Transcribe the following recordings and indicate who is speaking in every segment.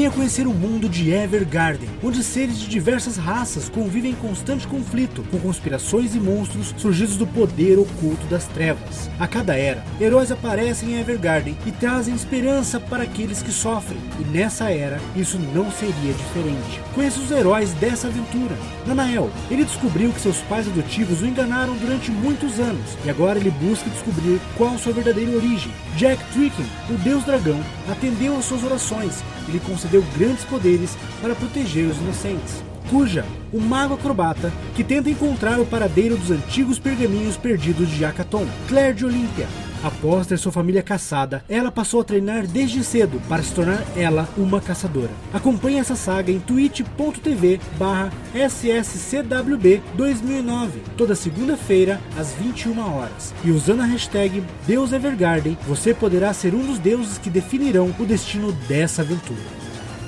Speaker 1: Venha conhecer o mundo de Evergarden, onde seres de diversas raças convivem em constante conflito com conspirações e monstros surgidos do poder oculto das trevas. A cada era, heróis aparecem em Evergarden e trazem esperança para aqueles que sofrem, e nessa era isso não seria diferente. Conheça os heróis dessa aventura. Nanael, ele descobriu que seus pais adotivos o enganaram durante muitos anos e agora ele busca descobrir qual sua verdadeira origem. Jack Tricken, o deus dragão, atendeu às suas orações lhe concedeu grandes poderes para proteger os inocentes. Cuja, o mago acrobata que tenta encontrar o paradeiro dos antigos pergaminhos perdidos de Akaton. Claire de Olímpia, Após ter sua família caçada, ela passou a treinar desde cedo para se tornar ela uma caçadora. Acompanhe essa saga em twitch.tv barra sscwb 2009, toda segunda-feira às 21 horas. E usando a hashtag DeusEvergarden, você poderá ser um dos deuses que definirão o destino dessa aventura.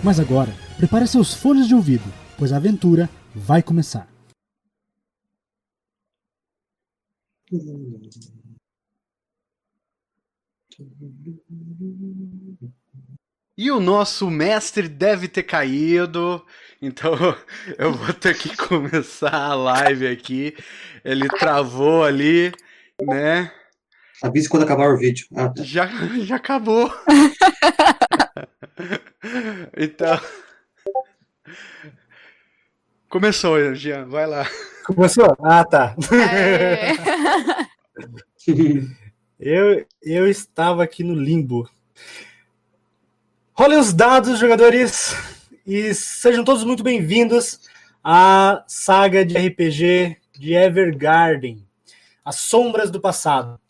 Speaker 1: Mas agora, prepare seus fones de ouvido, pois a aventura vai começar.
Speaker 2: E o nosso mestre deve ter caído, então eu vou ter que começar a live aqui. Ele travou ali, né?
Speaker 3: Avise quando acabar o vídeo. Ah, tá.
Speaker 2: Já, já acabou. então. Começou, Jean, vai lá.
Speaker 1: Começou? Ah, tá.
Speaker 4: É.
Speaker 1: Eu, eu estava aqui no limbo. Rolem os dados, jogadores, e sejam todos muito bem-vindos à saga de RPG de Evergarden, As Sombras do Passado.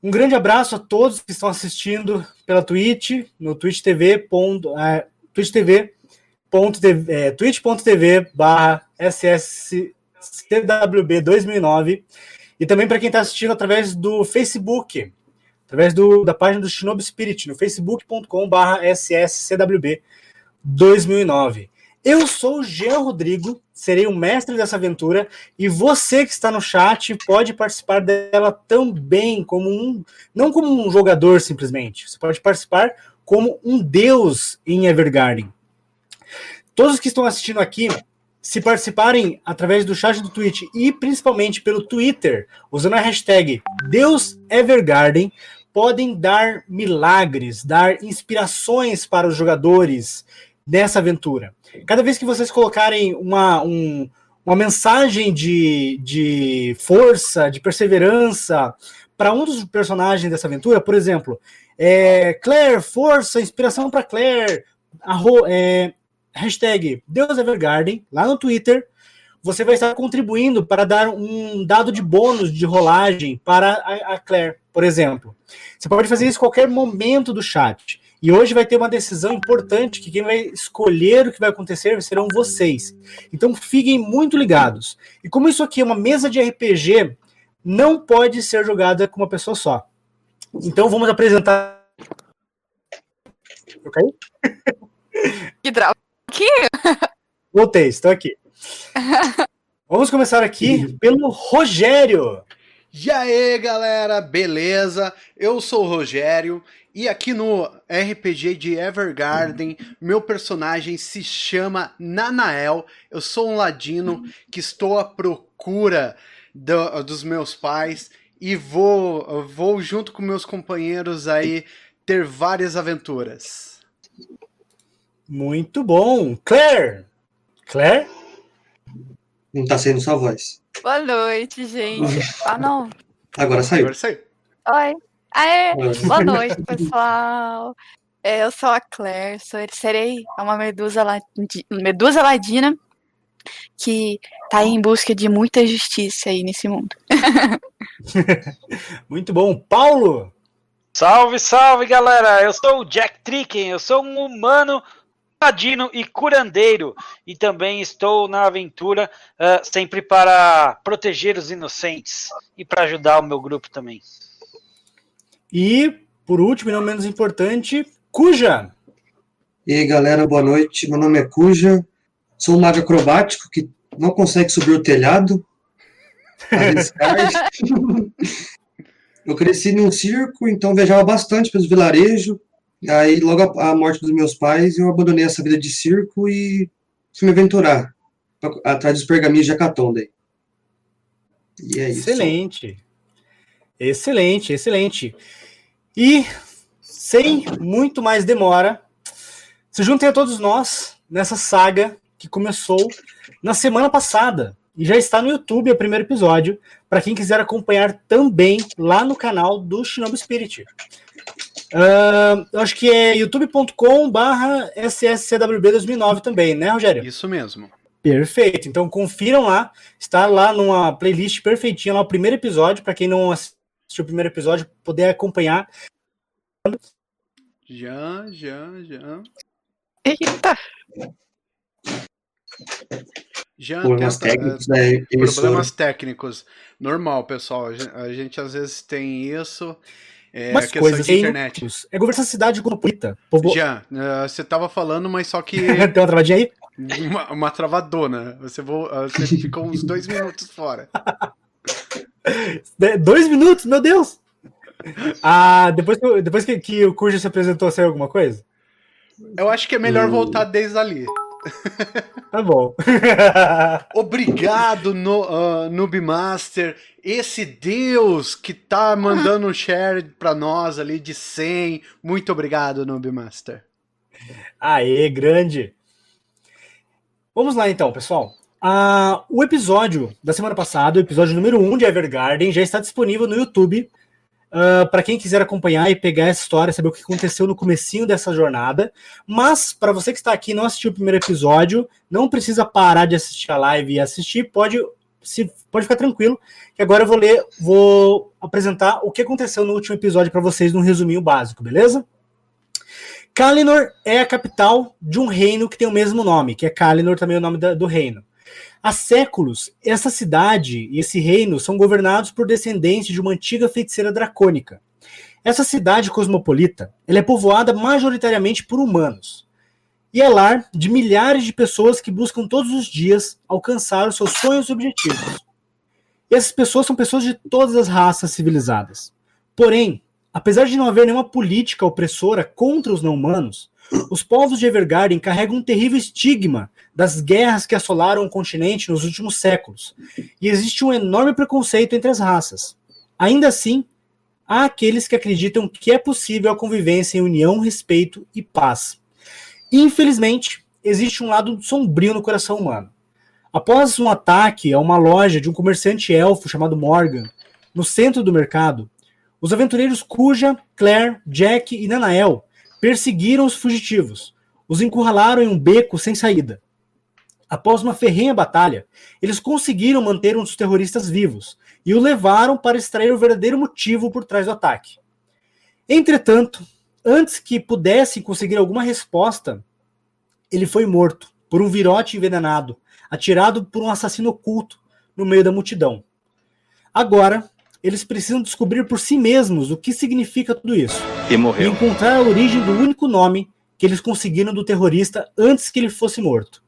Speaker 1: Um grande abraço a todos que estão assistindo pela Twitch, no Twitch TV, ponto, é, Twitch TV, ponto, é, twitch.tv barra SSCWB 2009 e também para quem está assistindo através do Facebook, através do, da página do Shinobi Spirit, no facebook.com.br SSCWB 2009. Eu sou o Jean Rodrigo, serei o mestre dessa aventura, e você que está no chat pode participar dela também, como um. não como um jogador simplesmente. Você pode participar como um deus em Evergarden. Todos que estão assistindo aqui se participarem através do chat do Twitch e principalmente pelo Twitter, usando a hashtag DeusEvergarden, podem dar milagres, dar inspirações para os jogadores nessa aventura. Cada vez que vocês colocarem uma, um, uma mensagem de, de força, de perseverança para um dos personagens dessa aventura, por exemplo, é, Claire, força, inspiração para Claire, arro, é, hashtag Deus Evergarden, lá no Twitter, você vai estar contribuindo para dar um dado de bônus de rolagem para a, a Claire, por exemplo. Você pode fazer isso em qualquer momento do chat. E hoje vai ter uma decisão importante que quem vai escolher o que vai acontecer serão vocês. Então fiquem muito ligados. E como isso aqui é uma mesa de RPG, não pode ser jogada com uma pessoa só. Então vamos apresentar. Ok?
Speaker 4: Que drama. Aqui?
Speaker 1: Voltei, estou aqui. Vamos começar aqui pelo Rogério.
Speaker 2: E aí, galera, beleza? Eu sou o Rogério e aqui no RPG de Evergarden, meu personagem se chama Nanael. Eu sou um ladino que estou à procura do, dos meus pais e vou, vou junto com meus companheiros aí ter várias aventuras.
Speaker 1: Muito bom. Claire. Claire?
Speaker 3: Não tá saindo sua voz.
Speaker 4: Boa noite, gente. Ah, não.
Speaker 3: Agora saiu.
Speaker 2: Agora saiu.
Speaker 4: Oi. Aê, boa noite, pessoal. Eu sou a Claire, sou, serei uma medusa, ladi- medusa ladina que tá em busca de muita justiça aí nesse mundo.
Speaker 1: Muito bom. Paulo.
Speaker 5: Salve, salve, galera! Eu sou o Jack Tricken, eu sou um humano ladino e curandeiro e também estou na aventura ah, sempre para proteger os inocentes e para ajudar o meu grupo também.
Speaker 1: E, por último e não menos importante, Cuja.
Speaker 3: E aí, galera, boa noite. Meu nome é Cuja. Sou um mago acrobático que não consegue subir o telhado. Eu cresci num circo, então viajava bastante pelos vilarejos. Aí, logo a, a morte dos meus pais, eu abandonei essa vida de circo e fui me aventurar pra- atrás dos pergaminhos de Acaton. E é isso.
Speaker 1: Excelente. Excelente, excelente. E sem muito mais demora, se juntem a todos nós nessa saga que começou na semana passada e já está no YouTube o primeiro episódio para quem quiser acompanhar também lá no canal do Shinobi Spirit. Ah, eu acho que é youtube.com/barra SSCWB 2009 também, né, Rogério?
Speaker 2: Isso mesmo.
Speaker 1: Perfeito. Então confiram lá. Está lá numa playlist perfeitinha lá o primeiro episódio para quem não assistiu o primeiro episódio poder acompanhar.
Speaker 2: Já, já, já.
Speaker 4: Eita,
Speaker 2: Já
Speaker 3: Problemas
Speaker 2: tenta-
Speaker 3: técnicos emissora.
Speaker 2: Problemas técnicos. Normal, pessoal. A gente às vezes tem isso. É questão
Speaker 1: coisas
Speaker 2: de internet.
Speaker 1: É governo cidade. Povo...
Speaker 2: Já, eh, você tava falando, mas só que
Speaker 1: Tem uma travadinha aí?
Speaker 2: uma, uma travadona. Você, vo- eh, você ficou uns dois minutos fora.
Speaker 1: De- Dois minutos, meu Deus! Ah, depois, que, depois que, que o Cujo se apresentou, saiu alguma coisa?
Speaker 2: Eu acho que é melhor
Speaker 3: Hum.
Speaker 2: voltar desde ali.
Speaker 1: Tá bom.
Speaker 2: Obrigado, no, uh, Noobmaster. Esse Deus que tá mandando um share pra nós ali de 100. Muito obrigado, Noobmaster.
Speaker 1: Aê, grande. Vamos lá então, pessoal. Ah, o episódio da semana passada, o episódio número 1 de Evergarden, já está disponível no YouTube. Para quem quiser acompanhar e pegar essa história, saber o que aconteceu no comecinho dessa jornada. Mas, para você que está aqui e não assistiu o primeiro episódio, não precisa parar de assistir a live e assistir, pode, se, pode ficar tranquilo, que agora eu vou ler, vou apresentar o que aconteceu no último episódio para vocês num resuminho básico, beleza? Kalinor é a capital de um reino que tem o mesmo nome, que é Kalinor também é o nome da- do reino. Há séculos, essa cidade e esse reino são governados por descendentes de uma antiga feiticeira dracônica. Essa cidade cosmopolita ela é povoada majoritariamente por humanos e é lar de milhares de pessoas que buscam todos os dias alcançar os seus sonhos e objetivos. E essas pessoas são pessoas de todas as raças civilizadas. Porém, apesar de não haver nenhuma política opressora contra os não-humanos, os povos de Evergarden carregam um terrível estigma das guerras que assolaram o continente nos últimos séculos, e existe um enorme preconceito entre as raças. Ainda assim, há aqueles que acreditam que é possível a convivência em união, respeito e paz. Infelizmente, existe um lado sombrio no coração humano. Após um ataque a uma loja de um comerciante elfo chamado Morgan, no centro do mercado, os aventureiros Cuja, Claire, Jack e Nanael perseguiram os fugitivos, os encurralaram em um beco sem saída. Após uma ferrenha batalha, eles conseguiram manter um dos terroristas vivos e o levaram para extrair o verdadeiro motivo por trás do ataque. Entretanto, antes que pudessem conseguir alguma resposta, ele foi morto por um virote envenenado, atirado por um assassino oculto no meio da multidão. Agora, eles precisam descobrir por si mesmos o que significa tudo isso
Speaker 6: E
Speaker 1: e
Speaker 6: morreu.
Speaker 1: encontrar a origem do único nome que eles conseguiram do terrorista antes que ele fosse morto: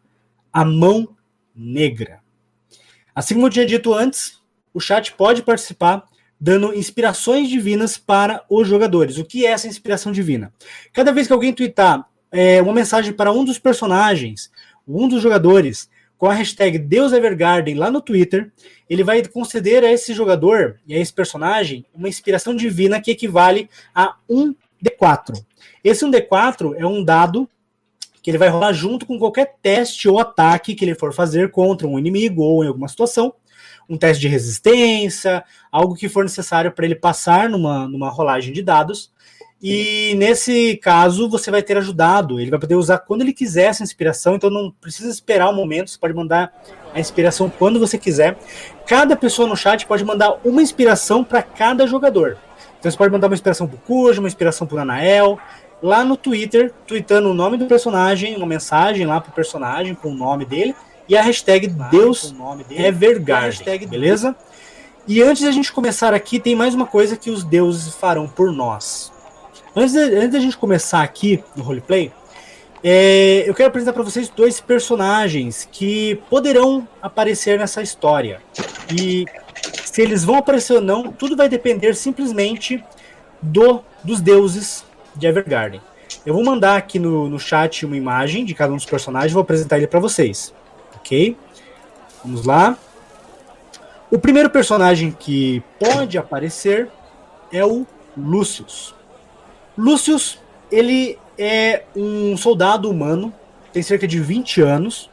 Speaker 1: a Mão Negra. Assim como eu tinha dito antes, o chat pode participar dando inspirações divinas para os jogadores. O que é essa inspiração divina? Cada vez que alguém twittar é, uma mensagem para um dos personagens, um dos jogadores, com a hashtag Deus Evergarden lá no Twitter, ele vai conceder a esse jogador e a esse personagem uma inspiração divina que equivale a um D4. Esse 1D4 é um dado que ele vai rolar junto com qualquer teste ou ataque que ele for fazer contra um inimigo ou em alguma situação. Um teste de resistência, algo que for necessário para ele passar numa, numa rolagem de dados. E nesse caso, você vai ter ajudado. Ele vai poder usar quando ele quiser essa inspiração, então não precisa esperar o momento, você pode mandar a inspiração quando você quiser. Cada pessoa no chat pode mandar uma inspiração para cada jogador. Então você pode mandar uma inspiração pro Cujo, uma inspiração pro Anael, lá no Twitter, tweetando o nome do personagem, uma mensagem lá pro personagem com o nome dele e a hashtag Deus Evergarden, beleza? E antes da gente começar aqui, tem mais uma coisa que os deuses farão por nós. Antes, de, antes da gente começar aqui no roleplay, é, eu quero apresentar para vocês dois personagens que poderão aparecer nessa história. E se eles vão aparecer ou não, tudo vai depender simplesmente do, dos deuses de Evergarden. Eu vou mandar aqui no, no chat uma imagem de cada um dos personagens, vou apresentar ele para vocês. Ok? Vamos lá. O primeiro personagem que pode aparecer é o Lucius. Lucius, ele é um soldado humano, tem cerca de 20 anos.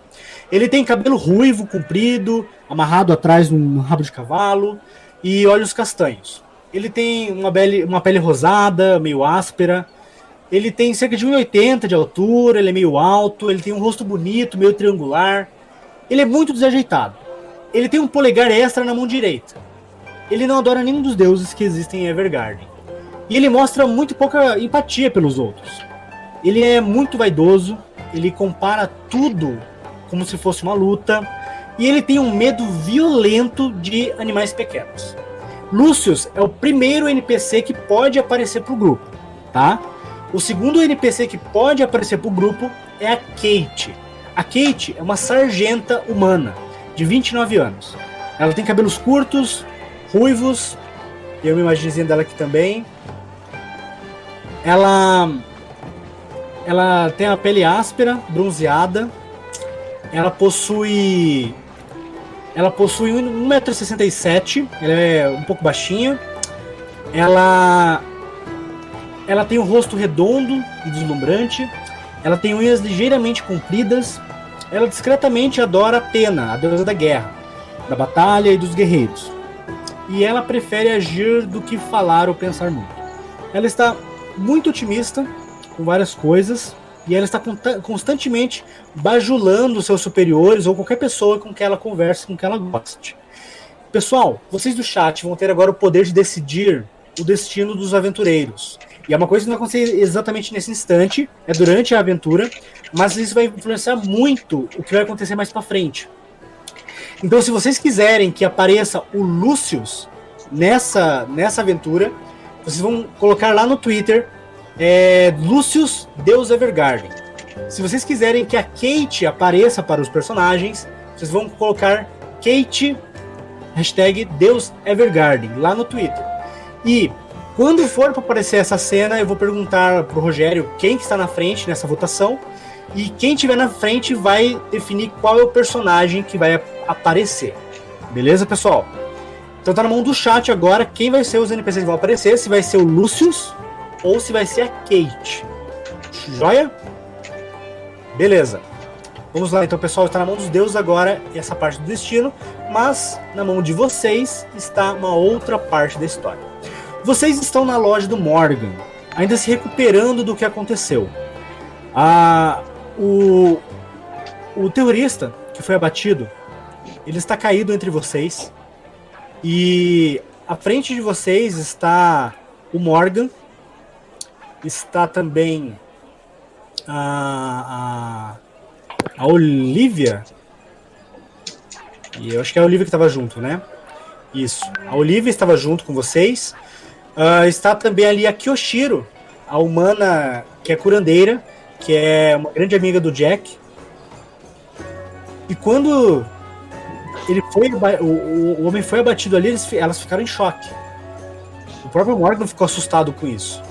Speaker 1: Ele tem cabelo ruivo, comprido, amarrado atrás num rabo de cavalo e olhos castanhos. Ele tem uma pele, uma pele rosada, meio áspera, ele tem cerca de 1,80 de altura, ele é meio alto, ele tem um rosto bonito, meio triangular. Ele é muito desajeitado. Ele tem um polegar extra na mão direita. Ele não adora nenhum dos deuses que existem em Evergarden. E ele mostra muito pouca empatia pelos outros. Ele é muito vaidoso, ele compara tudo como se fosse uma luta, e ele tem um medo violento de animais pequenos. Lucius é o primeiro NPC que pode aparecer pro grupo, tá? O segundo NPC que pode aparecer pro grupo é a Kate. A Kate é uma sargenta humana de 29 anos. Ela tem cabelos curtos, ruivos, tem uma imagenzinha dela aqui também. Ela ela tem a pele áspera, bronzeada. Ela possui ela possui 1,67m, ela é um pouco baixinha. Ela ela tem um rosto redondo e deslumbrante. Ela tem unhas ligeiramente compridas. Ela discretamente adora Atena, a deusa da guerra, da batalha e dos guerreiros. E ela prefere agir do que falar ou pensar muito. Ela está muito otimista com várias coisas e ela está constantemente bajulando seus superiores ou qualquer pessoa com que ela converse, com que ela goste. Pessoal, vocês do chat vão ter agora o poder de decidir o destino dos aventureiros. E é uma coisa que não vai acontecer exatamente nesse instante, é durante a aventura, mas isso vai influenciar muito o que vai acontecer mais para frente. Então, se vocês quiserem que apareça o Lucius nessa, nessa aventura, vocês vão colocar lá no Twitter é, Lucius Deus Evergarden. Se vocês quiserem que a Kate apareça para os personagens, vocês vão colocar Kate hashtag Deus Evergarden lá no Twitter. E quando for para aparecer essa cena, eu vou perguntar pro Rogério quem que está na frente nessa votação. E quem tiver na frente vai definir qual é o personagem que vai aparecer. Beleza, pessoal? Então tá na mão do chat agora quem vai ser os NPCs que vão aparecer, se vai ser o Lucius ou se vai ser a Kate. Joia? Beleza. Vamos lá, então, pessoal. Está na mão dos deuses agora essa parte do destino, mas na mão de vocês está uma outra parte da história. Vocês estão na loja do Morgan, ainda se recuperando do que aconteceu. Ah, o, o terrorista que foi abatido, ele está caído entre vocês. E à frente de vocês está o Morgan, está também a, a, a Olivia. E eu acho que é a Olivia que estava junto, né? Isso. A Olivia estava junto com vocês. Uh, está também ali a Kyoshiro, a humana que é curandeira, que é uma grande amiga do Jack. E quando ele foi, o, o homem foi abatido ali, eles, elas ficaram em choque. O próprio Morgan ficou assustado com isso.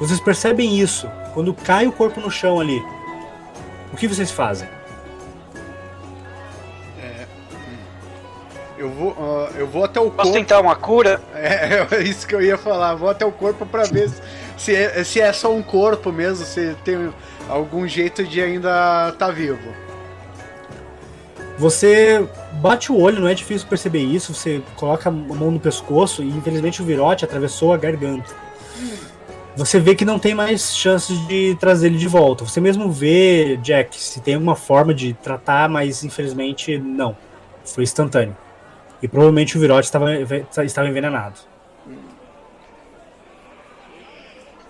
Speaker 1: Vocês percebem isso quando cai o corpo no chão ali. O que vocês fazem?
Speaker 2: Eu vou, uh, eu vou até o
Speaker 5: Posso corpo. Posso tentar uma cura?
Speaker 2: É, é isso que eu ia falar. Vou até o corpo para ver se é, se é só um corpo mesmo, se tem algum jeito de ainda estar tá vivo.
Speaker 1: Você bate o olho, não é difícil perceber isso. Você coloca a mão no pescoço e infelizmente o virote atravessou a garganta. Você vê que não tem mais chances de trazer ele de volta. Você mesmo vê, Jack, se tem alguma forma de tratar, mas infelizmente não. Foi instantâneo. E provavelmente o Virote estava, estava envenenado.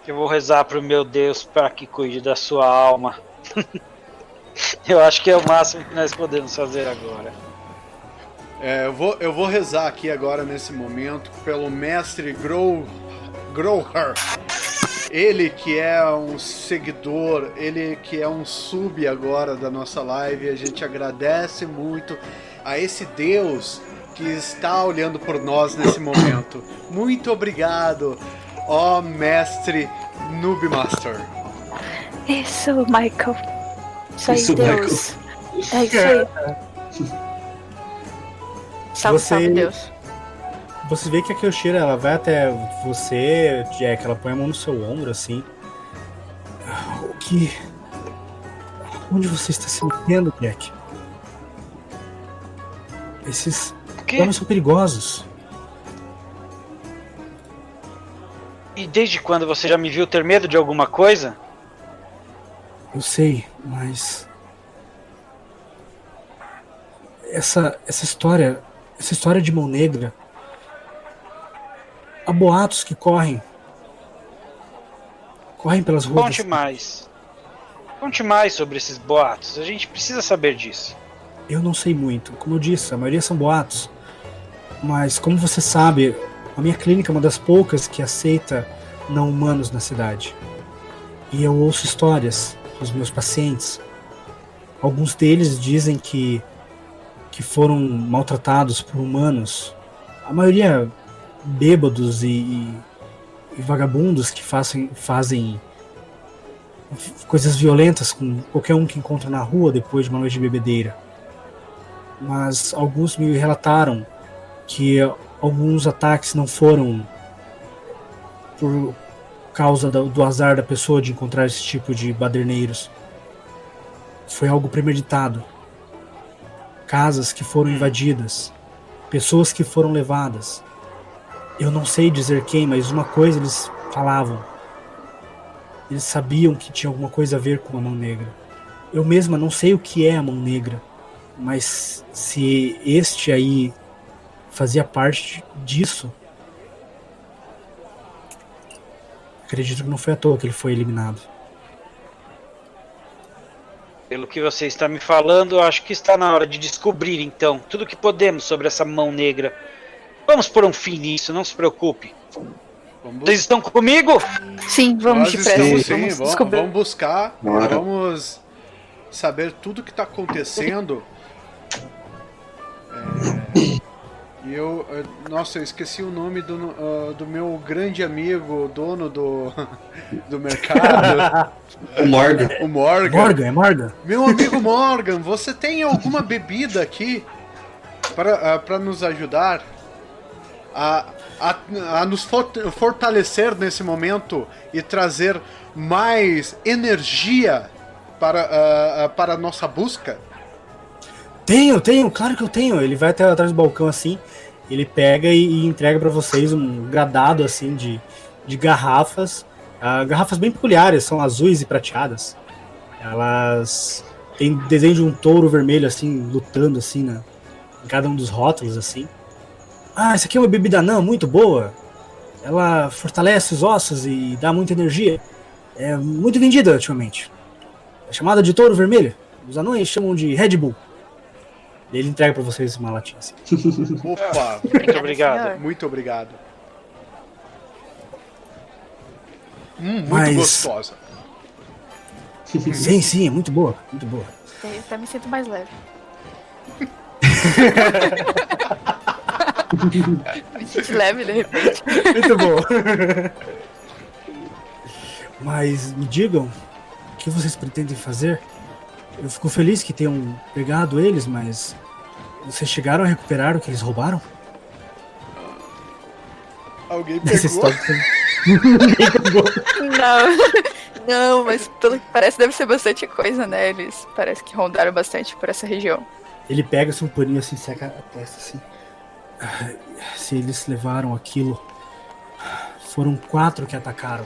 Speaker 5: Eu vou rezar pro meu Deus para que cuide da sua alma. eu acho que é o máximo que nós podemos fazer agora.
Speaker 2: É, eu, vou, eu vou rezar aqui agora nesse momento pelo mestre Grow, Growher. Ele que é um seguidor, ele que é um sub agora da nossa live, a gente agradece muito a esse Deus que está olhando por nós nesse momento. Muito obrigado. ó mestre Noob Master.
Speaker 4: Isso, Michael. Isso aí,
Speaker 3: Isso,
Speaker 4: Deus. É isso aí. Salve,
Speaker 1: Você-
Speaker 4: salve, Deus.
Speaker 1: Você vê que a Kyoshira, ela vai até você, Jack, ela põe a mão no seu ombro, assim. O que... Onde você está se metendo, Jack? Esses planos são perigosos.
Speaker 5: E desde quando você já me viu ter medo de alguma coisa?
Speaker 1: Eu sei, mas... Essa, essa história, essa história de mão negra... Há boatos que correm. Correm pelas ruas.
Speaker 5: Conte mais. Conte mais sobre esses boatos. A gente precisa saber disso.
Speaker 1: Eu não sei muito. Como eu disse, a maioria são boatos. Mas, como você sabe, a minha clínica é uma das poucas que aceita não humanos na cidade. E eu ouço histórias dos meus pacientes. Alguns deles dizem que, que foram maltratados por humanos. A maioria bêbados e, e- e vagabundos que fazem, fazem coisas violentas com qualquer um que encontra na rua depois de uma noite de bebedeira mas alguns me relataram que alguns ataques não foram por causa do, do azar da pessoa de encontrar esse tipo de baderneiros. Foi algo premeditado. Casas que foram invadidas, pessoas que foram levadas. Eu não sei dizer quem, mas uma coisa eles falavam. Eles sabiam que tinha alguma coisa a ver com a mão negra. Eu mesma não sei o que é a mão negra. Mas se este aí fazia parte disso, acredito que não foi à toa que ele foi eliminado.
Speaker 5: Pelo que você está me falando, acho que está na hora de descobrir, então, tudo que podemos sobre essa mão negra. Vamos pôr um fim nisso, não se preocupe.
Speaker 2: Vamos,
Speaker 5: Vocês estão comigo?
Speaker 4: Sim, vamos
Speaker 2: nós
Speaker 4: depressa.
Speaker 2: estamos sim,
Speaker 4: Vamos
Speaker 2: vamos,
Speaker 4: descobrir.
Speaker 2: vamos buscar,
Speaker 3: Bora.
Speaker 2: vamos saber tudo que está acontecendo. E eu, eh, nossa, eu esqueci o nome do, ah, do meu grande amigo, dono do, do mercado,
Speaker 3: O Morgan.
Speaker 2: o Morgan.
Speaker 1: Morgan, é Morgan?
Speaker 2: Meu amigo Morgan, você tem alguma bebida aqui para, ah, para nos ajudar a, a, a nos fort- fortalecer nesse momento e trazer mais energia para, ah, para a nossa busca?
Speaker 1: Tenho, tenho, claro que eu tenho. Ele vai até atrás do balcão assim, ele pega e, e entrega pra vocês um gradado assim de, de garrafas. Ah, garrafas bem peculiares, são azuis e prateadas. Elas têm desenho de um touro vermelho assim, lutando assim na, em cada um dos rótulos assim. Ah, essa aqui é uma bebida não muito boa. Ela fortalece os ossos e dá muita energia. É muito vendida ultimamente. É chamada de touro vermelho. Os anões chamam de Red Bull. E ele entrega pra vocês uma latinha assim.
Speaker 2: Opa,
Speaker 5: Muito obrigado.
Speaker 4: Senhor.
Speaker 2: muito obrigado. Hum, muito
Speaker 1: Mas-
Speaker 2: gostosa.
Speaker 1: sim, sim, é muito boa, muito boa.
Speaker 4: Eu até me sinto mais leve. me sinto leve de repente.
Speaker 1: Muito boa. Mas me digam, o que vocês pretendem fazer? Eu fico feliz que tenham pegado eles, mas vocês chegaram a recuperar o que eles roubaram?
Speaker 2: Alguém pegou?
Speaker 4: Não, não, mas pelo que parece deve ser bastante coisa, né? Eles parece que rondaram bastante por essa região.
Speaker 1: Ele pega assim, um paninho assim, seca a testa assim. Se eles levaram aquilo, foram quatro que atacaram.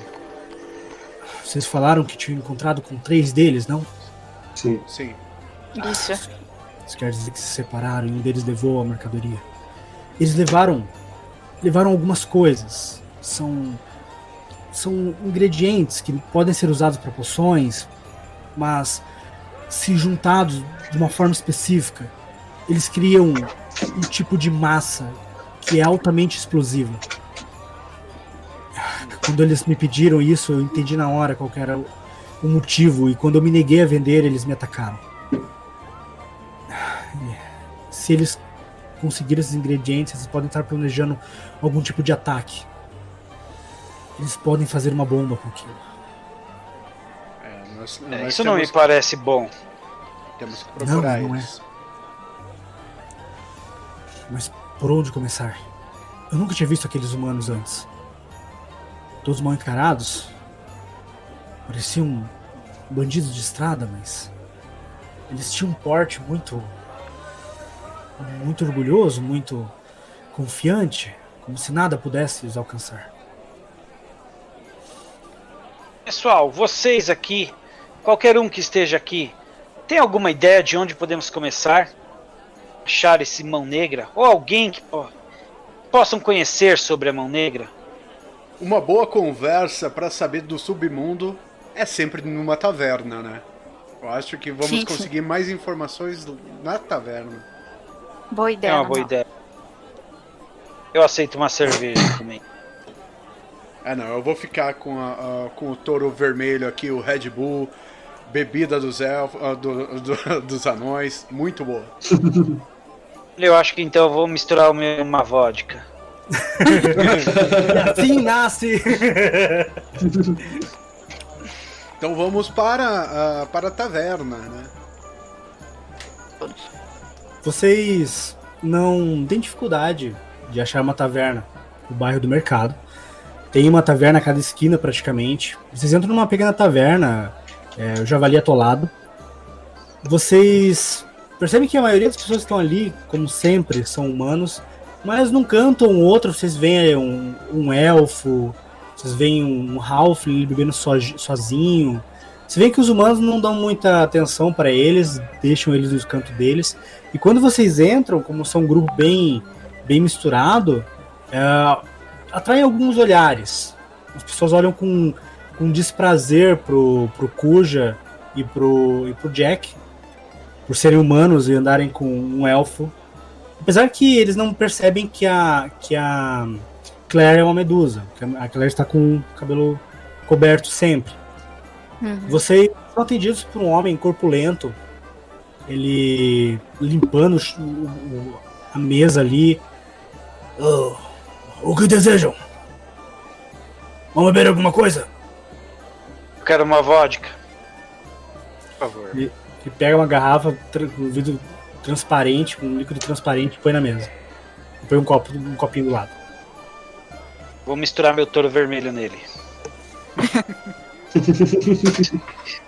Speaker 1: Vocês falaram que tinham encontrado com três deles, não?
Speaker 3: Sim.
Speaker 2: Sim.
Speaker 4: Isso.
Speaker 1: Isso quer dizer que se separaram e um deles levou a mercadoria. Eles levaram levaram algumas coisas. São são ingredientes que podem ser usados para poções, mas se juntados de uma forma específica, eles criam um tipo de massa que é altamente explosiva. Quando eles me pediram isso, eu entendi na hora qual que era o motivo e quando eu me neguei a vender, eles me atacaram. se eles conseguirem esses ingredientes, eles podem estar planejando algum tipo de ataque. Eles podem fazer uma bomba com aquilo.
Speaker 2: É, nós,
Speaker 5: É,
Speaker 2: nós
Speaker 5: isso não me parece bom.
Speaker 2: temos que procurar
Speaker 1: Não, não é.
Speaker 2: eles.
Speaker 1: Mas por onde começar? Eu nunca tinha visto aqueles humanos antes. Todos mal encarados. Pareciam bandidos de estrada, mas. Eles tinham um porte muito. muito orgulhoso, muito confiante, como se nada pudesse os alcançar.
Speaker 5: Pessoal, vocês aqui, qualquer um que esteja aqui, tem alguma ideia de onde podemos começar? Achar esse mão negra? Ou alguém que po- possam conhecer sobre a mão negra?
Speaker 2: Uma boa conversa pra saber do submundo é sempre numa taverna, né? Eu acho que vamos
Speaker 4: Sim, sim.
Speaker 2: conseguir mais informações na taverna.
Speaker 4: Boa ideia.
Speaker 5: É uma boa ideia. Eu aceito uma cerveja também.
Speaker 2: É, não, eu vou ficar com, a- a- com o touro vermelho aqui, o Red Bull, bebida dos elfos, ah, do- do- dos anões, muito boa.
Speaker 5: Eu acho que então eu vou misturar o meu- uma vodka.
Speaker 1: Assim nasce!
Speaker 2: Então vamos para, a- para a taverna, né?
Speaker 1: Vocês não têm dificuldade de achar uma taverna no bairro do mercado. Tem uma taverna a cada esquina praticamente. Vocês entram numa pequena taverna, é, o Javali atolado. Vocês percebem que a maioria das pessoas que estão ali, como sempre, são humanos, mas num canto ou um outro vocês veem um, um elfo, vocês veem um ali bebendo soji- sozinho. Você vê que os humanos não dão muita atenção para eles, deixam eles nos cantos deles. E quando vocês entram, como são um grupo bem, bem misturado, é, atraem alguns olhares. As pessoas olham com, com desprazer pro, pro Kuja e pro, e pro Jack, por serem humanos e andarem com um elfo. Apesar que eles não percebem que a, que a Claire é uma medusa. que A Claire está com o cabelo coberto sempre.
Speaker 4: Uhum.
Speaker 1: Vocês são atendidos por um homem corpulento. Ele limpando o o- a mesa ali. "Oh, o que desejam? Vão beber alguma coisa?
Speaker 5: Eu quero uma vodka. Por favor.
Speaker 1: Ele pega uma garrafa com vidro transparente, com um líquido transparente e põe na mesa. E põe um, copo, um copinho do lado.
Speaker 5: Vou misturar meu touro vermelho nele.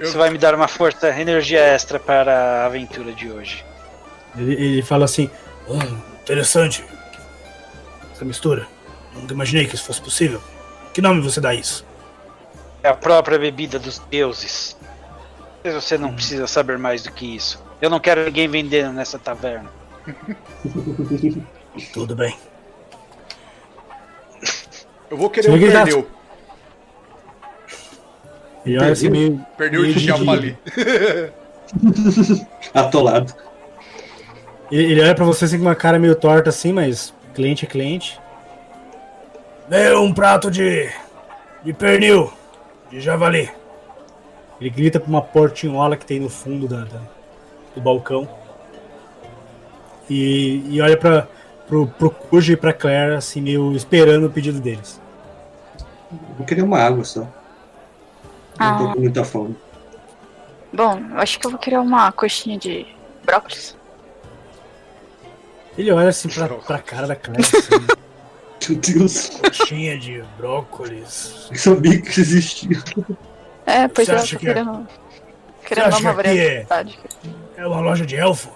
Speaker 5: Isso vai me dar uma força, energia extra para a aventura de hoje.
Speaker 1: Ele, ele fala assim: "Ah, interessante essa mistura. Nunca imaginei que isso fosse possível. Que nome você dá a isso?
Speaker 5: É a própria bebida dos deuses. Mas Você não precisa saber mais do que isso. Eu não quero ninguém vendendo nessa taverna.
Speaker 1: Tudo bem.
Speaker 2: Eu vou querer um
Speaker 1: vê que tá-. Ele olha assim meio.
Speaker 2: Pernil
Speaker 1: meio
Speaker 2: de javali.
Speaker 3: Atolado.
Speaker 1: Ele, ele olha pra você assim com uma cara meio torta assim, mas cliente é cliente. Dê um prato de. de pernil. De javali. Ele grita pra uma portinhola que tem no fundo da, da- do balcão. E, e olha pra, pro, pro Cujo e pra Claire, assim, meio esperando o pedido deles.
Speaker 3: Eu queria uma água só. Não
Speaker 4: Ah.
Speaker 3: tô com muita fome.
Speaker 4: Bom, eu acho que eu vou querer uma coxinha de brócolis.
Speaker 1: Ele olha assim pra, pra cara da Claire, assim,
Speaker 3: Meu Deus.
Speaker 1: coxinha de brócolis.
Speaker 3: Eu sabia que existia.
Speaker 4: É, pois
Speaker 1: Você
Speaker 4: eu
Speaker 1: acha
Speaker 4: tô
Speaker 1: que é-
Speaker 4: querendo. Querendo uma
Speaker 1: que é-. É uma loja de elfo?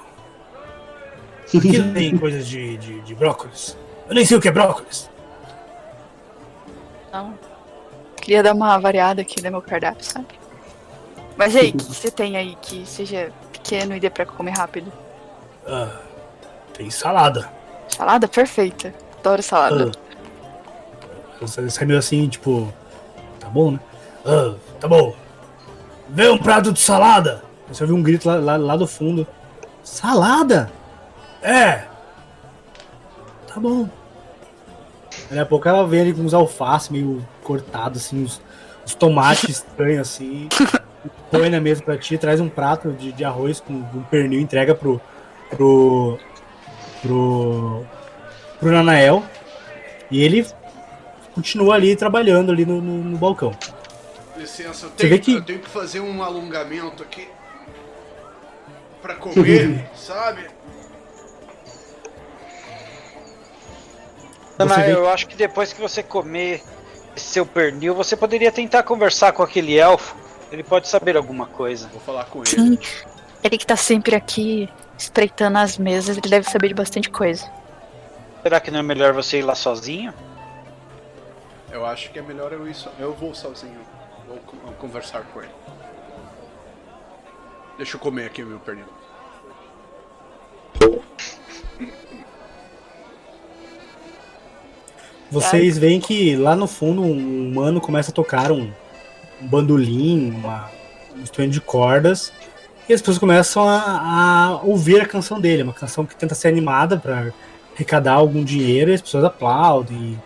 Speaker 1: Aqui tem coisas de, de, de brócolis. Eu nem sei o que é brócolis.
Speaker 4: Não. Queria dar uma variada aqui no meu cardápio, sabe? Mas e aí, o que que você tem aí que seja pequeno e dê pra comer rápido?
Speaker 1: Ah, tem salada.
Speaker 4: Salada perfeita. Adoro salada.
Speaker 1: Ah. Você sai meio assim, tipo. Tá bom, né? Ah, tá bom. Vê um prato de salada. Você ouviu um grito lá, lá, lá do fundo. Salada? É. Tá bom. Daqui a pouco ela vem ali com uns alfaces meio cortados, assim, uns, uns tomates estranhos, assim. põe na mesa pra ti, traz um prato de, de arroz com um pernil, entrega pro. pro. pro. pro Nanael. E ele continua ali trabalhando ali no, no, no balcão.
Speaker 2: Licença, eu
Speaker 1: Você
Speaker 2: tenho,
Speaker 1: vê que-
Speaker 2: eu tenho que fazer um alongamento aqui. Pra comer, sabe?
Speaker 5: Não,
Speaker 1: vê-
Speaker 5: eu acho que depois que você comer esse seu pernil, você poderia tentar conversar com aquele elfo. Ele pode saber alguma coisa.
Speaker 2: Vou falar com ele.
Speaker 4: Sim, ele que tá sempre aqui espreitando as mesas, ele deve saber de bastante coisa.
Speaker 5: Será que não é melhor você ir lá sozinho?
Speaker 2: Eu acho que é melhor eu ir so... Eu vou sozinho. Vou co- conversar com ele. Deixa eu comer aqui meu pernil.
Speaker 1: Vocês veem que lá no fundo um humano começa a tocar um, um bandolim, uma, um instrumento de cordas, e as pessoas começam a, a ouvir a canção dele, uma canção que tenta ser animada para arrecadar algum dinheiro, e as pessoas aplaudem,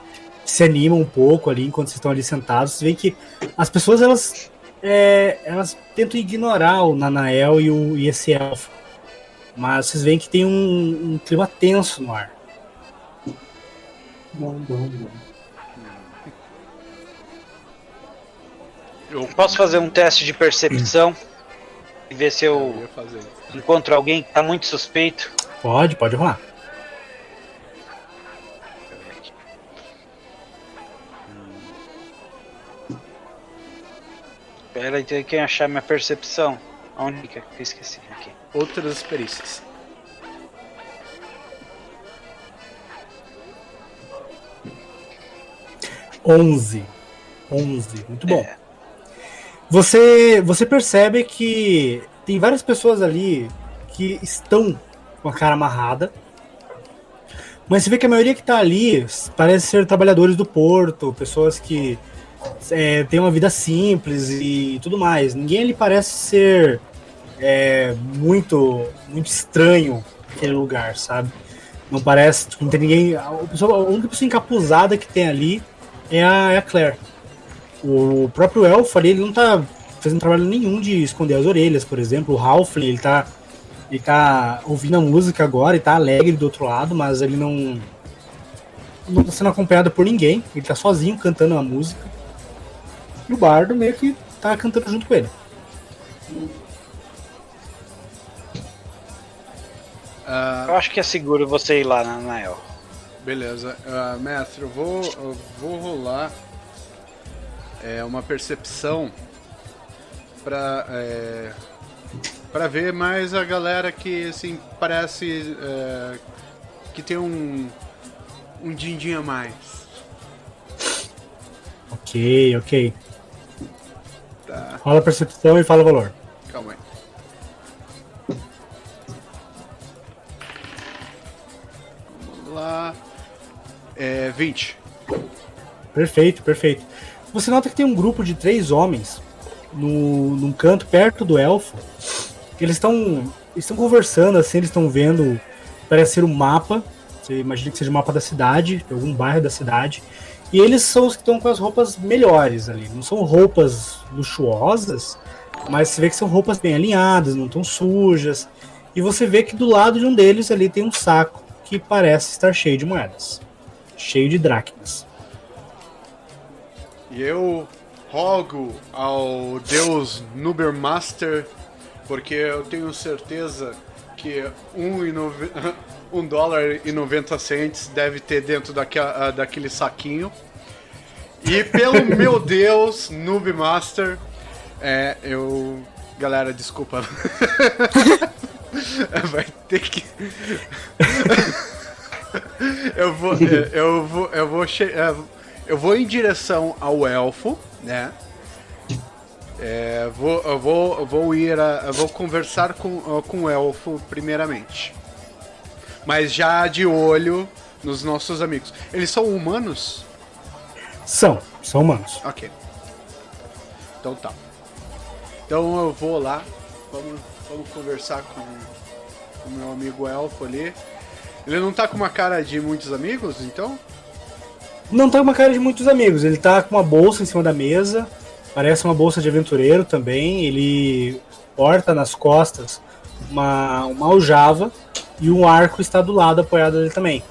Speaker 1: se animam um pouco ali enquanto vocês estão ali sentados. Vocês veem que as pessoas elas, é, elas tentam ignorar o Nanael e, o, e esse elfo, mas vocês veem que tem um, um clima tenso no ar.
Speaker 3: Bom, bom, bom.
Speaker 2: Eu
Speaker 5: posso fazer um teste de percepção e ver se
Speaker 2: eu,
Speaker 5: eu encontro alguém que tá muito suspeito?
Speaker 1: Pode, pode rolar.
Speaker 5: Pera aí, tem que achar minha percepção. única que é? eu esqueci? Aqui.
Speaker 2: Outras experiências.
Speaker 1: 11. 11, muito bom. É. Você, você percebe que tem várias pessoas ali que estão com a cara amarrada. Mas você vê que a maioria que está ali parece ser trabalhadores do porto, pessoas que é, têm uma vida simples e tudo mais. Ninguém ali parece ser é, muito, muito estranho aquele lugar, sabe? Não parece, não tem ninguém. A, pessoa, a única pessoa encapuzada que tem ali é a, é a Claire. O próprio elfo ali, ele não tá fazendo trabalho nenhum de esconder as orelhas, por exemplo. O Halfling, ele tá, ele tá ouvindo a música agora e tá alegre do outro lado, mas ele não não tá sendo acompanhado por ninguém. Ele tá sozinho cantando a música. E o bardo meio que tá cantando junto com ele.
Speaker 2: Ah,
Speaker 5: Eu acho que é seguro você ir lá na Nael.
Speaker 2: Beleza. Ah, mestre, eu vou, eu vou rolar é, uma percepção pra, é, pra ver mais a galera que assim, parece é, que tem um, um din-din a mais.
Speaker 1: Ok, ok.
Speaker 2: Tá,
Speaker 1: Rola a percepção e fala o valor.
Speaker 2: calma aí. Vamos lá. É, 20.
Speaker 1: Perfeito, perfeito. Você nota que tem um grupo de três homens no, num canto perto do elfo. Eles estão estão conversando assim, eles estão vendo, parece ser um mapa. Você imagina que seja um mapa da cidade, de algum bairro da cidade. E eles são os que estão com as roupas melhores ali. Não são roupas luxuosas, mas você vê que são roupas bem alinhadas, não estão sujas. E você vê que do lado de um deles ali tem um saco que parece estar cheio de moedas, cheio de dracmas.
Speaker 2: E eu rogo ao deus Nubermaster, porque eu tenho certeza que um, e nove... um dólar e 90 cents deve ter dentro daque... ah, daquele saquinho. E pelo meu deus, Nubmaster, é, eu. Galera, desculpa. Vai ter que. eu vou. Eu vou. Eu vou, é, eu vou em direção ao elfo, né? É, vou, eu vou, eu vou ir, a, eu vou conversar com, com o elfo primeiramente, mas já de olho nos nossos amigos. Eles são humanos?
Speaker 1: São, são humanos.
Speaker 2: Ok. Então tá. Então eu vou lá, vamos, vamos conversar com o meu amigo elfo ali. Ele não tá com uma cara de muitos amigos, então?
Speaker 1: Não tá com uma cara de muitos amigos, ele tá com uma bolsa em cima da mesa, parece uma bolsa de aventureiro também, ele porta nas costas uma, uma aljava e um arco está do lado apoiado dele também.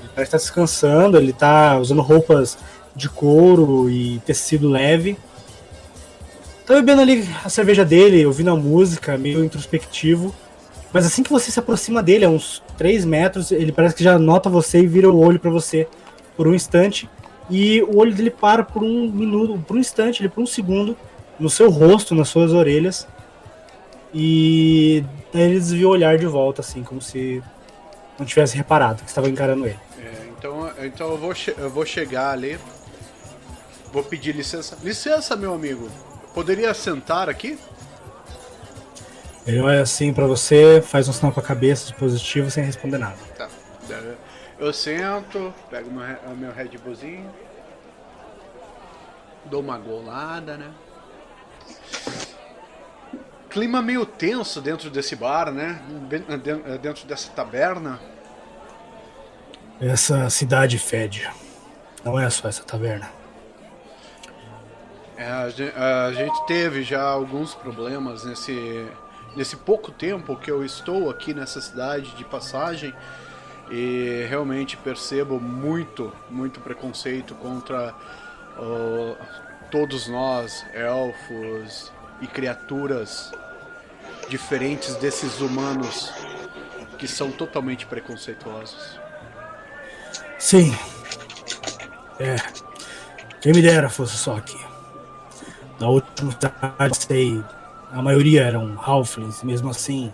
Speaker 1: Ele parece estar descansando, ele tá usando roupas de couro e tecido leve. Tá bebendo ali a cerveja dele, ouvindo a música, meio introspectivo. Mas assim que você se aproxima dele, a uns 3 metros, ele parece que já nota você e vira o olho para você por um instante. E o olho dele para por um minuto, por um instante, ele por um segundo, no seu rosto, nas suas orelhas. E daí ele desvia o olhar de volta, assim, como se não tivesse reparado que estava encarando ele.
Speaker 2: É, então, então eu, vou eu vou chegar ali. Vou pedir licença. Licença, meu amigo. Poderia sentar aqui?
Speaker 1: Ele olha assim para você, faz um sinal com a cabeça de positivo sem responder nada.
Speaker 2: Tá. Eu sento, pego meu, meu Red Bullzinho, dou uma golada, né? Clima meio tenso dentro desse bar, né? Dentro dessa taberna.
Speaker 1: Essa cidade fede. Não é só essa taverna.
Speaker 2: É, a, gente, a gente teve já alguns problemas nesse nesse pouco tempo que eu estou aqui nessa cidade de passagem e realmente percebo muito, muito preconceito contra uh, todos nós, elfos e criaturas diferentes desses humanos que são totalmente preconceituosos.
Speaker 1: Sim. É. Quem me dera fosse só aqui. Na última cidade sei a maioria eram halflings, mesmo assim,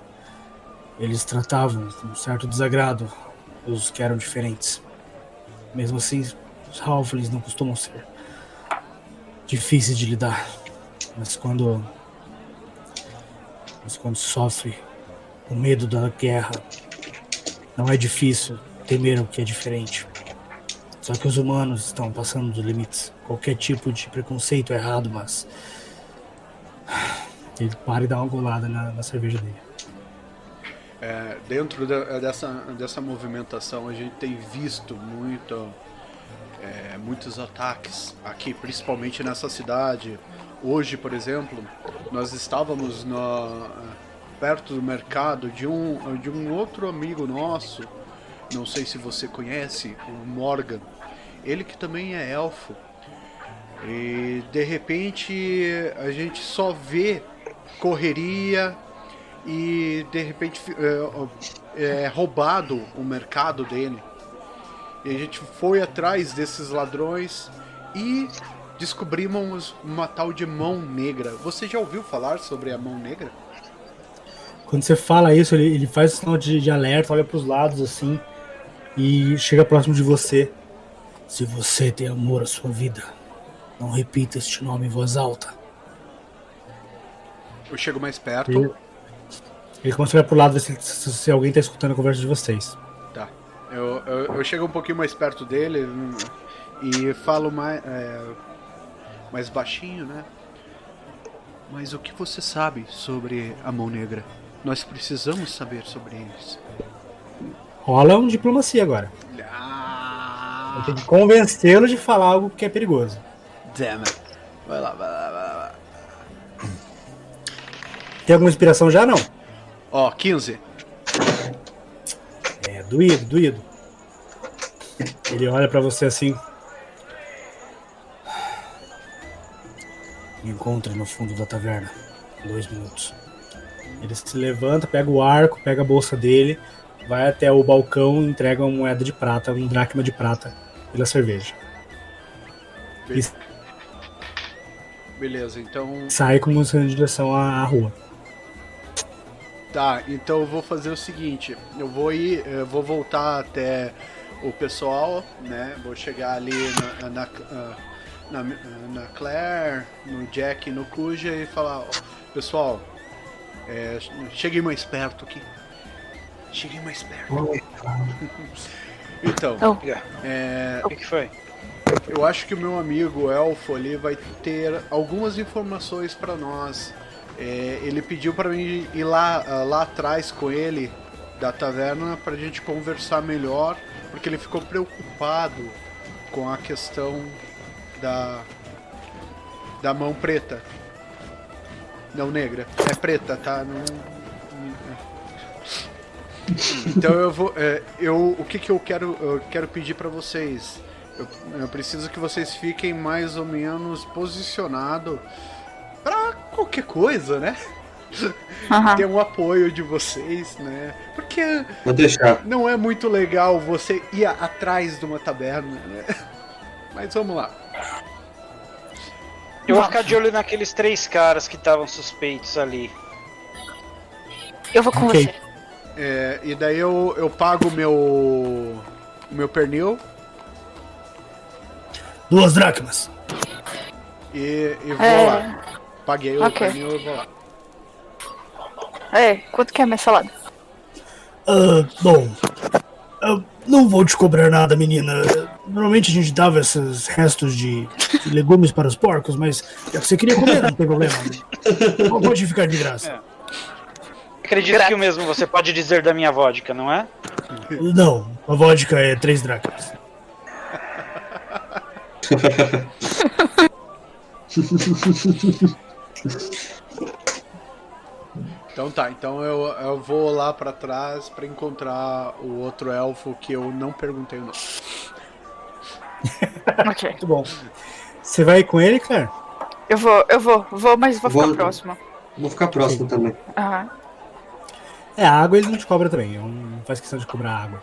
Speaker 1: eles tratavam com um certo desagrado os que eram diferentes. Mesmo assim, os halflings não costumam ser difíceis de lidar. Mas quando mas quando sofre o medo da guerra, não é difícil temer o que é diferente. Só que os humanos estão passando dos limites. Qualquer tipo de preconceito é errado, mas ele para e dá uma golada na, na cerveja dele.
Speaker 2: É, dentro de, dessa, dessa movimentação, a gente tem visto muito, é, muitos ataques aqui, principalmente nessa cidade. Hoje, por exemplo, nós estávamos no, perto do mercado de um, de um outro amigo nosso, não sei se você conhece, o Morgan. Ele que também é elfo. E de repente a gente só vê correria e de repente é, é roubado o mercado dele. E a gente foi atrás desses ladrões e descobrimos uma tal de mão negra. Você já ouviu falar sobre a mão negra?
Speaker 1: Quando você fala isso, ele, ele faz sinal de, de alerta, olha para os lados assim e chega próximo de você. Se você tem amor à sua vida, não repita este nome em voz alta.
Speaker 2: Eu chego mais perto.
Speaker 1: Ele, ele começa a olhar pro lado ver se, se, se, alguém tá escutando a conversa de vocês.
Speaker 2: Tá. Eu, eu, eu chego um pouquinho mais perto dele hum, e falo mais, é, mais baixinho, né? Mas o que você sabe sobre a Mão Negra? Nós precisamos saber sobre eles.
Speaker 1: Rola um diplomacia agora.
Speaker 2: Ah.
Speaker 1: Eu tenho que convencê-lo de falar algo que é perigoso.
Speaker 2: Damn it. Vai lá, vai lá, vai lá.
Speaker 1: Tem alguma inspiração já, não?
Speaker 2: Ó, 15.
Speaker 1: É, doído, doído. Ele olha para você assim. Me encontre no fundo da taverna. Dois minutos. Ele se levanta, pega o arco, pega a bolsa dele, vai até o balcão e entrega uma moeda de prata, um dracma de prata pela cerveja.
Speaker 2: Beleza, então.
Speaker 1: Sai como em direção à rua.
Speaker 2: Tá, então eu vou fazer o seguinte, eu vou ir, eu vou voltar até o pessoal, né? Vou chegar ali na, na, na, na Claire, no Jack, no Cuja e falar, pessoal, é, cheguei mais perto aqui. Cheguei mais perto. então,
Speaker 5: oh. é, o que, que foi?
Speaker 2: Eu acho que o meu amigo Elfo ali vai ter algumas informações para nós é, ele pediu para mim ir lá, ah, lá atrás com ele da taverna para a gente conversar melhor, porque ele ficou preocupado com a questão da da mão preta. Não negra, é preta, tá? Não... Então eu vou, é, eu o que que eu quero eu quero pedir para vocês? Eu, eu preciso que vocês fiquem mais ou menos posicionados qualquer coisa, né?
Speaker 4: Aham.
Speaker 2: Ter um apoio de vocês, né? Porque
Speaker 3: Vou deixar.
Speaker 2: não é muito legal você ir atrás de uma taberna, né? Mas vamos lá.
Speaker 5: Eu vou ficar de olho naqueles três caras que estavam suspeitos ali.
Speaker 4: Eu vou com
Speaker 1: Ok.
Speaker 4: você.
Speaker 2: É, e daí eu, eu pago o meu. o meu pernil
Speaker 1: Duas dracmas.
Speaker 2: e, e vou
Speaker 4: É.
Speaker 2: lá. Paguei o
Speaker 4: Ok.
Speaker 2: pernil e vou lá.
Speaker 4: É, quanto que é minha salada?
Speaker 1: Ah, bom, eu não vou te cobrar nada, menina. Normalmente a gente dava esses restos de, de legumes para os porcos, mas já que você queria comer, não tem problema. Pode ficar de graça.
Speaker 5: Acredito
Speaker 4: Grátis.
Speaker 5: que o mesmo você pode dizer da minha vodka, não é?
Speaker 1: Não, a vodka é três dracmas.
Speaker 2: Então tá, então eu, eu vou lá pra trás pra encontrar o outro elfo que eu não perguntei o nome.
Speaker 4: Ok.
Speaker 1: Muito bom. Você vai com ele, Claire?
Speaker 4: Eu vou, eu vou, vou, mas vou ficar
Speaker 3: Vou-
Speaker 4: próximo.
Speaker 3: Vou ficar próximo também.
Speaker 4: Aham.
Speaker 1: É, a água ele não te cobra também. eu Não faz questão de cobrar água.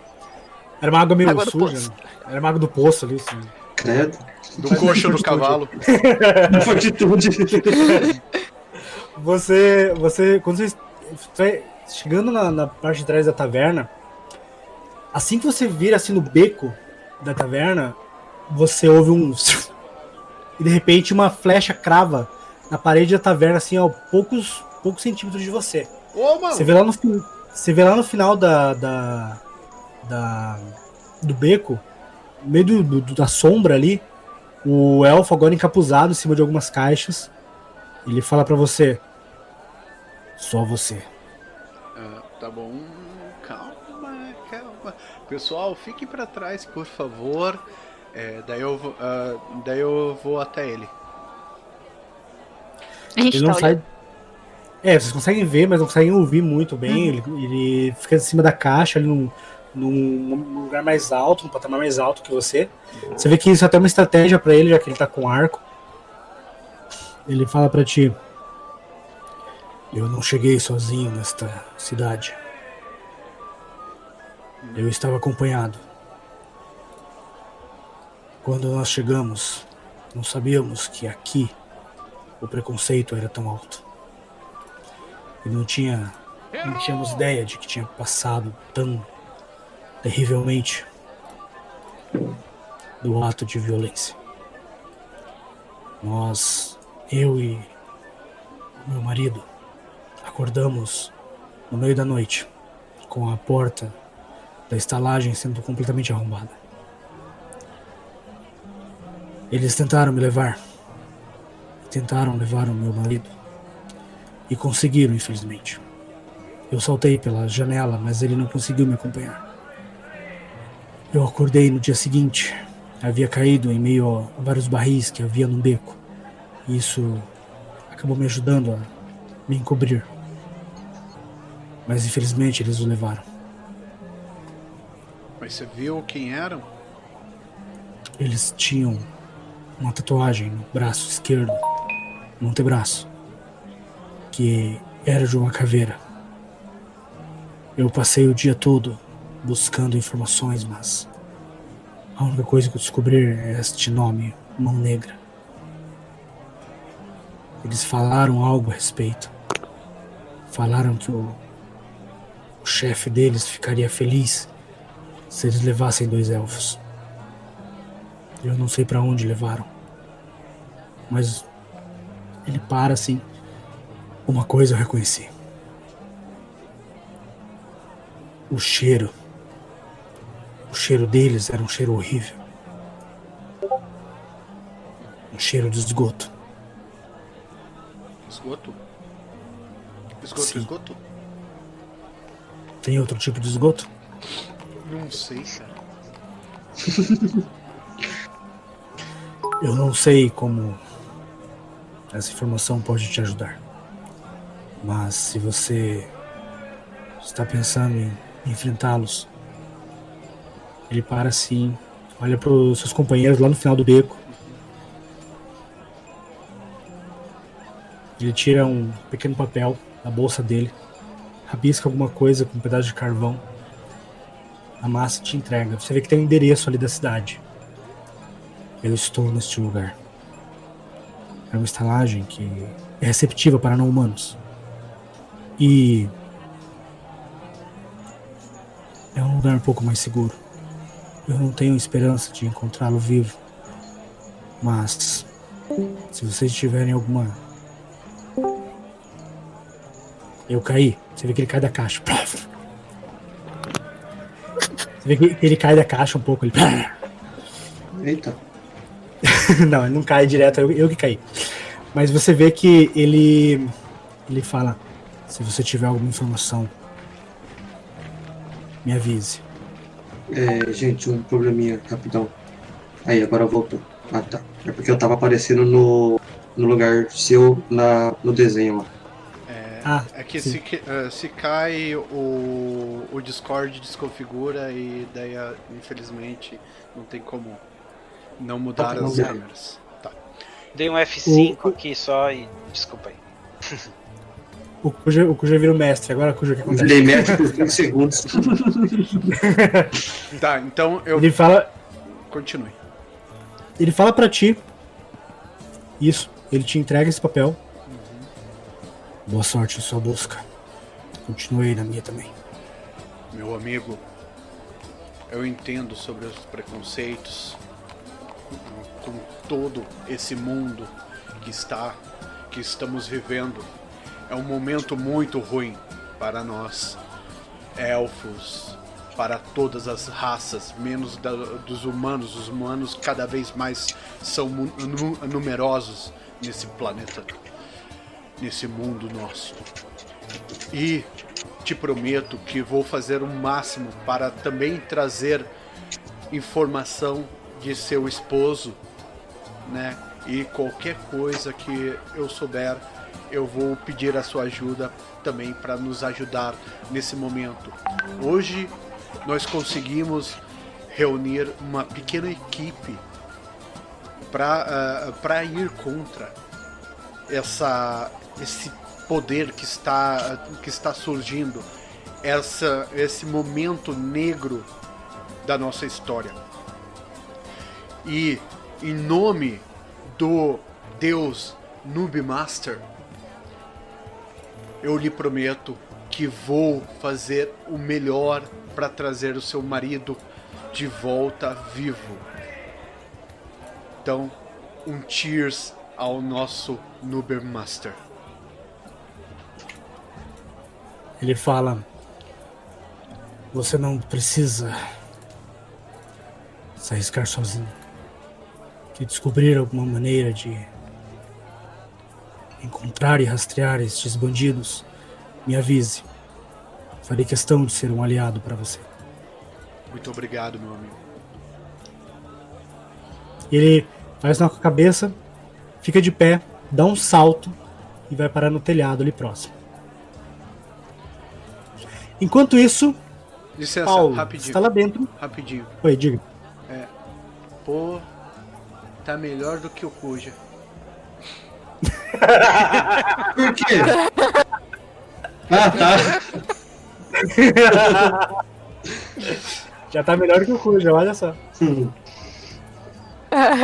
Speaker 1: Era uma água meio
Speaker 4: Água
Speaker 1: suja. né? Era uma água do poço ali, assim.
Speaker 3: Credo.
Speaker 2: Do coxo do cavalo.
Speaker 3: Fortitude.
Speaker 1: Você, você, quando você vai chegando na, na parte de trás da taverna, assim que você vira assim no beco da taverna, você ouve um e de repente uma flecha crava na parede da taverna assim a poucos poucos centímetros de você.
Speaker 2: Ô, mano!
Speaker 1: Você vê lá no você vê lá no final da da, da do beco, meio do, do- da sombra ali, o elfo agora encapuzado em cima de algumas caixas. Ele fala pra você: Só você.
Speaker 2: Ah, tá bom, calma, calma. Pessoal, fiquem pra trás, por favor. É, daí, eu, vou- ah, daí eu vou até ele.
Speaker 4: A gente
Speaker 1: Ele
Speaker 4: tá
Speaker 1: não
Speaker 4: olhando.
Speaker 1: sai. É, vocês conseguem ver, mas não conseguem ouvir muito bem. Ele, ele fica em cima da caixa, ali num, num lugar mais alto, num patamar mais alto que você. Você vê que isso é até uma estratégia pra ele, já que ele tá com arco. Ele fala pra ti: Eu não cheguei sozinho nesta cidade. Eu estava acompanhado. Quando nós chegamos, não sabíamos que aqui o preconceito era tão alto. E não tinha. Não tínhamos ideia de que tinha passado tão terrivelmente do ato de violência. Nós, eu e meu marido, acordamos no meio da noite com a porta da estalagem sendo completamente arrombada. Eles tentaram me levar tentaram levar o meu marido. E conseguiram, infelizmente. Eu saltei pela janela, mas ele não conseguiu me acompanhar. Eu acordei no dia seguinte. Havia caído em meio a vários barris que havia num beco. E isso acabou me ajudando a me encobrir. Mas infelizmente eles o levaram.
Speaker 2: Mas você viu quem eram?
Speaker 1: Eles tinham uma tatuagem no braço esquerdo, no antebraço, que era de uma caveira. Eu passei o dia todo buscando informações, mas a única coisa que eu descobri é este nome, Mão Negra. Eles falaram algo a respeito. Falaram que o, o chefe deles ficaria feliz se eles levassem dois elfos. Eu não sei pra onde levaram. Mas ele para assim. Uma coisa eu reconheci. O cheiro. O cheiro deles era um cheiro horrível. Um cheiro de esgoto.
Speaker 2: Esgoto? Esgoto,
Speaker 1: Sim.
Speaker 2: esgoto?
Speaker 1: Tem outro tipo de esgoto?
Speaker 2: Não sei, cara.
Speaker 1: Eu não sei como essa informação pode te ajudar. Mas se você está pensando em enfrentá-los, ele para assim, olha para os seus companheiros lá no final do beco. Ele tira um pequeno papel da bolsa dele, rabisca alguma coisa com um pedaço de carvão, amassa e te entrega. Você vê que tem um endereço ali da cidade. Eu estou neste lugar. É uma estalagem que é receptiva para não humanos. E é um lugar um pouco mais seguro. Eu não tenho esperança de encontrá-lo vivo. Mas se vocês tiverem alguma. Eu caí. Você vê que ele cai da caixa. Você vê que ele cai da caixa um pouco. Ele...
Speaker 3: Eita.
Speaker 1: não, ele não cai direto, eu, eu que caí. Mas você vê que ele. Ele fala: se você tiver alguma informação, me avise.
Speaker 3: É, gente, um probleminha rapidão. Aí, agora voltou. Ah, tá. É porque eu tava aparecendo no, no lugar seu na, no desenho lá.
Speaker 2: É,
Speaker 1: Ah,
Speaker 2: é que
Speaker 1: sim.
Speaker 2: se, eh, se cai o, o Discord desconfigura e daí ah, infelizmente não tem como não mudar
Speaker 3: Tá,
Speaker 2: as câmeras. Tá.
Speaker 5: Dei um F5
Speaker 1: O-
Speaker 5: aqui só e. Desculpa aí.
Speaker 1: O Cuja, o Cuja vira o mestre. Agora, Cuja, o que
Speaker 3: Eu
Speaker 1: acontece?
Speaker 3: virei médico por 30 segundos.
Speaker 2: Tá, então eu
Speaker 1: Ele fala,
Speaker 2: continue.
Speaker 1: ele fala para ti. Isso. Ele te entrega esse papel. Boa sorte em sua busca. Continuei na minha também.
Speaker 2: Meu amigo, eu entendo sobre os preconceitos com todo esse mundo que está que estamos vivendo. É um momento muito ruim para nós, elfos, para todas as raças, menos da- dos humanos. Os humanos cada vez mais são numerosos nesse planeta, nesse mundo nosso. E te prometo que vou fazer o máximo para também trazer informação de seu esposo, né? E qualquer coisa que eu souber, eu vou pedir a sua ajuda também para nos ajudar nesse momento. Hoje nós conseguimos reunir uma pequena equipe para para ir contra essa esse poder que está que está surgindo essa esse momento negro da nossa história e em nome do Deus Noob Master eu lhe prometo que vou fazer o melhor para trazer o seu marido de volta vivo então um cheers ao nosso Noob Master
Speaker 1: Ele fala: Você não precisa se arriscar sozinho. Se descobrir alguma maneira de encontrar e rastrear estes bandidos, me avise. Farei questão de ser um aliado para você.
Speaker 2: Muito obrigado, meu amigo.
Speaker 1: Ele faz na cabeça, fica de pé, dá um salto e vai parar no telhado ali próximo. Enquanto isso,
Speaker 2: Licença,
Speaker 1: Paulo
Speaker 2: rapidinho.
Speaker 1: está lá dentro.
Speaker 2: Rapidinho.
Speaker 1: Oi, diga.
Speaker 2: Pô, tá melhor do que o Cuja.
Speaker 3: Por quê? Ah, tá.
Speaker 1: Já tá melhor que o Cuja, olha só.
Speaker 3: Hum.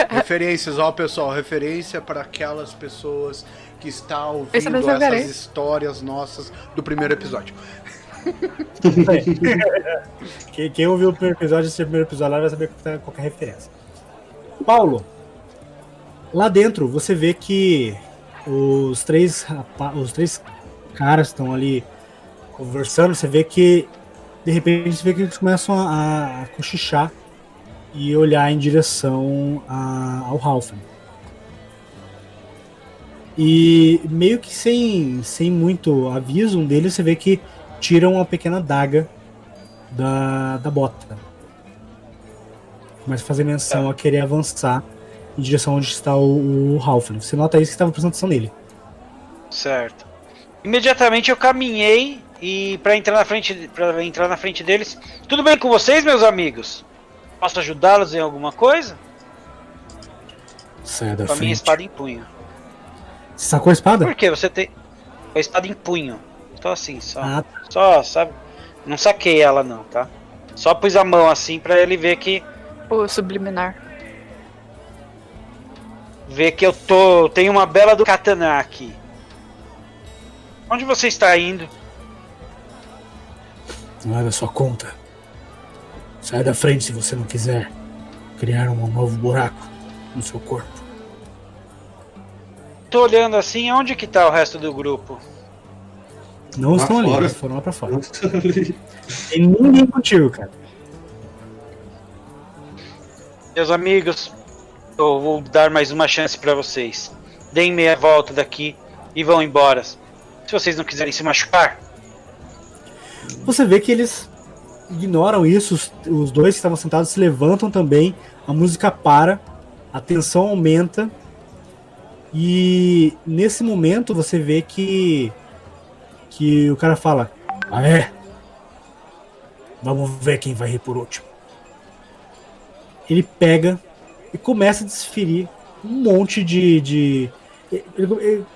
Speaker 2: Referências, ó pessoal, referência para aquelas pessoas que estão ouvindo
Speaker 4: não
Speaker 2: essas histórias nossas do primeiro episódio.
Speaker 1: Quem, quem ouviu o primeiro episódio, esse primeiro episódio lá vai saber qual é- é referência. Paulo, lá dentro você vê que os três, os três caras estão ali conversando. Você vê que de repente você vê que eles começam a, a cochichar e olhar em direção a- ao Halfling. E meio que sem, sem muito aviso, um deles você vê que tiram uma pequena daga da, da bota. Começa a fazer menção a querer avançar em direção onde está o, o Halfling. Você nota isso que estava prestando atenção nele.
Speaker 5: Certo. Imediatamente eu caminhei e para entrar na frente para entrar na frente deles. Tudo bem com vocês, meus amigos? Posso ajudá-los em alguma coisa?
Speaker 1: Saia da
Speaker 5: Com a minha espada em punho.
Speaker 1: Você sacou a espada?
Speaker 5: Por que você tem. A espada em punho. Tô assim, só.
Speaker 1: Ah,
Speaker 5: Só, sabe? Não saquei ela não, tá? Só pus a mão assim pra ele ver que.
Speaker 4: O subliminar.
Speaker 5: Ver que eu tô. Tenho uma bela do katana aqui. Onde você está indo?
Speaker 1: não é da sua conta. Saia da frente se você não quiser criar um novo buraco no seu corpo.
Speaker 5: Tô olhando assim, onde que tá o resto do grupo?
Speaker 1: Não
Speaker 3: Lá
Speaker 1: estão ali,
Speaker 3: fora.
Speaker 1: eles foram lá pra fora. Tem ninguém contigo, cara.
Speaker 5: Meus amigos, eu vou dar mais uma chance pra vocês. Deem meia volta daqui e vão embora. Se vocês não quiserem se machucar,
Speaker 1: Você vê que eles ignoram isso, os, os dois que estavam sentados se levantam também, a música para, a tensão aumenta. E nesse momento você vê que que o cara fala: "Ah é? Vamos ver quem vai rir por último." Ele pega e começa a desferir um monte de, de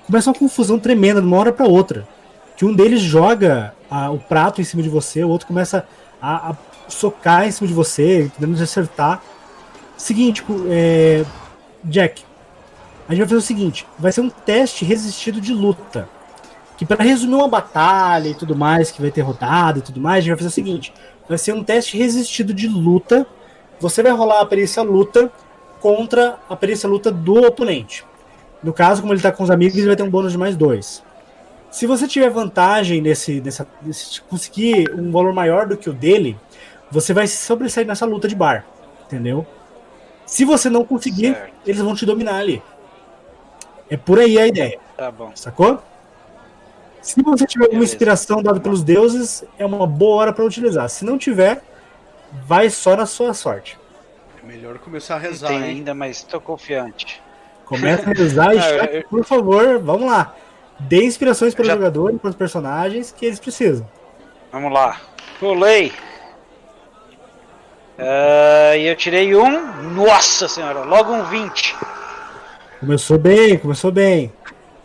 Speaker 1: começa uma confusão tremenda de uma hora para outra que um deles joga a- o prato em cima de você, o outro começa a, a socar em cima de você, tentando te acertar. Seguinte, cu- é, Jack, a gente vai fazer o seguinte: vai ser um teste resistido de luta. Que para resumir uma batalha e tudo mais, que vai ter rodada e tudo mais, a gente vai fazer o seguinte: vai ser um teste resistido de luta. Você vai rolar a perícia luta contra a perícia luta do oponente. No caso, como ele tá com os amigos, ele vai ter um bônus de mais dois. Se você tiver vantagem nesse, nessa, nesse- conseguir um valor maior do que o dele, você vai se sobressair nessa luta de bar, entendeu? Se você não conseguir,
Speaker 5: Certo.
Speaker 1: eles vão te dominar ali. É por aí a ideia,
Speaker 5: tá bom.
Speaker 1: sacou? Se você tiver alguma inspiração dada pelos deuses, é uma boa hora para utilizar. Se não tiver, vai só na sua sorte.
Speaker 2: Melhor começar a
Speaker 5: Não
Speaker 2: rezar,
Speaker 5: tem ainda, mas tô confiante.
Speaker 1: Começa a rezar e
Speaker 5: Ah, eu-
Speaker 1: por favor, vamos lá. Dê inspirações para os
Speaker 5: Já-
Speaker 1: jogadores, para os personagens que eles precisam.
Speaker 5: Vamos lá. Pulei. Ah, E eu tirei um. Nossa senhora, logo um 20.
Speaker 1: Começou bem, começou bem.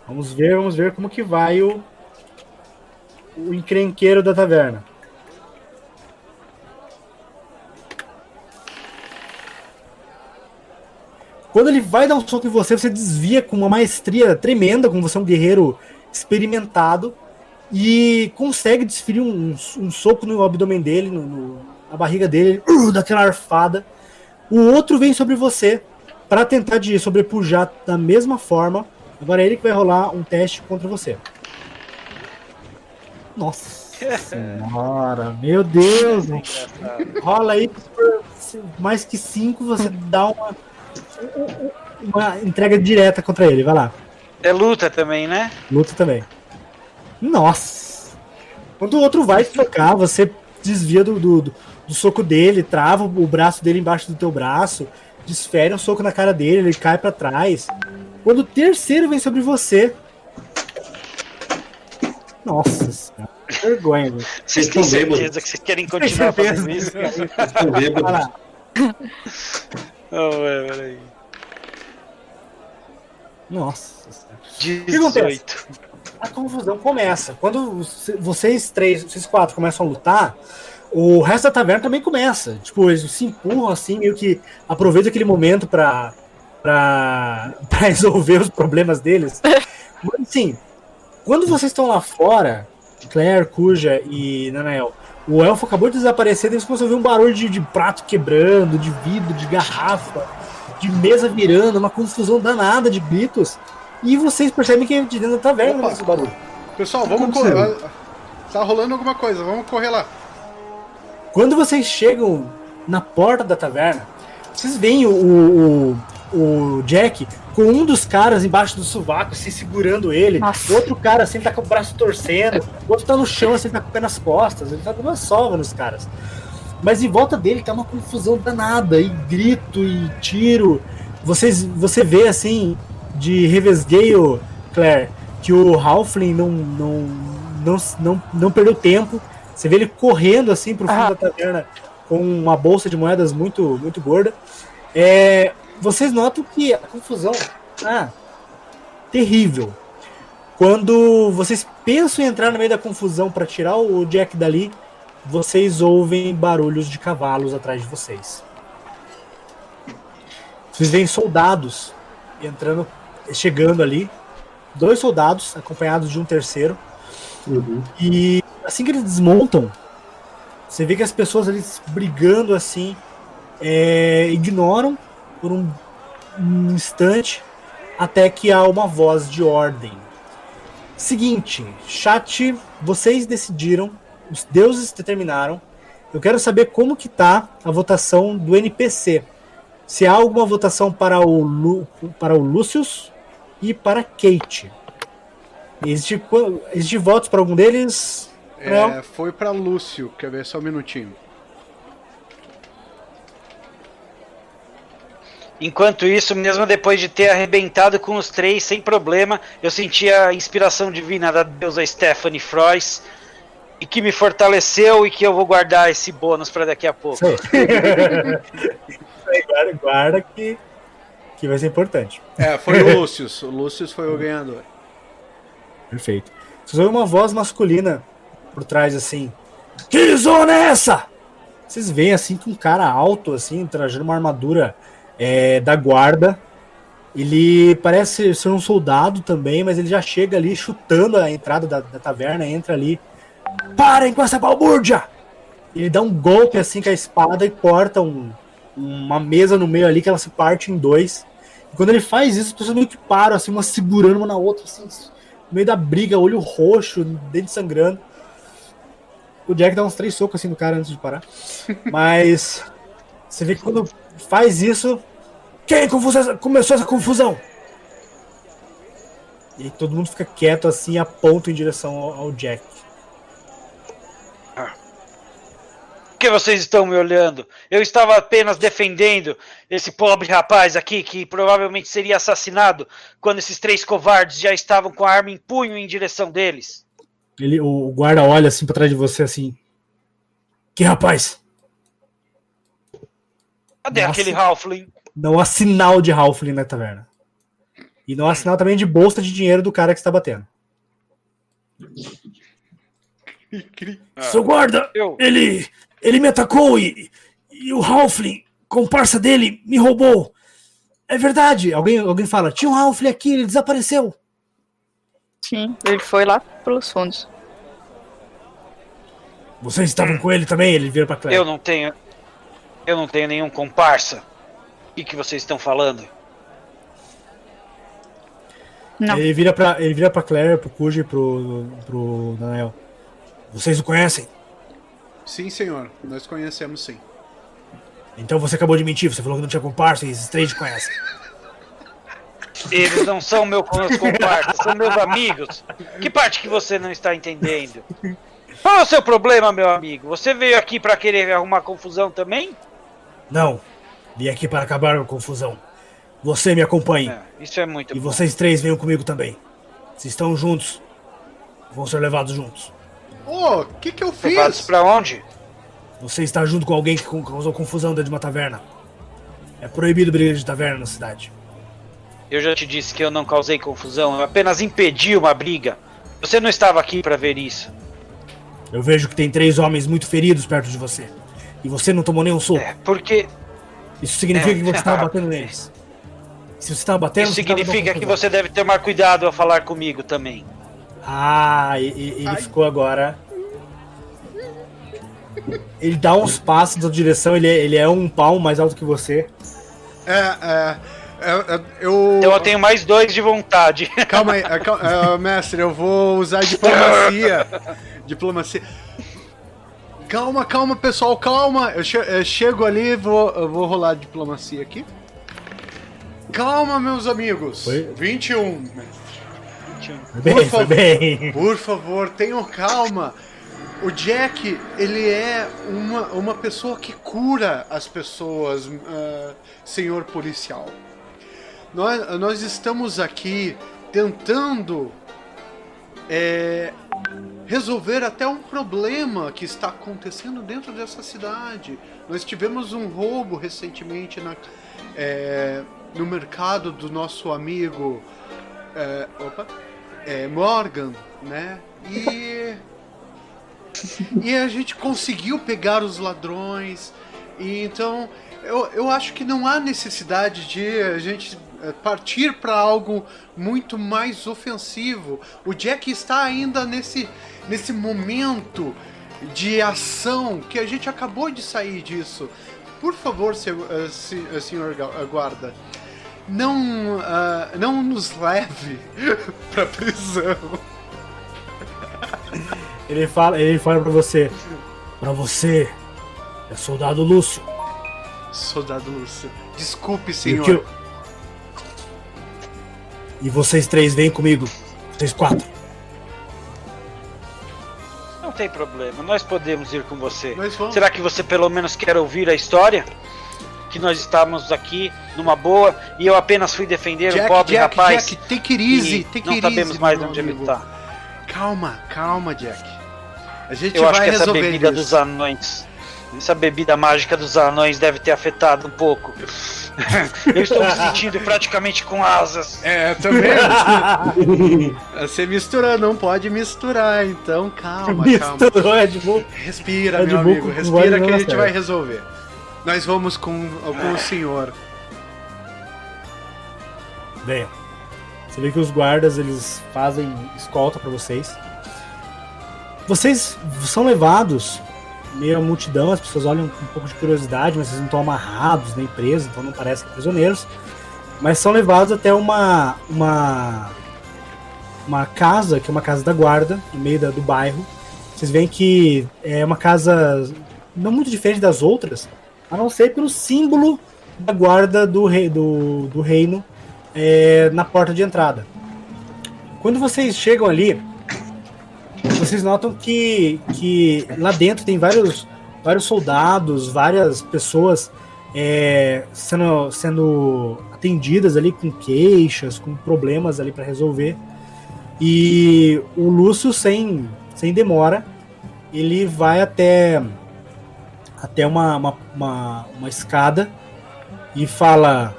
Speaker 1: Vamos ver, vamos ver como que vai o, o encrenqueiro da taverna. Quando ele vai dar um soco em você, você desvia com uma maestria tremenda, como você é um guerreiro experimentado, e consegue desferir um, um soco no abdômen dele, no, no- na barriga dele, uh, daquela arfada. O outro vem sobre você para tentar de sobrepujar da mesma forma. Agora é ele que vai rolar um teste contra você. Nossa senhora, meu Deus! Rola aí, por mais que 5, você dá uma, uma entrega direta contra ele. Vai lá,
Speaker 5: É luta também, né?
Speaker 1: luta também. Nossa! Quando o outro vai te tocar, você desvia do, do, do- soco dele, trava o braço dele embaixo do teu braço, desfere um soco na cara dele, ele cai pra trás. Quando o terceiro vem sobre você. Nossa senhora, que vergonha, velho.
Speaker 5: Vocês
Speaker 3: estão
Speaker 5: têm
Speaker 3: bêbados.
Speaker 5: certeza que vocês querem continuar fazendo isso?
Speaker 3: Estão bêbados.
Speaker 1: Vai lá.
Speaker 5: Oh, é, peraí.
Speaker 1: Nossa senhora. que acontece?
Speaker 5: 18.
Speaker 1: a confusão começa. Quando você- vocês três, vocês quatro começam a lutar, o resto da taverna também começa. Tipo, eles se empurram assim, meio que aproveitam aquele momento pra, pra, pra resolver os problemas deles. Mas assim, quando vocês estão lá fora, Claire, Cuja e Nanael, o elfo acabou de desaparecer, vocês começam a ouvir um barulho de, de prato quebrando, de vidro, de garrafa, de mesa virando, uma confusão danada de gritos. E vocês percebem que é de dentro da taverna
Speaker 2: Opa.
Speaker 1: esse barulho.
Speaker 2: Pessoal, vamos correr. Tá rolando alguma coisa, vamos correr lá.
Speaker 1: Quando vocês chegam na porta da taverna, vocês veem o, o, o Jack com um dos caras embaixo do sovaco, assim, segurando ele.
Speaker 4: Nossa.
Speaker 1: Outro cara, assim, tá com o braço torcendo. O outro tá no chão, assim, tá com o pé nas costas. Ele tá dando uma sova nos caras. Mas em volta dele tá uma confusão danada, e grito, e tiro. Vocês, você vê, assim, de revesgueio, Claire, que o Halfling não, não, não, não, não perdeu tempo. Você vê ele correndo, assim, pro fundo
Speaker 4: Ah.
Speaker 1: da taverna com uma bolsa de moedas muito, muito gorda. É, vocês notam que a confusão ah, terrível. Quando vocês pensam em entrar no meio da confusão para tirar o Jack dali, vocês ouvem barulhos de cavalos atrás de vocês. Vocês veem soldados entrando, chegando ali. Dois soldados acompanhados de um terceiro.
Speaker 3: Uhum.
Speaker 1: E assim que eles desmontam, você vê que as pessoas ali brigando assim é, ignoram por um, um instante até que há uma voz de ordem. Seguinte, chat, vocês decidiram, os deuses determinaram. Eu quero saber como que tá a votação do NPC. Se há alguma votação para o, Lu, para o Lucius e para Kate. Existe, existe votos para algum deles?
Speaker 2: É, foi pra Lúcio, quer ver só um minutinho.
Speaker 5: Enquanto isso, mesmo depois de ter arrebentado com os três sem problema, eu senti a inspiração divina da deusa Stephanie Frois e que me fortaleceu e que eu vou guardar esse bônus para daqui a pouco.
Speaker 1: Guarda, guarda que, que vai ser importante.
Speaker 2: É, foi o Lúcio. O Lúcio foi o ganhador.
Speaker 1: Perfeito. Vocês ouvem uma voz masculina por trás, assim. Que zona é essa? Vocês veem, assim, que um cara alto, assim, trajando uma armadura é, da guarda. Ele parece ser um soldado também, mas ele já chega ali chutando a entrada da, da taverna, entra ali. Parem com essa balbúrdia! Ele dá um golpe, assim, com a espada e corta um- uma mesa no meio ali que ela se parte em dois. E quando ele faz isso, as pessoas meio que param, assim, uma segurando uma na outra, assim, no meio da briga, olho roxo, dente sangrando. O Jack dá uns três socos assim no cara antes de parar. Mas você vê que quando faz isso. Quem confusão- começou essa confusão? E todo mundo fica quieto assim, aponta em direção ao, ao Jack.
Speaker 5: Por que vocês estão me olhando? Eu estava apenas defendendo esse pobre rapaz aqui que provavelmente seria assassinado quando esses três covardes já estavam com a arma em punho em direção deles.
Speaker 1: Ele, o, guarda olha assim pra trás de você assim. Que rapaz?
Speaker 5: Cadê
Speaker 1: Nossa.
Speaker 5: aquele Halfling?
Speaker 1: Não há sinal de Halfling na taverna. E não há sinal também de bolsa de dinheiro do cara que está batendo. Seu guarda,
Speaker 5: Eu.
Speaker 1: ele, ele me atacou e, e o Halfling, comparsa dele, me roubou. É verdade. Alguém, alguém fala, tinha um Halfling aqui, ele desapareceu.
Speaker 4: Sim, ele foi lá pelos fundos.
Speaker 1: Vocês estavam com ele também? Ele vira pra Claire.
Speaker 5: Eu não tenho. Eu não tenho nenhum comparsa. O que, que vocês estão falando?
Speaker 4: Não.
Speaker 1: Ele vira pra, ele vira pra Claire, pro Kuji e pro, pro Daniel. Vocês o conhecem?
Speaker 2: Sim, senhor. Nós conhecemos sim.
Speaker 1: Então você acabou de mentir, você falou que não tinha comparsa e esses três te conhecem.
Speaker 5: Eles não são meu- meus comparsas, são meus amigos. Que parte que você não está entendendo? Qual é o seu problema, meu amigo? Você veio aqui para querer arrumar confusão também?
Speaker 1: Não, vim aqui para acabar com a confusão. Você me acompanhe.
Speaker 5: É, isso é muito
Speaker 1: E
Speaker 5: bom.
Speaker 1: vocês três venham comigo também. Se estão juntos, vão ser levados juntos.
Speaker 2: Ô, o que que eu
Speaker 5: Levados
Speaker 2: fiz?
Speaker 5: pra onde?
Speaker 1: Você está junto com alguém que causou confusão dentro de uma taverna. É proibido briga de taverna na cidade.
Speaker 5: Eu já te disse que eu não causei confusão, eu apenas impedi uma briga. Você não estava aqui para ver isso.
Speaker 1: Eu vejo que tem três homens muito feridos perto de você. E você não tomou nenhum soco.
Speaker 5: É, porque
Speaker 1: Isso significa
Speaker 5: É.
Speaker 1: que você estava batendo neles. Se você estava batendo,
Speaker 5: isso significa que você deve tomar cuidado ao falar comigo também.
Speaker 1: Ah, e- e- ele ficou agora. Ele dá uns passos na direção, ele é, ele é um palmo mais alto que você.
Speaker 2: É, é, é, é, eu...
Speaker 5: Então eu tenho mais dois de vontade.
Speaker 2: Calma aí, cal- é, mestre, eu vou usar diplomacia. Diplomacia. Calma, calma, pessoal, calma. Eu, che- eu chego ali, vou, eu vou rolar diplomacia aqui. Calma, meus amigos.
Speaker 1: Foi?
Speaker 2: 21. mestre. Por favor.
Speaker 1: bem.
Speaker 2: Por favor, tenham calma. O Jack, ele é uma, uma pessoa que cura as pessoas, ah, senhor policial. Nós, nós estamos aqui tentando é, resolver até um problema que está acontecendo dentro dessa cidade. Nós tivemos um roubo recentemente na, é, no mercado do nosso amigo é, opa, é, Morgan, né? E e a gente conseguiu pegar os ladrões. E então eu, eu acho que não há necessidade de a gente é, partir para algo muito mais ofensivo. O Jack está ainda nesse, nesse momento de ação que a gente acabou de sair disso. Por favor, senhor, eh, senhor guarda, não, uh, não nos leve para prisão.
Speaker 1: Ele fala, ele fala para você, para você, é soldado Lúcio.
Speaker 2: Soldado Lúcio. Desculpe, senhor.
Speaker 1: E, eu... e vocês três vêm comigo. Vocês quatro.
Speaker 5: Não tem problema, nós podemos ir com você. Será que você pelo menos quer ouvir a história? Que nós estávamos aqui numa boa e eu apenas fui defender
Speaker 2: Jack,
Speaker 5: um pobre
Speaker 2: Jack,
Speaker 5: rapaz.
Speaker 2: Jack, take it easy, take
Speaker 5: não
Speaker 2: it
Speaker 5: sabemos
Speaker 2: easy,
Speaker 5: mais onde ele
Speaker 2: amigo.
Speaker 5: está.
Speaker 2: Calma, calma, Jack. A gente
Speaker 5: Eu
Speaker 2: vai
Speaker 5: acho que essa bebida
Speaker 2: isso.
Speaker 5: dos anões, essa bebida mágica dos anões deve ter afetado um pouco. eu estou me sentindo praticamente com asas.
Speaker 2: É, também. Você mistura, não pode misturar, então calma, calma.
Speaker 1: Misturou Red Bull.
Speaker 2: Respira,
Speaker 1: Red
Speaker 2: meu
Speaker 1: Bull
Speaker 2: amigo, respira que a gente vai resolver. Nós vamos com, com o senhor.
Speaker 1: Venham. Você vê que os guardas eles fazem escolta pra vocês. Vocês são levados meio à multidão, as pessoas olham com um pouco de curiosidade, mas vocês não estão amarrados nem presos, então não parecem prisioneiros. Mas são levados até uma uma uma casa, que é uma casa da guarda, no meio da- do bairro. Vocês veem que é uma casa não muito diferente das outras, a não ser pelo símbolo da guarda do, rei, do, do reino é, na porta de entrada. Quando vocês chegam ali, vocês notam que, que lá dentro tem vários, vários soldados, várias pessoas é, sendo, sendo atendidas ali com queixas, com problemas ali para resolver. E o Lúcio, sem, sem demora, ele vai até, até uma, uma, uma, uma escada e fala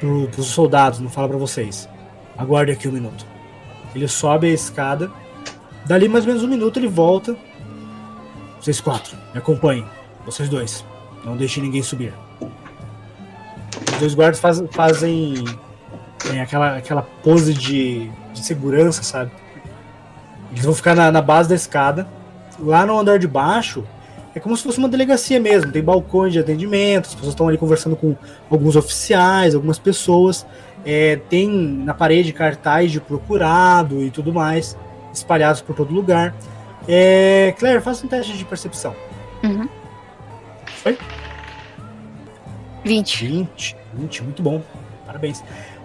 Speaker 1: pro, pros soldados, não fala pra vocês. Aguarde aqui um minuto. Ele sobe a escada. Dali mais ou menos um minuto ele volta. Vocês quatro, me acompanhem. Vocês dois. Não deixem ninguém subir. Os dois guardas faz- fazem é, aquela, aquela pose de, de segurança, sabe? Eles vão ficar na, na base da escada. Lá no andar de baixo é como se fosse uma delegacia mesmo. Tem balcões de atendimento, as pessoas estão ali conversando com alguns oficiais, algumas pessoas. É, tem na parede cartaz de procurado e tudo mais, espalhados por todo lugar. É, Claire, faça um teste de percepção.
Speaker 4: Uhum.
Speaker 1: Foi?
Speaker 4: 20.
Speaker 1: 20, 20, muito bom. Parabéns.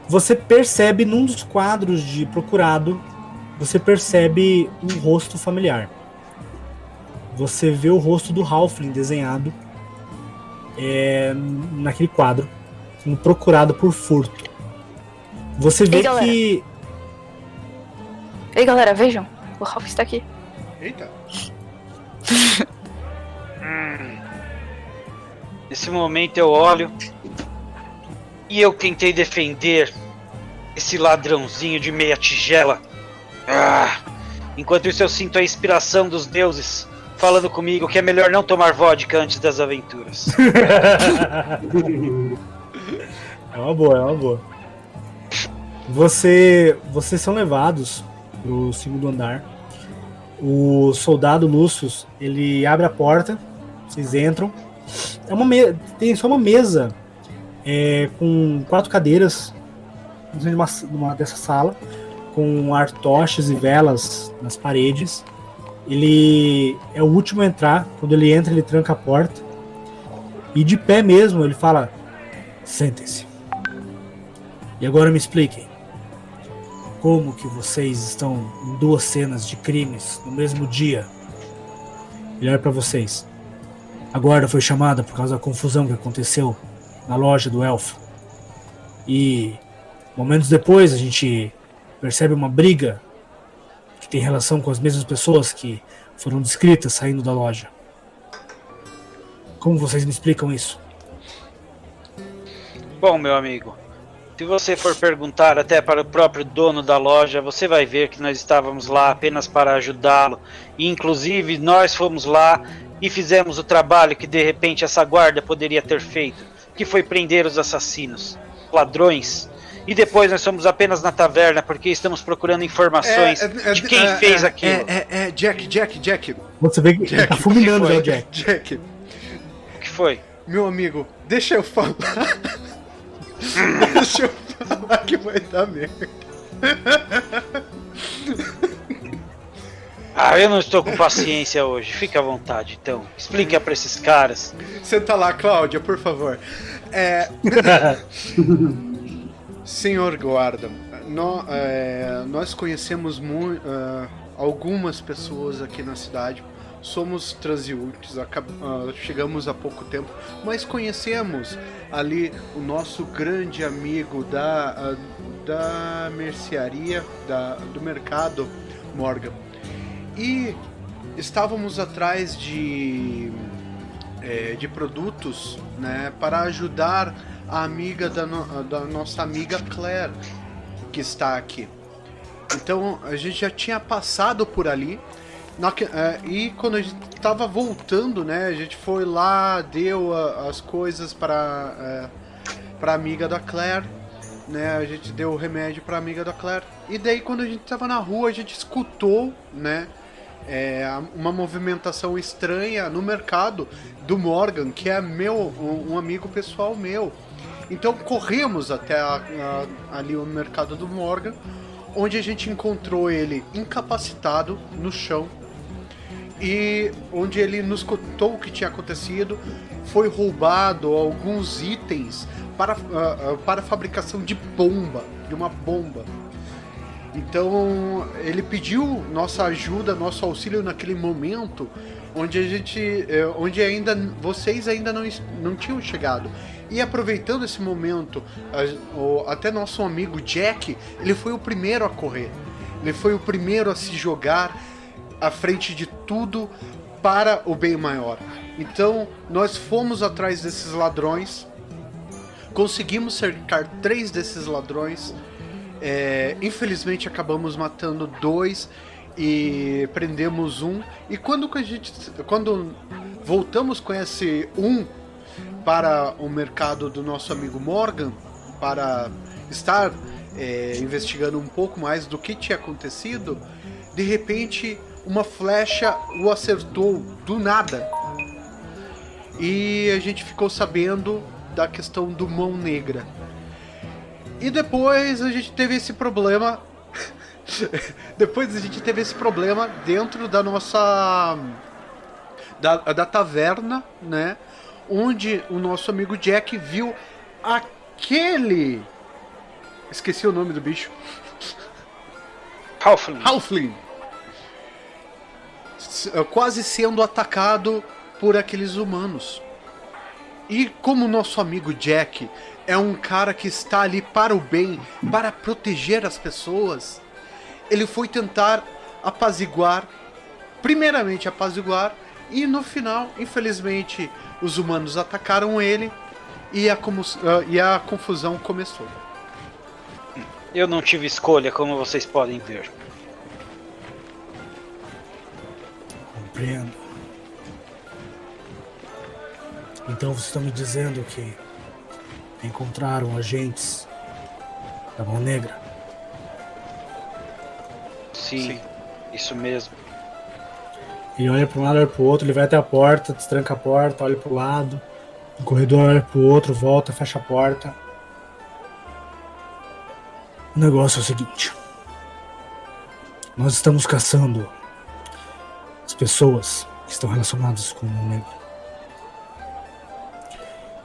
Speaker 1: Você percebe num dos quadros de procurado, você percebe um rosto familiar. Você vê o rosto do Halfling desenhado é, naquele quadro, procurado por furto. Você vê
Speaker 4: Ei,
Speaker 1: que
Speaker 4: Ei, galera, vejam. O Ralph está aqui.
Speaker 2: Eita.
Speaker 5: Nesse momento eu olho e eu tentei defender esse ladrãozinho de meia tigela. Ah, enquanto isso eu sinto a inspiração dos deuses falando comigo que é melhor não tomar vodka antes das aventuras.
Speaker 1: É uma boa, é uma boa. Você, vocês são levados pro segundo andar. O soldado Lúcius, ele abre a porta, vocês entram. É uma tem só uma mesa é, com quatro cadeiras dentro de uma, dessa sala, com artoches e velas nas paredes. Ele é o último a entrar. Quando ele entra, ele tranca a porta. E de pé mesmo, ele fala: Sentem-se. E agora me expliquem. Como que vocês estão em duas cenas de crimes no mesmo dia? Ele olha pra vocês. A guarda foi chamada por causa da confusão que aconteceu na loja do elfo. E momentos depois a gente percebe uma briga tem relação com as mesmas pessoas que foram descritas saindo da loja. Como vocês me explicam isso?
Speaker 5: Bom, meu amigo, se você for perguntar até para o próprio dono da loja, você vai ver que nós estávamos lá apenas para ajudá-lo. Inclusive, nós fomos lá e fizemos o trabalho que de repente essa guarda poderia ter feito, que foi prender os assassinos, ladrões. E depois nós somos apenas na taverna porque estamos procurando informações
Speaker 2: É, é, é,
Speaker 5: de quem
Speaker 2: é,
Speaker 5: fez
Speaker 2: é,
Speaker 5: aquilo.
Speaker 2: É, é, é, Jack, Jack, Jack.
Speaker 1: Você vê que ele tá fulminando já o Jack.
Speaker 2: Jack,
Speaker 5: O que foi?
Speaker 2: meu amigo, deixa eu falar. deixa eu falar que vai dar merda.
Speaker 5: Ah, eu não estou com paciência hoje. Fique à vontade, então. Explique para esses caras.
Speaker 2: Senta lá, Cláudia, por favor. É, senhor guarda, nó- é, nós conhecemos ah, algumas pessoas aqui na cidade. Somos transeuntes, ah, chegamos há pouco tempo, mas conhecemos ali o nosso grande amigo da, ah, da mercearia, da, do mercado Morgan. E estávamos atrás de é, de produtos né, para ajudar a amiga da, no- da nossa amiga Claire, que está aqui. Então a gente já tinha passado por ali. na é, e quando a gente estava voltando, né, a gente foi lá, deu as coisas para é, para amiga da Claire, né, a gente deu o remédio para amiga da Claire. E daí quando a gente estava na rua, a gente escutou, né, é, uma movimentação estranha no mercado do Morgan, que é meu um, um amigo pessoal meu. Então corremos até a- a- ali o mercado do Morgan, onde a gente encontrou ele incapacitado no chão e onde ele nos contou o que tinha acontecido. Foi roubado alguns itens para, ah, para fabricação de bomba, de uma bomba. Então ele pediu nossa ajuda, nosso auxílio naquele momento onde a gente, eh, onde ainda vocês ainda não, não tinham chegado. E aproveitando esse momento, até nosso amigo Jack, ele foi o primeiro a correr. Ele foi o primeiro a se jogar à frente de tudo para o bem maior. Então nós fomos atrás desses ladrões, conseguimos cercar três desses ladrões. É, infelizmente acabamos matando dois e prendemos um. E quando a gente, quando voltamos com esse um para o mercado do nosso amigo Morgan para estar é, investigando um pouco mais do que tinha acontecido, de repente uma flecha o acertou do nada. E a gente ficou sabendo da questão do mão negra. E depois a gente teve esse problema. depois a gente teve esse problema dentro da nossa. Da, da taverna, né? Onde o nosso amigo Jack viu aquele. Esqueci o nome do bicho.
Speaker 5: Halfling.
Speaker 2: Eh, Quase sendo atacado por aqueles humanos. E como nosso amigo Jack é um cara que está ali para o bem, para proteger as pessoas, ele foi tentar apaziguar, primeiramente apaziguar, e no final, infelizmente, os humanos atacaram ele e a, ah, e a confusão começou.
Speaker 5: Eu não tive escolha, como vocês podem ver.
Speaker 1: Compreendo. Então vocês estão me dizendo que encontraram agentes da Mão Negra?
Speaker 5: Sim, isso mesmo.
Speaker 1: Ele olha para um lado, olha para o outro, ele vai até a porta, destranca a porta, olha para o lado, no corredor olha para o outro, volta, fecha a porta. O negócio é o seguinte: nós estamos caçando as pessoas que estão relacionadas com o Mão Negra.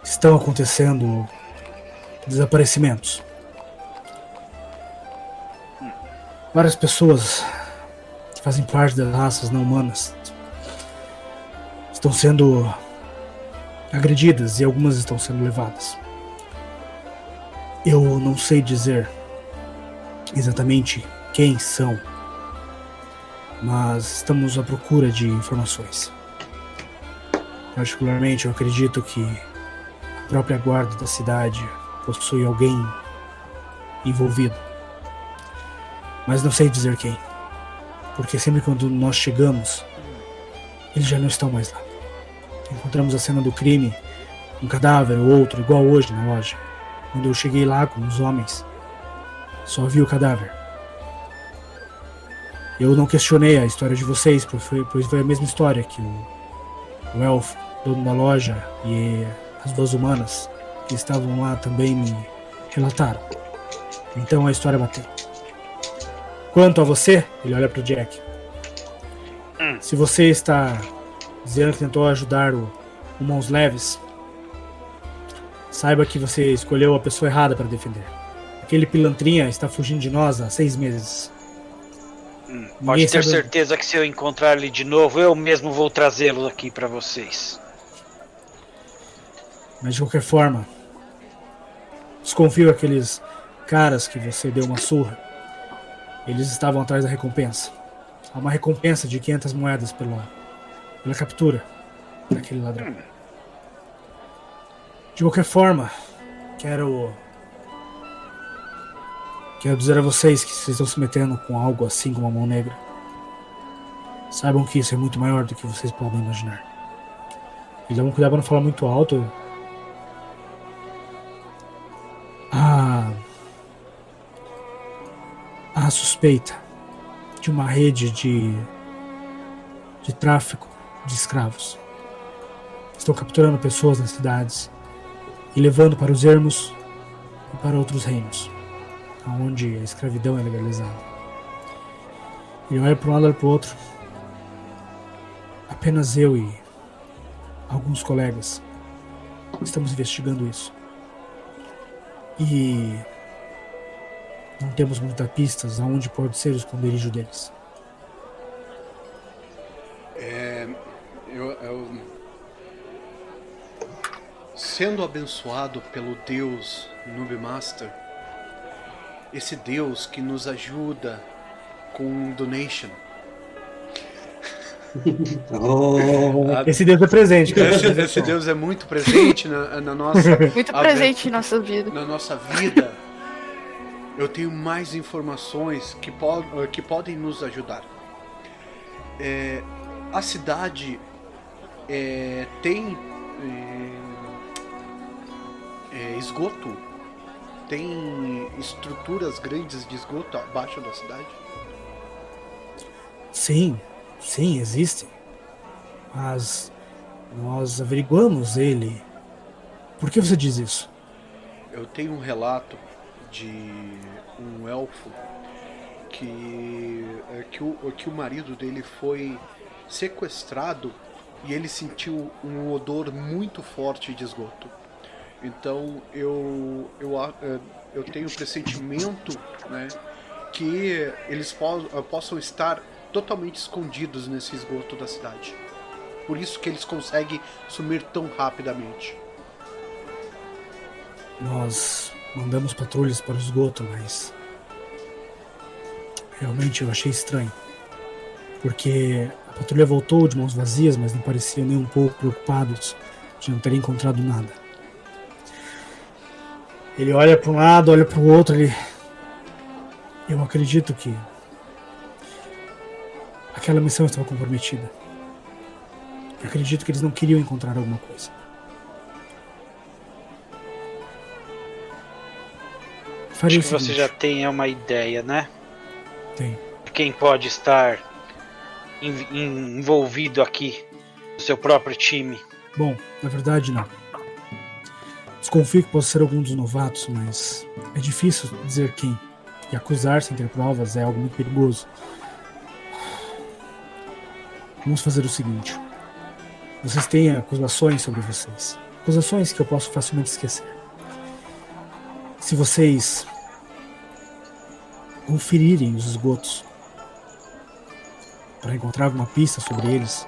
Speaker 1: Estão acontecendo desaparecimentos. Várias pessoas que fazem parte das raças não humanas estão sendo agredidas e algumas estão sendo levadas. Eu não sei dizer exatamente quem são mas estamos à procura de informações. Particularmente, eu acredito que a própria guarda da cidade possui alguém envolvido. Mas não sei dizer quem. Porque sempre quando nós chegamos, eles já não estão mais lá. Encontramos a cena do crime, um cadáver ou outro, igual hoje na loja. Quando eu cheguei lá com os homens, só vi o cadáver. Eu não questionei a história de vocês, pois foi, pois foi a mesma história que o, o elfo, dono da loja, e as duas humanas que estavam lá também me relataram. Então a história bateu. Quanto a você, ele olha pro Jack. Se você está dizendo que tentou ajudar o, o Mãos Leves, saiba que você escolheu a pessoa errada para defender. Aquele pilantrinha está fugindo de nós há seis meses.
Speaker 5: Hum, Pode ter
Speaker 1: sabe-
Speaker 5: certeza que se eu encontrar ele de novo, eu mesmo vou trazê-lo aqui pra vocês.
Speaker 1: Mas de qualquer forma, desconfio aqueles caras que você deu uma surra. Eles estavam atrás da recompensa. Há uma recompensa de 500 moedas pela, pela captura daquele ladrão. De qualquer forma, quero. Quero dizer a vocês que vocês estão se metendo com algo assim como a mão negra. Saibam que isso é muito maior do que vocês podem imaginar. E um cuidado pra não falar muito alto. A. A suspeita de uma rede de. de tráfico de escravos. Estão capturando pessoas nas cidades e levando para os ermos e para outros reinos, onde a escravidão é legalizada. Ele olha para um lado e para o outro. Apenas eu e alguns colegas estamos investigando isso. E não temos muitas pistas aonde pode ser o esconderijo deles.
Speaker 2: É, eu, eu- sendo abençoado pelo Deus Noobmaster, esse Deus que nos ajuda com donation.
Speaker 3: Oh,
Speaker 2: a-
Speaker 1: Esse Deus é presente.
Speaker 2: esse, esse Deus é muito presente na, na nossa
Speaker 4: Muito
Speaker 2: a-
Speaker 4: presente em nossa vida.
Speaker 2: na nossa vida, eu tenho mais informações que, po que podem nos ajudar. É, a cidade é, tem é, é, esgoto? Tem estruturas grandes de esgoto abaixo da cidade?
Speaker 1: Sim, sim, existem. Mas nós averiguamos ele. Por que você diz isso?
Speaker 2: Eu tenho um relato de um elfo que, é, que, o, que o marido dele foi sequestrado e ele sentiu um odor muito forte de esgoto. Então eu, eu, é, eu tenho o pressentimento né, que eles po possam estar totalmente escondidos nesse esgoto da cidade. Por isso que eles conseguem sumir tão rapidamente.
Speaker 1: Nós mandamos patrulhas para o esgoto, mas. Realmente eu achei estranho. Porque patrulha voltou de mãos vazias, mas não pareciam nem um pouco preocupados de não terem encontrado nada. Ele olha para um lado, olha para o outro, ele. Eu acredito que. Aquela missão estava comprometida. Eu acredito que eles não queriam encontrar alguma coisa. Faria
Speaker 5: Acho que você já tem uma ideia, né?
Speaker 1: Tem.
Speaker 5: Quem pode estar envolvido aqui no seu próprio time.
Speaker 1: Bom, na verdade não. Desconfio que possa ser algum dos novatos, mas é difícil dizer quem. E acusar sem ter provas é algo muito perigoso. Vamos fazer o seguinte. Vocês têm acusações sobre vocês. Acusações que eu posso facilmente esquecer. Se vocês conferirem os esgotos para encontrar alguma pista sobre eles,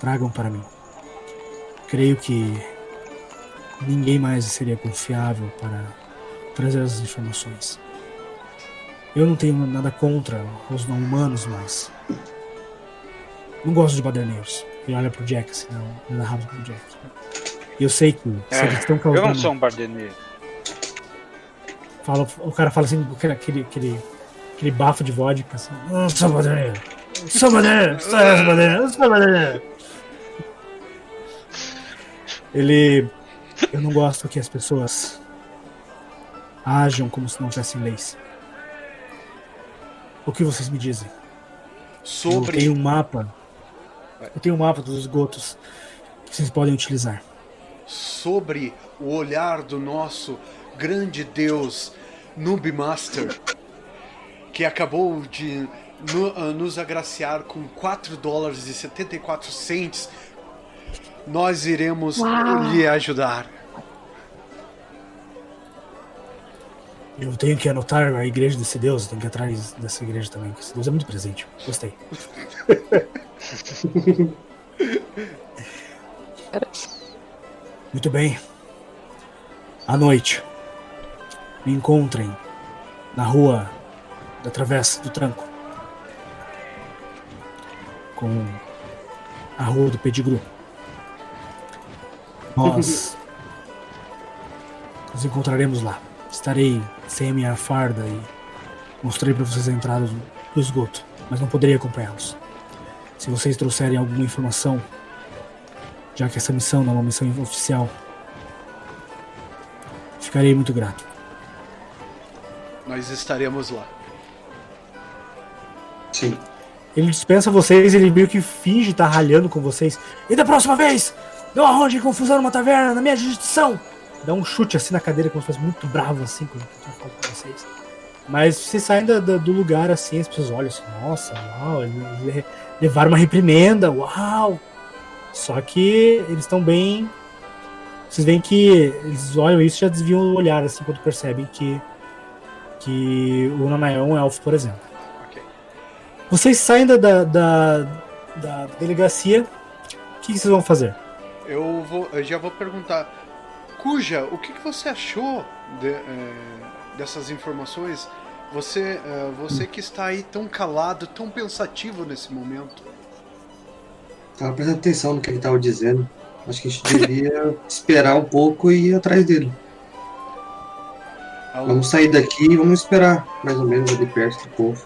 Speaker 1: tragam para mim. Creio que ninguém mais seria confiável para trazer essas informações. Eu não tenho nada contra os não humanos, mas Não gosto de baderneiros. Ele olha pro Jack, assim, não, ele narrava pro Jack. E eu sei que se
Speaker 5: É,
Speaker 1: eles estão
Speaker 5: Eu
Speaker 1: causando.
Speaker 5: não sou um bardeneiro.
Speaker 1: Fala, o cara fala assim, aquele, aquele, aquele bafo de vodka, assim. Não sou baderneiro. Não sou baderneiro. Ele. Eu não gosto que as pessoas ajam como se não tivessem leis. O que vocês me dizem? Eu
Speaker 2: Sobre.
Speaker 1: tenho um mapa. Eu tenho um mapa dos esgotos que vocês podem utilizar.
Speaker 2: sobre o olhar do nosso grande deus Noobmaster, que acabou de no- ah, nos agraciar com 4 dólares e 74 cents, nós iremos
Speaker 4: Uau.
Speaker 2: lhe ajudar.
Speaker 1: Eu tenho que anotar a igreja desse Deus, eu tenho que ir atrás dessa igreja também, que esse Deus é muito presente. Gostei. Muito bem. À noite, me encontrem na rua da Travessa do Tranco. Com a rua do Pedigru. Nós nos encontraremos lá. Estarei sem a minha farda e mostrei para vocês a entrada do, do esgoto, mas não poderia acompanhá-los. Se vocês trouxerem alguma informação, já que essa missão não é uma missão oficial, ficarei muito grato.
Speaker 2: Nós estaremos lá.
Speaker 3: Sim.
Speaker 1: Ele dispensa vocês, ele meio que finge estar ralhando com vocês. E da próxima vez, não arranje confusão numa taverna, na minha jurisdição! Dá um chute assim na cadeira, como se fosse muito bravo assim quando eu falo com vocês. Mas vocês saem da- da- do lugar assim, as pessoas olham assim, nossa, uau, eles le- levaram uma reprimenda, uau! Só que eles estão bem. Vocês veem que eles olham isso e já desviam o olhar assim quando percebem que. que o Nanael é um elfo, por exemplo. Vocês saem da, da, da, da delegacia. O que, que vocês vão fazer?
Speaker 2: Eu, vou, eu já vou perguntar. Cuja, o que, que você achou de- eh, dessas informações? Você, eh, você que está aí tão calado, tão pensativo nesse momento.
Speaker 3: Tava prestando atenção no que ele tava dizendo. Acho que a gente devia esperar um pouco e ir atrás dele. Vamos sair daqui e vamos esperar, mais ou menos, ali perto do povo.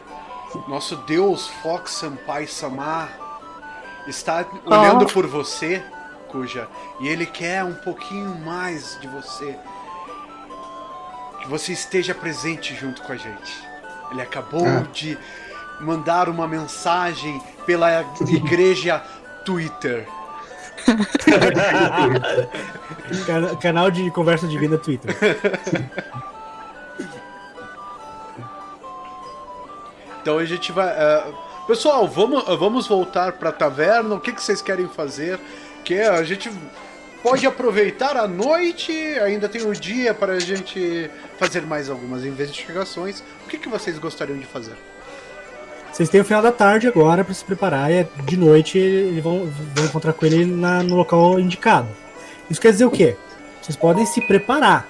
Speaker 2: Nosso Deus Fox Senpai Samar está olhando por você, Cuja, e ele quer um pouquinho mais de você. Que você esteja presente junto com a gente. Ele acabou
Speaker 3: Ah.
Speaker 2: de mandar uma mensagem pela igreja Twitter.
Speaker 1: Cana- canal de conversa divina Twitter.
Speaker 2: Então a gente vai. eh, pessoal, vamos, vamos voltar pra taverna. O que, que vocês querem fazer? Que a gente pode aproveitar a noite, ainda tem o dia para a gente fazer mais algumas investigações. O que, que vocês gostariam de fazer?
Speaker 1: Vocês têm o final da tarde agora pra se preparar e é de noite eles vão, vão encontrar com ele na- no local indicado. Isso quer dizer o quê? Vocês podem se preparar.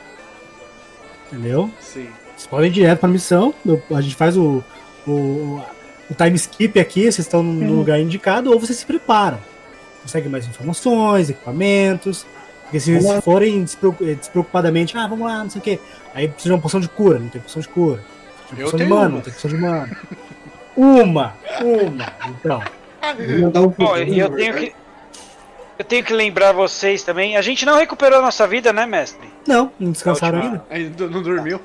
Speaker 1: Entendeu?
Speaker 2: Sim.
Speaker 1: Vocês podem ir direto pra missão. A gente faz o, o, o time skip aqui, vocês estão no lugar indicado, ou vocês se preparam. Conseguem mais informações, equipamentos. Porque se, se forem despre- despreocupadamente, ah, vamos lá, não sei o quê. Aí precisa de uma poção de cura, não tem poção de cura. Tem
Speaker 2: Eu
Speaker 1: poção de mana, não tem poção de mana. Uma! Uma! Então.
Speaker 3: Um
Speaker 5: Bom, e eu tenho que. Eu tenho que lembrar vocês também. A gente não recuperou a nossa vida, né, mestre?
Speaker 1: Não, não descansaram. Ainda
Speaker 2: não dormiu?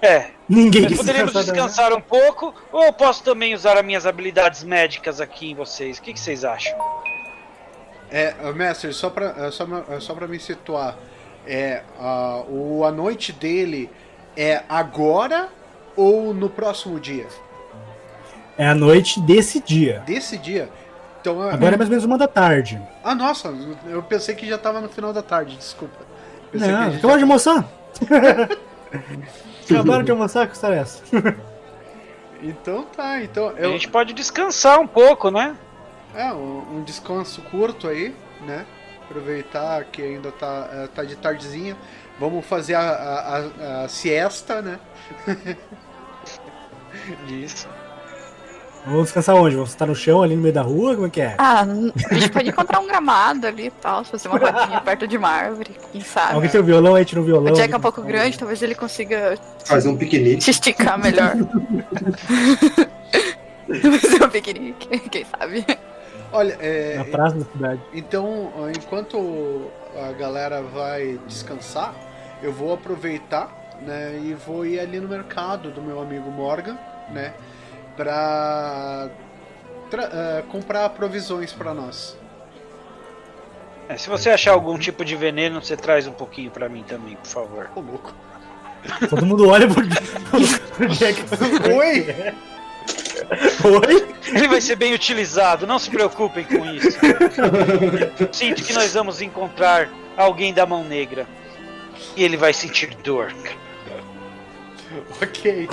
Speaker 5: É.
Speaker 1: Ninguém
Speaker 5: Nós poderíamos
Speaker 1: descansar ainda.
Speaker 5: descansar um pouco, ou eu posso também usar as minhas habilidades médicas aqui em vocês? O que, que vocês acham?
Speaker 2: É, mestre, só pra, uh, só, uh, só pra me situar, é, uh, o, a noite dele é agora ou no próximo dia?
Speaker 1: É a noite desse dia.
Speaker 2: Desse dia? Então, uh,
Speaker 1: Agora é mais ou menos uma da tarde.
Speaker 2: Ah, nossa, eu pensei que já tava no final da tarde, desculpa. Pensei
Speaker 1: Não,
Speaker 2: que a gente
Speaker 1: acabou de almoçar. Acabaram de almoçar, que história é essa?
Speaker 2: Então tá, então
Speaker 5: A
Speaker 2: eu,
Speaker 5: gente pode descansar um pouco, né?
Speaker 2: é um, um descanso curto aí, né? Aproveitar que ainda tá, eh, tá de tardezinha. Vamos fazer a, a, a- a siesta, né?
Speaker 5: Isso.
Speaker 1: Vamos descansar onde? Vamos estar no chão ali no meio da rua? Como é que é?
Speaker 4: Ah, a gente pode encontrar um gramado ali e tal, fazer uma rodinha perto de uma árvore, quem sabe.
Speaker 1: Alguém tem o violão aí, tira o violão.
Speaker 4: O Jack é um pouco grande, talvez ele consiga
Speaker 3: Fazer um piquenique.
Speaker 4: se esticar melhor. Fazer um piquenique, quem sabe.
Speaker 2: Olha, é,
Speaker 1: Na praça da cidade.
Speaker 2: Então, enquanto a galera vai descansar, eu vou aproveitar, né, e vou ir ali no mercado do meu amigo Morgan, né, pra tra- eh, comprar provisões pra nós.
Speaker 5: É, se você achar algum tipo de veneno, você traz um pouquinho pra mim também, por favor.
Speaker 2: Ô, louco.
Speaker 1: Todo mundo olha pro, pro Jack.
Speaker 2: Oi!
Speaker 1: Oi?
Speaker 5: Ele vai ser bem utilizado, não se preocupem com isso. Sinto que nós vamos encontrar alguém da mão negra. E ele vai sentir dor.
Speaker 2: ok.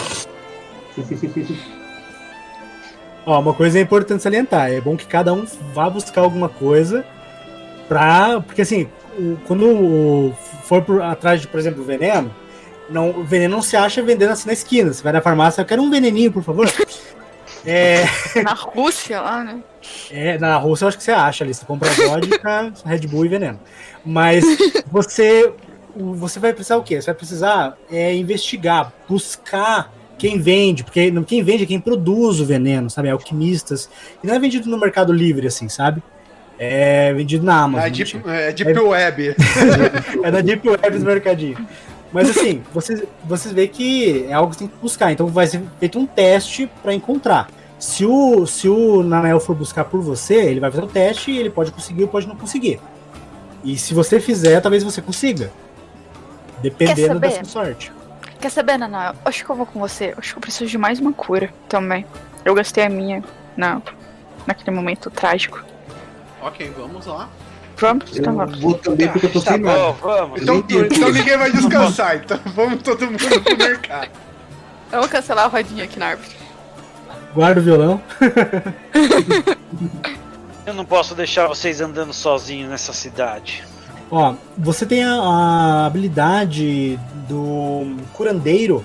Speaker 1: Ó, uma coisa é importante salientar. É bom que cada um vá buscar alguma coisa pra. Porque assim, o- quando o- for por, atrás de, por exemplo, veneno, não, o veneno não se acha vendendo assim na esquina. Você vai na farmácia, eu quero um veneninho, por favor. É,
Speaker 4: Na Rússia lá, né?
Speaker 1: é, na Rússia eu acho que você acha ali. Você compra vodka, Red Bull e veneno. Mas você, o- você vai precisar o quê? Você vai precisar é, investigar, buscar quem vende, porque não- quem vende é quem produz o veneno, sabe? Alquimistas. E não é vendido no Mercado Livre, assim, sabe? É vendido na Amazon.
Speaker 2: É
Speaker 1: mentira.
Speaker 2: Deep, é Deep Web.
Speaker 1: É da Deep Web do mercadinho. Mas assim, vocês, vocês veem que é algo que tem que buscar. Então vai ser feito um teste para encontrar. Se o, se o Nanael for buscar por você, ele vai fazer o teste e ele pode conseguir ou pode não conseguir. E se você fizer, talvez você consiga. Dependendo da sua sorte.
Speaker 4: Quer saber, Naná? Acho que eu vou com você. Acho que eu preciso de mais uma cura também. Eu gastei a minha na, naquele momento trágico.
Speaker 2: ok, vamos lá.
Speaker 4: Vamos? Então
Speaker 3: Eu
Speaker 4: vamos.
Speaker 3: vou também porque eu tô
Speaker 5: Tá
Speaker 3: sem
Speaker 5: bom,
Speaker 3: nada.
Speaker 5: vamos.
Speaker 2: Então,
Speaker 3: tenho
Speaker 2: então
Speaker 3: cura.
Speaker 2: ninguém vai descansar, então vamos todo mundo pro mercado.
Speaker 4: Eu vou cancelar a rodinha aqui na árvore.
Speaker 1: Guarda o violão.
Speaker 5: Eu não posso deixar vocês andando sozinhos nessa cidade.
Speaker 1: Ó, você tem a, a habilidade do curandeiro,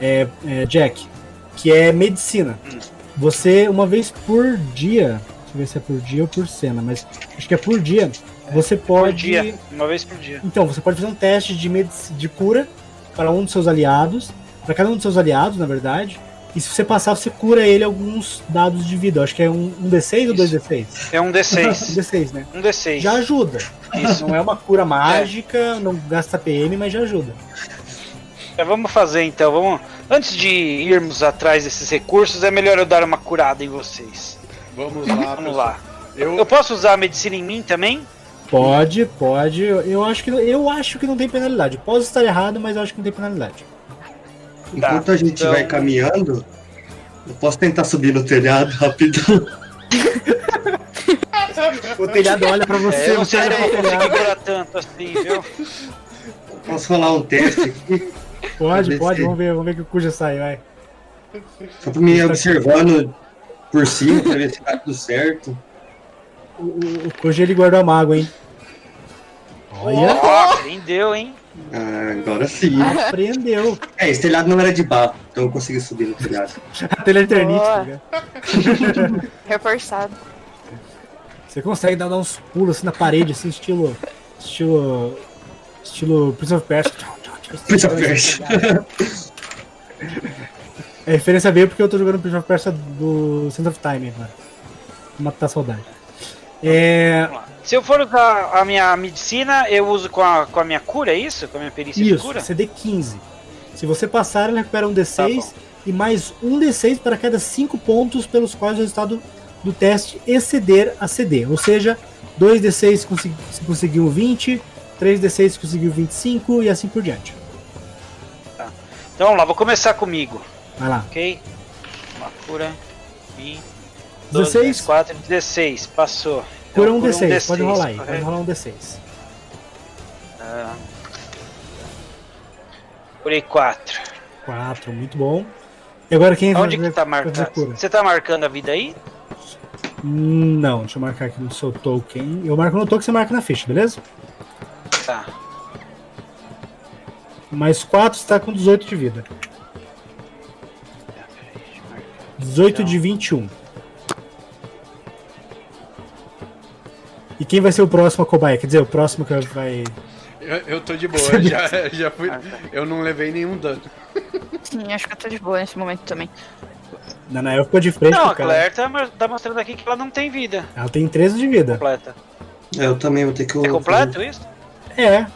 Speaker 1: é, é, Jack, que é medicina. Você, uma vez por dia, deixa eu ver se é por dia ou por cena, mas acho que é por dia, você
Speaker 5: Por
Speaker 1: pode.
Speaker 5: dia, uma vez por dia.
Speaker 1: Então, você pode fazer um teste de, medici- de cura para um dos seus aliados, para cada um dos seus aliados, na verdade. E se você passar, você cura ele alguns dados de vida. Eu acho que é um, um D6 ou dois D6?
Speaker 5: É um
Speaker 1: Um
Speaker 5: D6.
Speaker 1: D6, né?
Speaker 5: Um D6.
Speaker 1: Já ajuda.
Speaker 5: Isso.
Speaker 1: Não é uma cura mágica, não gasta PM, mas já ajuda.
Speaker 5: É, vamos fazer então. Vamos. Antes de irmos atrás desses recursos, é melhor eu dar uma curada em vocês.
Speaker 2: Vamos lá,
Speaker 5: Vamos
Speaker 2: pessoal.
Speaker 5: lá.
Speaker 2: Eu,
Speaker 5: Eu posso usar a medicina em mim também?
Speaker 1: Pode, pode. Eu eu acho que eu acho que não tem penalidade. Posso estar errado, mas eu acho que não tem penalidade.
Speaker 3: Enquanto a gente
Speaker 5: então-
Speaker 3: vai caminhando, eu posso tentar subir no telhado rapidão.
Speaker 1: O telhado olha pra você,
Speaker 5: É, não
Speaker 1: você olha
Speaker 5: vou
Speaker 1: telhado.
Speaker 5: curar tanto assim, viu?
Speaker 3: Posso rolar um teste aqui,
Speaker 1: Pode, pode, vamos ver, vamos ver que o Cuja sai, vai.
Speaker 3: só pra me observando por cima, pra ver se tá tudo certo.
Speaker 1: O, o, o Cuja ele guardou a mágoa, hein? Olha,
Speaker 5: prendeu, hein?
Speaker 3: Ah, agora sim.
Speaker 1: aprendeu.
Speaker 3: É, esse telhado não era de barro, então eu consegui subir no telhado.
Speaker 1: A teleternite,
Speaker 4: Boa.
Speaker 1: tá ligado?
Speaker 4: Reforçado.
Speaker 1: Você consegue dar, dar uns pulos assim na parede, assim, estilo. Estilo. Estilo Prince of Persia.
Speaker 3: Prince of Persia.
Speaker 1: A referência veio porque eu tô jogando Prince of Persia do Center of Time agora. Matar a saudade. É.
Speaker 5: Vamos lá. Se eu for usar a minha medicina, eu uso com a, com a minha cura, é isso? Com a minha perícia de
Speaker 1: Isso,
Speaker 5: cura?
Speaker 1: CD 15. Se você passar, ele recupera um D6
Speaker 5: Tá
Speaker 1: e mais um D6 para cada 5 pontos pelos quais o resultado do teste exceder a CD. Ou seja, 2D6 se consegui- se conseguiu 20, 3D6 se conseguiu 25 e assim por diante.
Speaker 5: Então vamos lá, vou começar comigo,
Speaker 1: Vai lá.
Speaker 5: ok? Uma cura. 20, 12,
Speaker 1: 16,
Speaker 5: 4, 16. Passou.
Speaker 1: Cura
Speaker 5: Então,
Speaker 1: um
Speaker 5: cura
Speaker 1: D6, pode rolar aí. Pode
Speaker 5: correto?
Speaker 1: rolar um D6.
Speaker 5: Ah. Curei 4.
Speaker 1: 4, muito bom. E agora quem
Speaker 5: Onde
Speaker 1: vai
Speaker 5: que tá
Speaker 1: cura?
Speaker 5: Você tá marcando a vida aí?
Speaker 1: Hum, Não, deixa eu marcar aqui no seu token. Eu marco no token, você marca na ficha, beleza?
Speaker 5: Tá.
Speaker 1: Mais 4, você tá com 18 de vida.
Speaker 5: Tá, peraí, deixa eu marcar.
Speaker 1: 18 de 21. E quem vai ser o próximo a cobaia? Quer dizer, o próximo que vai.
Speaker 2: Eu, eu tô de boa, já, já fui. Eu não levei nenhum dano.
Speaker 4: Sim, acho que eu tô de boa nesse momento também.
Speaker 1: Nanael ficou de frente
Speaker 5: Não, a
Speaker 1: cara.
Speaker 5: Claire tá, tá mostrando aqui que ela não tem vida
Speaker 1: Ela tem 13 de vida.
Speaker 5: completa.
Speaker 3: É, eu também vou ter que.
Speaker 5: É completo isso?
Speaker 1: É,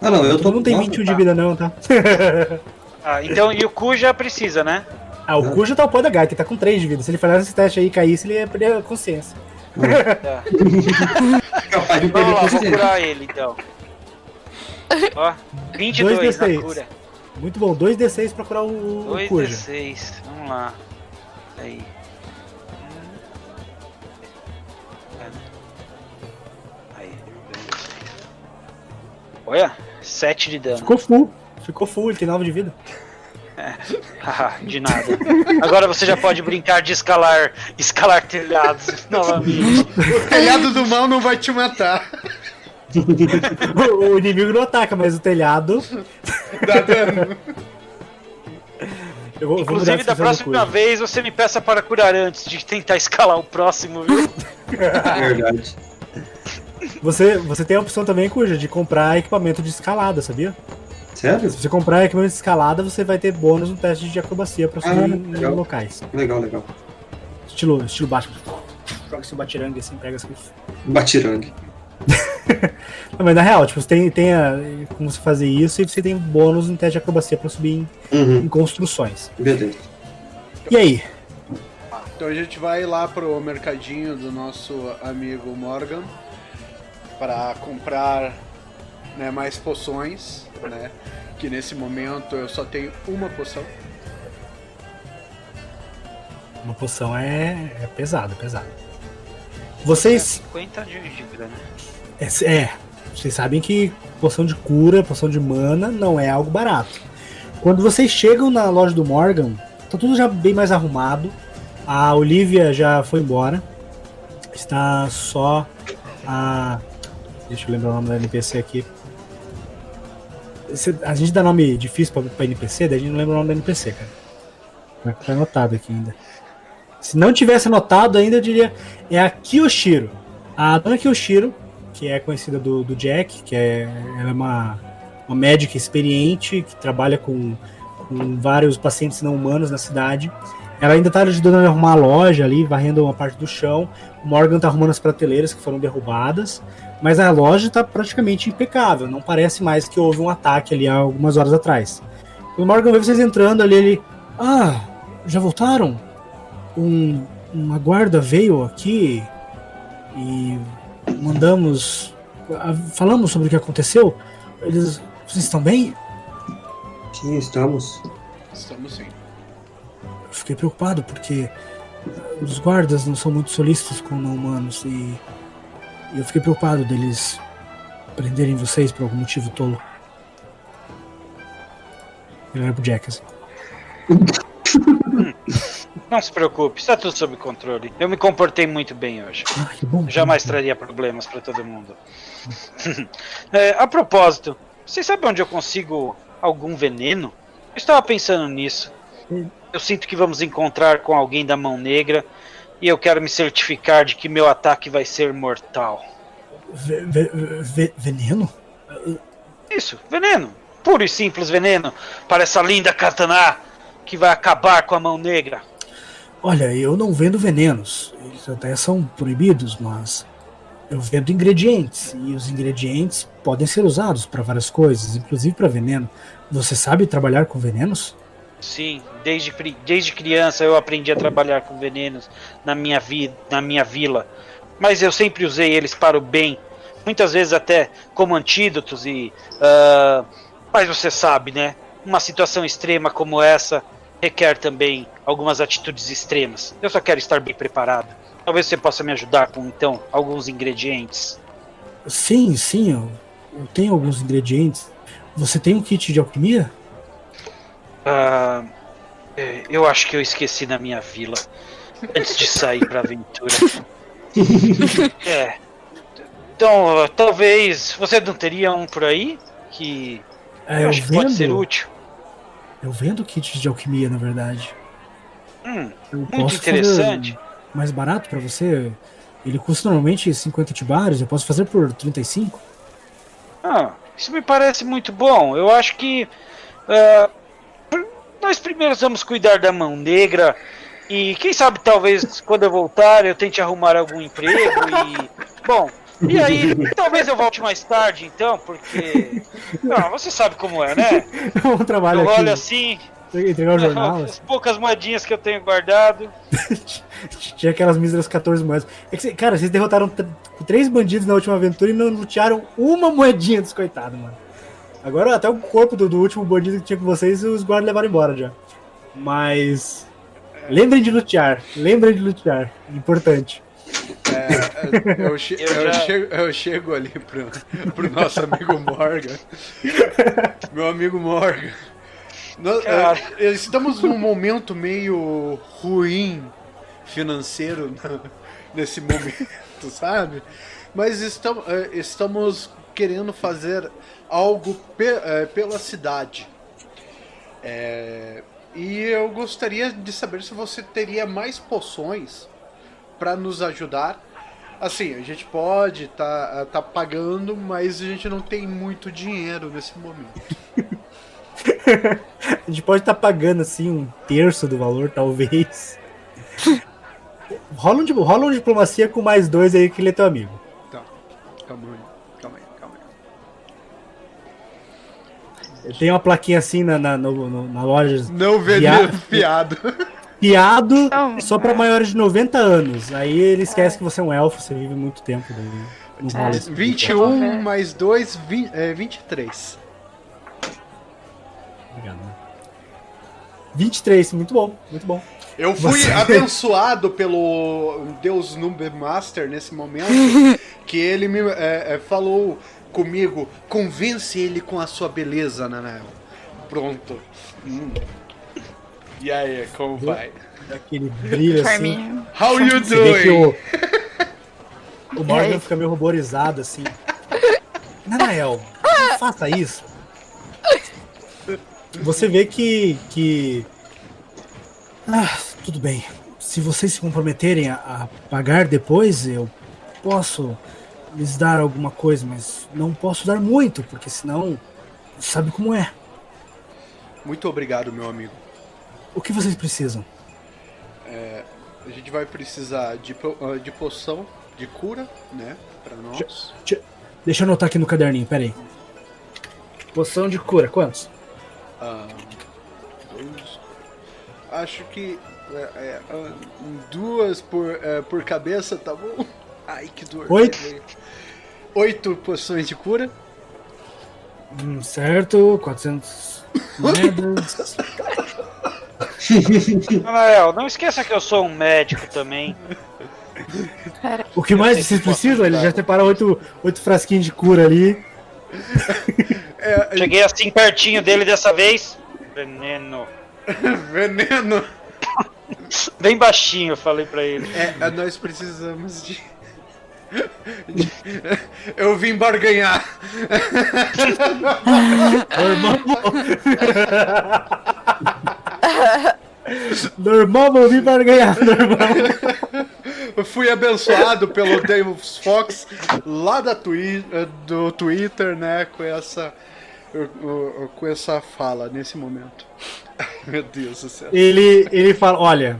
Speaker 3: Ah, não, eu
Speaker 1: tu
Speaker 3: tô.
Speaker 1: não tem 21 de
Speaker 3: tá.
Speaker 1: vida não, tá?
Speaker 5: Ah, então, e o cu já precisa, né?
Speaker 1: Ah, o Cujo tá o pó da gata, ele tá com 3 de vida. Se ele falhasse esse teste aí e caísse, ele ia perder a consciência.
Speaker 5: Tá.
Speaker 3: Capaz de
Speaker 5: Vamos
Speaker 3: perder
Speaker 5: lá, vou curar ele então. Ó, 22 na
Speaker 1: 2d6.
Speaker 5: cura.
Speaker 1: Muito bom, 2d6 pra curar o, o Cujo.
Speaker 5: 2d6, vamos lá. Aí. Aí, 2d6. Olha, 7 de dano.
Speaker 1: Ficou full. Ficou full, ele tem 9 de vida.
Speaker 5: Haha, de nada. Agora você já pode brincar de escalar, escalar telhados novamente.
Speaker 2: O telhado do mal não vai te matar.
Speaker 1: o, o inimigo não ataca, mas o telhado.
Speaker 2: Dá dano.
Speaker 1: Eu vou, eu vou
Speaker 5: Inclusive, da próxima vez você me peça para curar antes de tentar escalar o próximo, viu?
Speaker 3: Verdade.
Speaker 1: Você, você tem a opção também, Cuja, de comprar equipamento de escalada, sabia?
Speaker 3: Sério?
Speaker 1: Se você comprar equipamento de escalada, você vai ter bônus no teste de acrobacia pra subir
Speaker 3: Ah,
Speaker 1: em
Speaker 3: legal.
Speaker 1: locais.
Speaker 3: Legal, legal.
Speaker 1: Estilo, estilo baixo. Joga seu batirangue assim, pega as coisas.
Speaker 3: Batirangue.
Speaker 1: Não, mas na real, tipo, você tem, tem a- como você fazer isso e você tem bônus no teste de acrobacia pra subir em,
Speaker 3: Uhum,
Speaker 1: em construções.
Speaker 3: beleza.
Speaker 1: E aí?
Speaker 2: Então a gente vai lá pro mercadinho do nosso amigo Morgan para comprar né, mais poções, né? Que nesse momento eu só tenho uma poção.
Speaker 1: Uma poção é, é pesado, é pesado. Vocês.
Speaker 5: 50 de vida, né?
Speaker 1: É, é, vocês sabem que poção de cura, poção de mana não é algo barato. Quando vocês chegam na loja do Morgan, tá tudo já bem mais arrumado. A Olivia já foi embora. Está só a. Deixa eu lembrar o nome da NPC aqui. A gente dá nome difícil pra, pra NPC, daí a gente não lembra o nome da NPC, cara. Ficar anotado aqui ainda. Se não tivesse anotado ainda, eu diria. É a Kiyoshiro. A dona Kiyoshiro, que é conhecida do, do Jack, que é, ela é uma, uma médica experiente que trabalha com, com vários pacientes não humanos na cidade. Ela ainda tá ajudando a arrumar a loja ali, varrendo uma parte do chão. O Morgan tá arrumando as prateleiras que foram derrubadas. Mas a loja tá praticamente impecável. Não parece mais que houve um ataque ali há algumas horas atrás. O Morgan vê vocês entrando ali, ele. Ah, já voltaram? Um, uma guarda veio aqui e mandamos. Falamos sobre o que aconteceu. Eles. Vocês estão bem?
Speaker 3: Sim, estamos.
Speaker 2: Estamos sim.
Speaker 1: Eu fiquei preocupado porque os guardas não são muito solícitos com não humanos e, e eu fiquei preocupado deles prenderem vocês por algum motivo tolo. Ele era pro Jack, assim.
Speaker 5: Não se preocupe, está tudo sob controle. Eu me comportei muito bem hoje.
Speaker 1: Ah, que bom.
Speaker 5: Jamais traria problemas para todo mundo. É, a propósito, vocês sabem onde eu consigo algum veneno? Eu estava pensando nisso. Eu sinto que vamos encontrar com alguém da mão negra e eu quero me certificar de que meu ataque vai ser mortal.
Speaker 1: Ve- ve- ve- veneno?
Speaker 5: Isso, veneno. Puro e simples veneno para essa linda katana que vai acabar com a mão negra.
Speaker 1: Olha, eu não vendo venenos. Eles até são proibidos, mas eu vendo ingredientes. E os ingredientes podem ser usados para várias coisas, inclusive para veneno. Você sabe trabalhar com venenos?
Speaker 5: Sim, desde, desde criança eu aprendi a trabalhar com venenos na minha, vi, na minha vila. Mas eu sempre usei eles para o bem. Muitas vezes até como antídotos e. ah, mas você sabe, né? Uma situação extrema como essa requer também algumas atitudes extremas. Eu só quero estar bem preparado. Talvez você possa me ajudar com então alguns ingredientes.
Speaker 1: Sim, sim, eu tenho alguns ingredientes. Você tem um kit de alquimia?
Speaker 5: Ah, é, eu acho que eu esqueci na minha vila antes de sair pra aventura. é. Então, talvez você não teria um por aí que
Speaker 1: É,
Speaker 5: eu
Speaker 1: eu
Speaker 5: acho que pode ser
Speaker 1: vendo.
Speaker 5: útil.
Speaker 1: Eu vendo kits de alquimia, na verdade.
Speaker 5: Hum,
Speaker 1: Eu
Speaker 5: muito
Speaker 1: posso
Speaker 5: interessante.
Speaker 1: fazer mais barato pra você. Ele custa normalmente 50 tibares, eu posso fazer por 35?
Speaker 5: Ah, isso me parece muito bom. Eu acho que ah, nós primeiro vamos cuidar da mão negra e quem sabe talvez quando eu voltar eu tente arrumar algum emprego e bom. E aí, talvez eu volte mais tarde, então, porque. Não, você sabe como é, né?
Speaker 1: um trabalho
Speaker 5: Eu
Speaker 1: aqui.
Speaker 5: olho assim,
Speaker 1: Entregar o jornal.
Speaker 5: as poucas moedinhas que eu tenho guardado.
Speaker 1: Tinha aquelas míseras 14 moedas. É que, cara, vocês derrotaram tr- três bandidos na última aventura e não lutearam uma moedinha dos coitados, mano. Agora até o corpo do, do último bandido que tinha com vocês, os guardas levaram embora já. Mas. Lembrem de lutear. Lembrem de lutear. Importante.
Speaker 2: É, eu, che-
Speaker 5: Eu
Speaker 2: eu
Speaker 5: já-
Speaker 2: chego, eu chego ali pro, pro nosso amigo Morgan. Meu amigo Morgan. Nós, é, estamos num momento meio ruim financeiro na- nesse momento, sabe? Mas estamos, é, estamos querendo fazer algo pe- é, pela cidade. É, e eu gostaria de saber se você teria mais poções para nos ajudar. Assim, a gente pode tá, tá pagando, mas a gente não tem muito dinheiro nesse momento.
Speaker 1: A gente pode estar pagando assim um terço do valor, talvez. rola, um, rola uma diplomacia com mais dois aí que ele é teu amigo. Tem uma plaquinha assim na, na, no- no- na loja.
Speaker 2: Não vender fiado.
Speaker 1: Piado
Speaker 4: Não.
Speaker 1: só pra maiores de 90 anos. Aí ele esquece que você é um elfo, você vive muito tempo. Daí não tipo de
Speaker 2: 21
Speaker 4: Vamos ver.
Speaker 2: mais 2, 20, é, 23.
Speaker 1: Obrigado. 23, muito bom, muito bom.
Speaker 2: Eu fui
Speaker 1: Você-
Speaker 2: abençoado pelo Deus Number Master nesse momento, que ele me é, é, falou comigo, convence ele com a sua beleza, Nanel. Pronto. Hum. E aí, como vai?
Speaker 1: Aquele brilho assim.
Speaker 2: How you doing?
Speaker 1: o, o Morgan fica meio ruborizado assim. Nanael, não faça isso. Você vê que. que... Ah, tudo bem. Se vocês se comprometerem a, a pagar depois, eu posso lhes dar alguma coisa, mas não posso dar muito, porque senão. Sabe como é.
Speaker 2: Muito obrigado, meu amigo.
Speaker 1: O que vocês precisam?
Speaker 2: A gente vai precisar de, ah, de poção de cura, né? Pra nós.
Speaker 1: Deixa eu anotar aqui no caderninho, peraí. Poção de cura, quantos?
Speaker 2: Ah, dois. Acho que é, é, ah, duas por, é, por cabeça, tá bom? Ai, que dor.
Speaker 1: Oito?
Speaker 2: Oito poções de cura.
Speaker 1: Hum, certo, 400 moedas.
Speaker 5: Anael, não esqueça que eu sou um médico também.
Speaker 1: O que mais vocês precisam? Ele já separa oito, oito frasquinhos de cura ali.
Speaker 2: É,
Speaker 5: Cheguei assim pertinho dele dessa vez. Veneno.
Speaker 2: veneno.
Speaker 5: Bem baixinho, eu falei pra ele.
Speaker 2: É, nós precisamos de. Eu vim barganhar.
Speaker 1: Normal, vou vir para ganhar. Normal.
Speaker 2: Eu fui abençoado pelo Deus Fox lá da twi do Twitter, né? Com essa, com essa fala nesse momento. Meu Deus do céu.
Speaker 1: Ele, ele fala: Olha,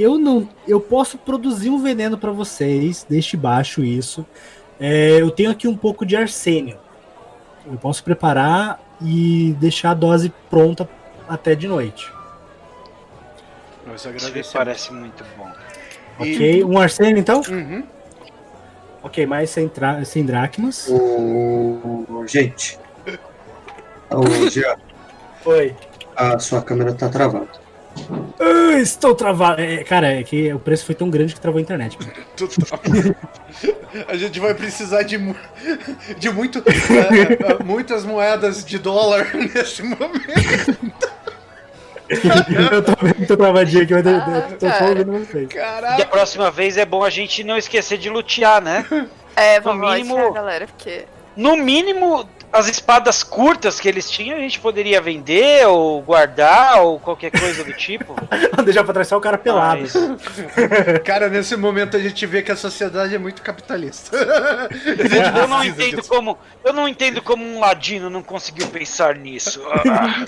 Speaker 1: eu não. Eu posso produzir um veneno para vocês, deixe baixo isso. É, eu tenho aqui um pouco de arsênio. Eu posso preparar e deixar a dose pronta até de noite.
Speaker 2: Nós
Speaker 5: Isso
Speaker 2: agradecemos.
Speaker 5: parece muito bom.
Speaker 2: E-
Speaker 1: Ok? Um arsênio então?
Speaker 2: Uhum.
Speaker 1: Ok, mais 100, tra- 100 dracmas.
Speaker 3: Ô, gente. Jean,
Speaker 1: Oi.
Speaker 3: a sua câmera tá travada.
Speaker 1: Ah, estou travado. É, cara, é que o preço foi tão grande que travou a internet.
Speaker 2: A gente vai precisar de, mu- de muito, eh, eh, muitas moedas de dólar nesse momento.
Speaker 1: eu tô vendo tô travadinho aqui, mas eu-
Speaker 4: Ah,
Speaker 1: eu tô só
Speaker 4: cara.
Speaker 1: ouvindo vocês.
Speaker 5: E a próxima vez é bom a gente não esquecer de lutear, né?
Speaker 4: É, vamos
Speaker 5: No
Speaker 4: lá,
Speaker 5: mínimo-
Speaker 4: tirar, galera, porque.
Speaker 5: No mínimo, as espadas curtas que eles tinham, a gente poderia vender ou guardar ou qualquer coisa do tipo.
Speaker 1: Deixar pra trás só o cara pelado.
Speaker 5: Mas-
Speaker 2: Cara, nesse momento a gente vê que a sociedade é muito capitalista.
Speaker 5: eu não entendo como. Eu não entendo como um ladino não conseguiu pensar nisso. Ah.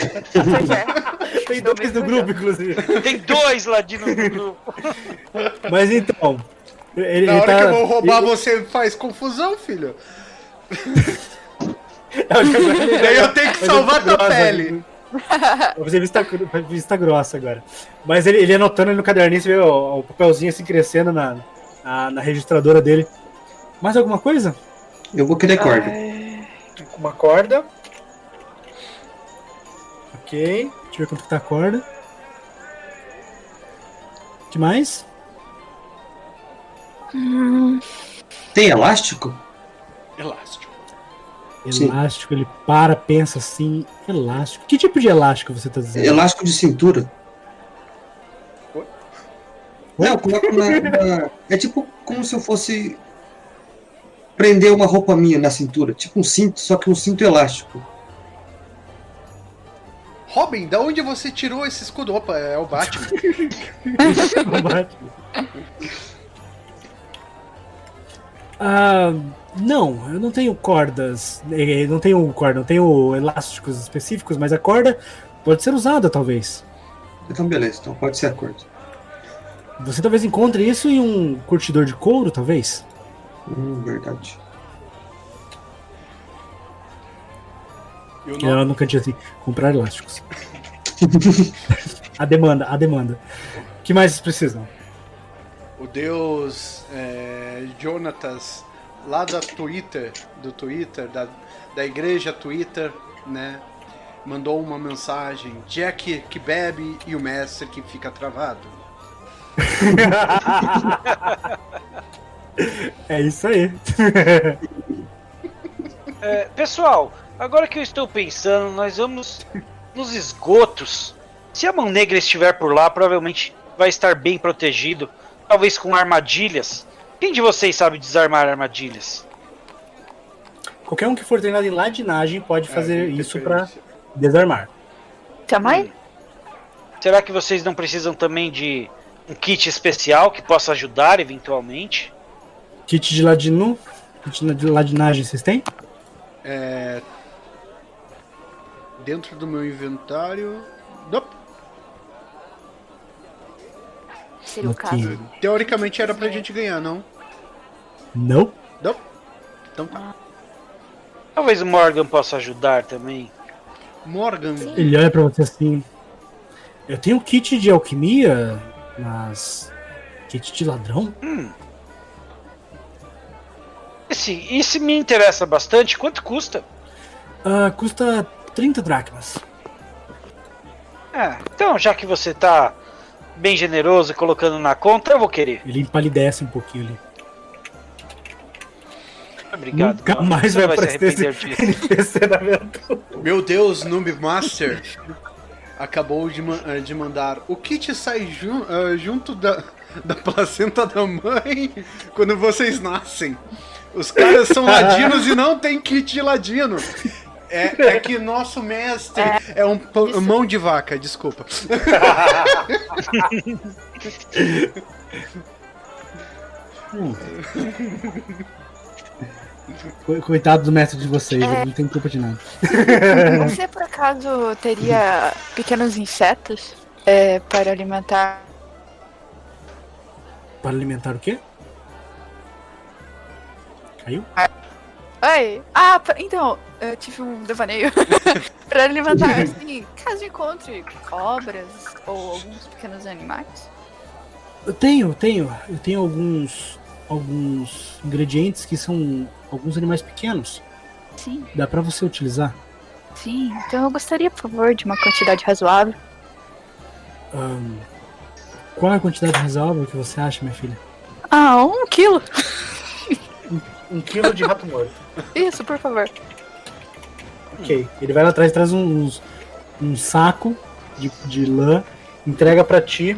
Speaker 1: Tem dois no grupo, inclusive.
Speaker 5: tem dois ladinos no grupo.
Speaker 1: Mas então. Ele,
Speaker 2: Na
Speaker 1: ele
Speaker 2: hora
Speaker 1: tá-
Speaker 2: que eu vou roubar,
Speaker 1: ele-
Speaker 2: você faz confusão, filho.
Speaker 1: Daí
Speaker 2: Daí eu tenho que salvar tua pele.
Speaker 1: Vou fazer vista, vista grossa agora. Mas ele, ele anotando ali no caderninho, você vê o, o papelzinho assim crescendo na, na, na registradora dele. Mais alguma coisa?
Speaker 3: Eu vou querer corda.
Speaker 1: Uma corda. Ok. Deixa eu ver quanto que tá a corda. O que mais?
Speaker 4: Hum,
Speaker 3: Tem elástico?
Speaker 2: Elástico.
Speaker 3: Sim.
Speaker 1: Elástico, ele para, pensa assim. Elástico. Que tipo de elástico você tá dizendo?
Speaker 3: Elástico de cintura.
Speaker 2: Oi?
Speaker 3: Não, eu coloco na, na- É tipo como se eu fosse prender uma roupa minha na cintura. Tipo um cinto, só que um cinto elástico.
Speaker 2: Robin, da onde você tirou esse escudo? Opa, é o Batman.
Speaker 1: Combate. Ah, não, eu não tenho cordas. eh, Não tenho corda, não tenho elásticos específicos, mas a corda pode ser usada, talvez.
Speaker 3: Então beleza, então pode ser a corda.
Speaker 1: Você talvez encontre isso em um curtidor de couro, talvez.
Speaker 3: Hum, verdade.
Speaker 2: E o
Speaker 1: E
Speaker 2: nome-
Speaker 1: ela nunca tinha assim, comprar elásticos. a demanda, a demanda. O que mais vocês precisam?
Speaker 2: O deus é, Jonatas, lá da Twitter, do Twitter, da, da igreja Twitter, né? Mandou uma mensagem: Jack que bebe e o mestre que fica travado.
Speaker 1: É isso aí.
Speaker 5: É, pessoal, agora que eu estou pensando, nós vamos nos esgotos. Se a mão negra estiver por lá, provavelmente vai estar bem protegido. Talvez com armadilhas. Quem de vocês sabe desarmar armadilhas?
Speaker 1: Qualquer um que for treinado em ladinagem pode fazer
Speaker 2: É,
Speaker 1: isso pra
Speaker 2: interferência.
Speaker 1: desarmar.
Speaker 4: Também?
Speaker 5: Será que vocês não precisam também de um kit especial que possa ajudar eventualmente?
Speaker 1: Kit de ladino, kit de ladinagem vocês têm?
Speaker 2: É, dentro do meu inventário. Nope.
Speaker 4: Seria o caso.
Speaker 2: Teoricamente era pra gente ganhar, não?
Speaker 1: Não.
Speaker 2: Nope. Então tá.
Speaker 5: Talvez o Morgan possa ajudar também.
Speaker 2: Morgan.
Speaker 1: Ele olha pra você assim. Eu tenho kit de alquimia, mas. Kit de ladrão?
Speaker 5: Esse, esse me interessa bastante. Quanto custa?
Speaker 1: Ah, custa 30 dracmas.
Speaker 5: É, então, já que você tá bem generoso e colocando na conta, eu vou querer.
Speaker 1: Ele empalidece um pouquinho ali.
Speaker 5: Obrigado.
Speaker 1: Nunca
Speaker 5: mano.
Speaker 1: mais vai
Speaker 5: não se
Speaker 1: aparecer
Speaker 5: arrepender
Speaker 1: esse
Speaker 5: disso.
Speaker 1: NPC na aventura.
Speaker 2: Meu Deus, Noob Master acabou de, ma- eh, de mandar. O kit sai jun- ah, junto da, da placenta da mãe quando vocês nascem. Os caras são ladinos e não tem kit de ladino. É, é que nosso mestre é, um pão- mão de vaca, desculpa.
Speaker 1: Co- Coitado do mestre de vocês,
Speaker 4: É.
Speaker 1: ele não tem culpa de nada.
Speaker 4: Você por acaso teria pequenos insetos é, para alimentar?
Speaker 1: Para alimentar o quê? Caiu?
Speaker 4: Oi! Ah, pra- então, eu tive um devaneio. para alimentar, assim, caso encontre cobras ou alguns pequenos animais.
Speaker 1: Eu tenho, eu tenho. Eu tenho alguns. alguns ingredientes que são alguns animais pequenos.
Speaker 4: Sim,
Speaker 1: Dá pra você utilizar.
Speaker 4: sim. Então eu gostaria, por favor, de uma quantidade razoável.
Speaker 1: Ahn, qual é a quantidade razoável que você acha, minha filha?
Speaker 4: Ah, um quilo.
Speaker 1: Um quilo de rato morto.
Speaker 4: Isso, por favor.
Speaker 1: Ok. Ele vai lá atrás, traz uns, um saco de, de lã, entrega pra ti.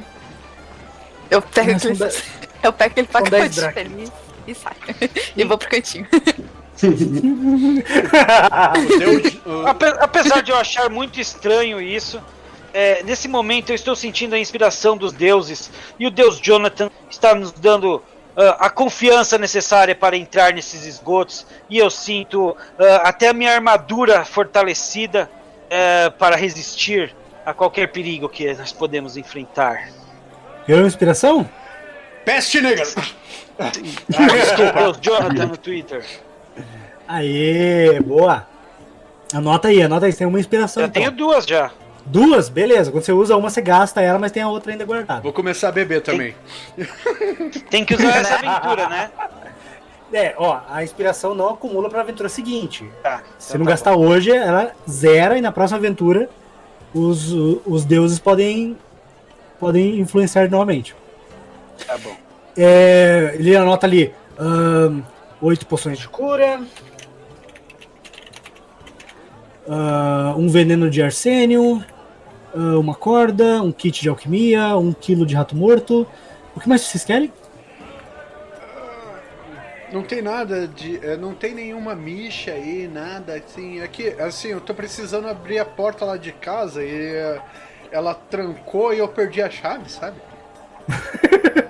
Speaker 4: Eu pego aquele, eu pego aquele pacote feliz e saio. e vou pro cantinho.
Speaker 5: Apesar de eu achar muito estranho isso, é, nesse momento eu estou sentindo a inspiração dos deuses e o deus Jonathan está nos dando ah, a confiança necessária para entrar nesses esgotos e eu sinto ah, até a minha armadura fortalecida eh, para resistir a qualquer perigo que nós podemos enfrentar.
Speaker 1: Ganhou inspiração?
Speaker 2: Peste negra!
Speaker 5: O deus Jonathan no Twitter.
Speaker 1: Aê, boa. Anota aí, anota aí, você tem uma inspiração.
Speaker 5: Eu
Speaker 1: então.
Speaker 5: tenho duas já.
Speaker 1: Duas? Beleza. Quando você usa uma, você gasta ela, mas tem a outra ainda guardada.
Speaker 2: Vou começar a beber também.
Speaker 5: Tem que usar essa aventura, né?
Speaker 1: É, ó, a inspiração não acumula pra aventura seguinte.
Speaker 5: Tá.
Speaker 1: Se
Speaker 5: então
Speaker 1: não
Speaker 5: tá
Speaker 1: gastar hoje, ela zera e na próxima aventura os, os deuses podem, podem influenciar novamente.
Speaker 5: bom, Tá bom.
Speaker 1: É, ele anota ali ahn, oito poções de cura, ah, um veneno de arsênio, ah, uma corda, um kit de alquimia, um quilo de rato morto. O que mais vocês querem?
Speaker 2: Não tem nada de. é, Não tem nenhuma micha aí, nada assim. Aqui, assim, eu tô precisando abrir a porta lá de casa e é, ela trancou e eu perdi a chave, sabe?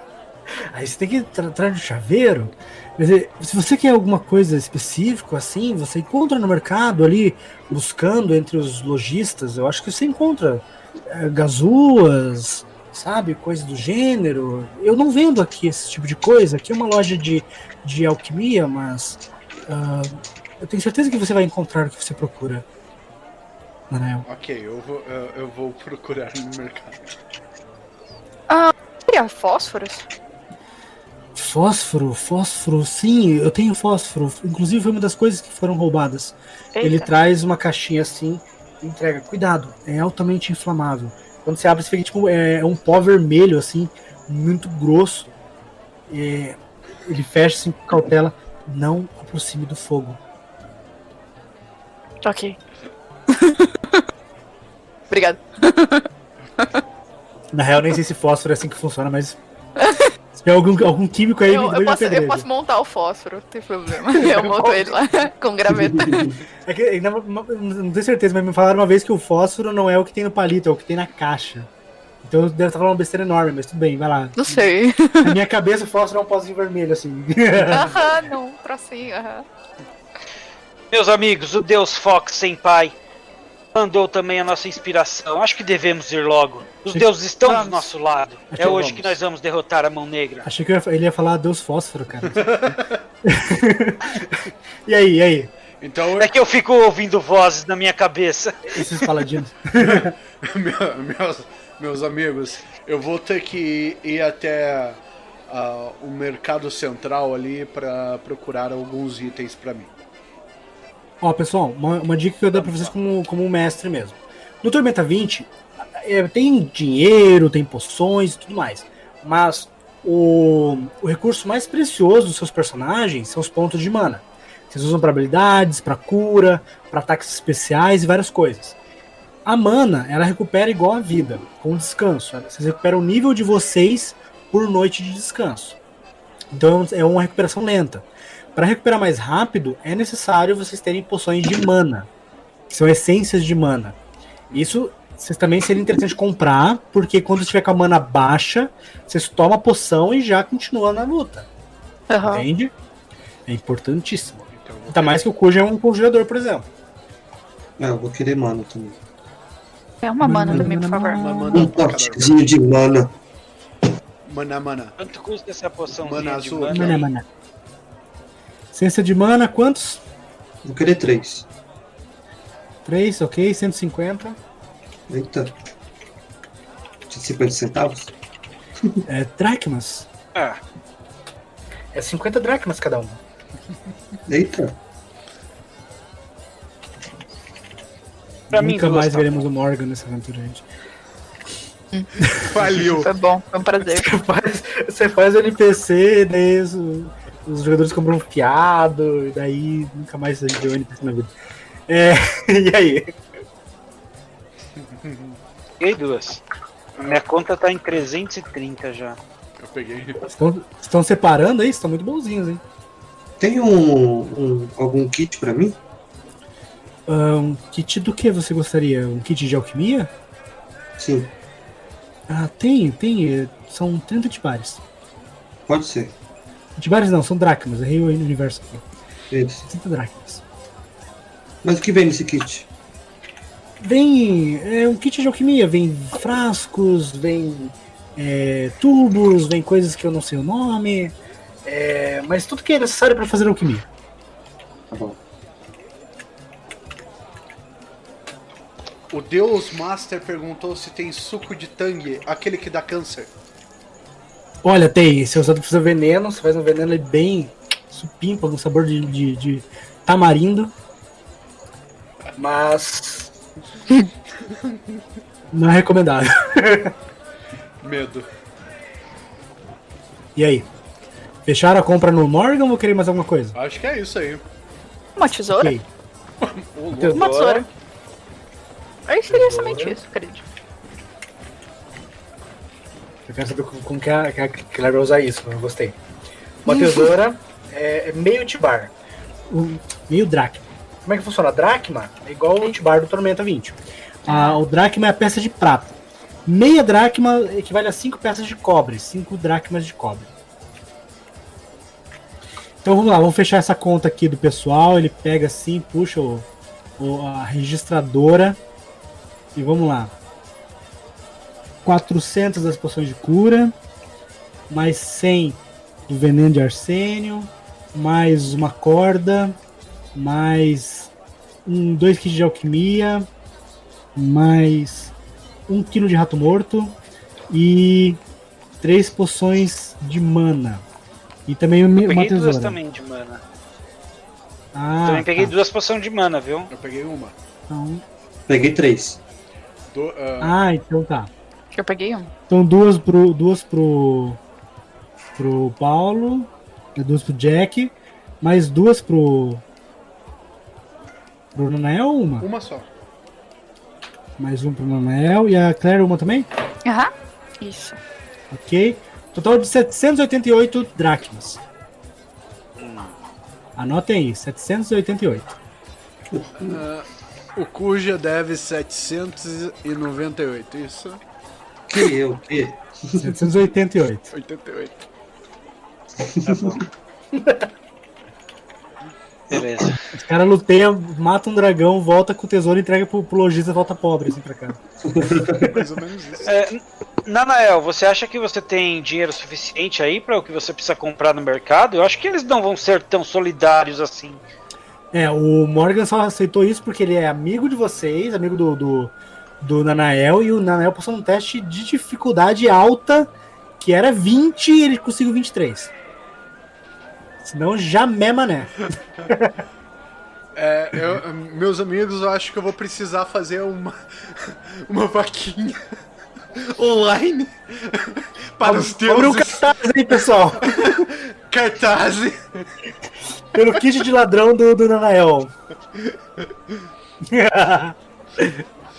Speaker 1: Aí você tem que tra atrás do chaveiro. Quer dizer, se você quer alguma coisa específica assim, você encontra no mercado ali, buscando entre os lojistas, eu acho que você encontra é, gazuas, sabe? Coisa do gênero. Eu não vendo aqui esse tipo de coisa. Aqui é uma loja de, de alquimia, mas ah, eu tenho certeza que você vai encontrar o que você procura. Manel.
Speaker 2: Ok, eu vou, eu, eu vou procurar no mercado.
Speaker 4: Queria fósforos?
Speaker 1: Fósforo, fósforo, sim, eu tenho fósforo. Inclusive foi uma das coisas que foram roubadas. Ele
Speaker 4: Eita.
Speaker 1: traz uma caixinha assim e entrega. Cuidado, é altamente inflamável. Quando você abre, você fica tipo é, um pó vermelho assim, muito grosso. É, ele fecha assim com cautela. Não aproxime do fogo.
Speaker 4: Ok. Obrigado.
Speaker 1: Na real, nem sei se fósforo é assim que funciona, mas. Se tiver algum, algum químico aí,
Speaker 4: Eu,
Speaker 1: me
Speaker 4: eu, posso, eu posso montar o fósforo, não tem problema. Eu monto ele lá com graveta.
Speaker 1: É que, ainda- não tenho certeza, mas me falaram uma vez que o fósforo não é o que tem no palito, é o que tem na caixa. Então eu devo estar falando uma besteira enorme, mas tudo bem, vai lá.
Speaker 4: Não sei.
Speaker 1: Na minha cabeça o fósforo é um pozinho vermelho, assim.
Speaker 4: Aham, não, trocinho, aham.
Speaker 5: Meus amigos, o Deus Fox Senpai mandou também a nossa inspiração. Acho que devemos ir logo. Os deuses estão
Speaker 4: Vamos.
Speaker 5: do nosso lado. É hoje
Speaker 1: vamos.
Speaker 5: que nós vamos derrotar a Mão Negra.
Speaker 1: Achei que eu ia- ele ia falar Deus fósforo, cara. e aí, e aí?
Speaker 2: Então,
Speaker 5: É que eu fico ouvindo vozes na minha cabeça.
Speaker 1: Esses paladinos.
Speaker 2: meu- meus, meus amigos, eu vou ter que ir até ah, o mercado central ali pra procurar alguns itens pra mim.
Speaker 1: Ó, pessoal, uma, uma dica que eu dou pra vocês como, como um mestre mesmo. No Tormenta 20, é, tem dinheiro, tem poções e tudo mais. Mas o, o recurso mais precioso dos seus personagens são os pontos de mana. Vocês usam pra habilidades, pra cura, pra ataques especiais e várias coisas. A mana, ela recupera igual a vida, com descanso. Vocês recuperam o nível de vocês por noite de descanso. Então é uma recuperação lenta. Para recuperar mais rápido, é necessário vocês terem poções de mana, que são essências de mana. Isso vocês também seria interessante comprar, porque quando estiver com a mana baixa, vocês tomam a poção e já continua na luta.
Speaker 4: Aham.
Speaker 1: Entende? É importantíssimo.
Speaker 2: Então,
Speaker 1: Ainda mais que o Cujo é um conjurador, por exemplo.
Speaker 3: É, eu vou querer mana também.
Speaker 4: É uma mana também, por favor.
Speaker 2: Mana
Speaker 3: Um potezinho de mana.
Speaker 2: Mana, mana.
Speaker 5: Quanto custa essa poção
Speaker 2: Mana
Speaker 5: de
Speaker 2: azul.
Speaker 5: mana?
Speaker 1: Mana, mana. Essência de mana, quantos?
Speaker 3: Vou querer três.
Speaker 1: 3, ok, 150.
Speaker 3: Eita. De 50 centavos?
Speaker 1: É, dracmas.
Speaker 5: Ah,
Speaker 1: É 50 dracmas cada um.
Speaker 3: Eita.
Speaker 5: pra mim,
Speaker 1: Nunca mais
Speaker 5: tá
Speaker 1: veremos o Morgan nessa aventura, gente.
Speaker 2: Faliu.
Speaker 4: Foi bom, foi um prazer.
Speaker 1: faz, você faz o NPC, daí os, os jogadores compram um fiado, e daí nunca mais você vê o NPC na vida. É, e aí?
Speaker 5: Peguei duas. Minha conta tá em 330 já.
Speaker 2: Eu peguei.
Speaker 1: Estão, estão separando aí? Estão muito bonzinhos, hein?
Speaker 3: Tem um, um- algum kit pra mim?
Speaker 1: Um kit do que você gostaria? Um kit de alquimia?
Speaker 3: Sim,
Speaker 1: Ah, tem, tem. São 30 tibares.
Speaker 3: pode ser.
Speaker 1: Tibares não, são dracmas. Errei o universo aqui.
Speaker 3: Eles.
Speaker 1: 30 dracmas.
Speaker 3: Mas o que vem nesse kit?
Speaker 1: Vem é um kit de alquimia, vem frascos, vem é, tubos, vem coisas que eu não sei o nome, é, mas tudo que é necessário para fazer alquimia.
Speaker 3: Tá bom.
Speaker 2: O Deus Master perguntou se tem suco de tangue, aquele que dá câncer.
Speaker 1: Olha, tem, se é usado para fazer veneno, você faz um veneno ali bem supimpa, com sabor de, de, de tamarindo. Mas. não é recomendável.
Speaker 2: Medo.
Speaker 1: E aí? Fecharam a compra no Morgan ou vou querer mais alguma coisa?
Speaker 2: Acho que é isso aí.
Speaker 4: Uma tesoura?
Speaker 1: Ok.
Speaker 2: Ô, louco.
Speaker 1: Tesoura.
Speaker 4: Uma tesoura. Aí seria somente isso, acredito.
Speaker 1: Eu quero saber como, que, a, que a Claire vai usar isso, eu gostei. Uma tesoura é, é meio tibar. Um, meio dracma. Como é que funciona? A dracma é igual o tibar do Tormenta 20. Ah, o dracma é a peça de prata. Meia dracma equivale a 5 peças de cobre. 5 dracmas de cobre. Então vamos lá, vamos fechar essa conta aqui do pessoal. Ele pega assim, puxa o, o- a registradora. E vamos lá. 400 das poções de cura, mais 100 do veneno de arsênio, mais uma corda, mais um, dois kits de alquimia, mais um quilo de rato morto e três poções de mana. E também uma
Speaker 5: Eu peguei duas
Speaker 1: tesoura.
Speaker 5: também de mana.
Speaker 1: Ah,
Speaker 5: também peguei
Speaker 1: tá.
Speaker 5: duas poções de mana, viu?
Speaker 2: Eu peguei uma.
Speaker 1: Então-
Speaker 3: Peguei três.
Speaker 2: Do, ah,
Speaker 1: ah, então tá.
Speaker 4: Eu peguei um.
Speaker 1: Então duas pro, duas pro, pro Paulo, duas pro Jack, mais duas pro. Pro Nanael ou uma?
Speaker 2: uma só.
Speaker 1: Mais um pro Nanael e a Claire uma também?
Speaker 4: Aham. Isso.
Speaker 1: Ok. Total de 788 dracmas. Anotem aí, 788.
Speaker 2: Ah, o Cuja deve 798, isso?
Speaker 3: Que eu, que?
Speaker 1: 788.
Speaker 2: 88.
Speaker 5: Tá bom. Beleza.
Speaker 1: Os caras luteiam, matam um dragão, volta com o tesouro, entrega pro, pro lojista e volta pobre assim pra cá.
Speaker 2: Mais ou menos isso.
Speaker 5: É, Nanael, você acha que você tem dinheiro suficiente aí para o que você precisa comprar no mercado? Eu acho que eles não vão ser tão solidários assim.
Speaker 1: É, o Morgan só aceitou isso porque ele é amigo de vocês, amigo do, do, do Nanael, e o Nanael passou num teste de dificuldade alta, que era 20 e ele conseguiu 23. Senão jamais mané.
Speaker 2: É, eu- meus amigos, eu acho que eu vou precisar fazer uma, uma vaquinha online para os
Speaker 1: Abre um cartaz aí, pessoal.
Speaker 2: cartazes.
Speaker 1: Pelo kit de ladrão do, do Nanael.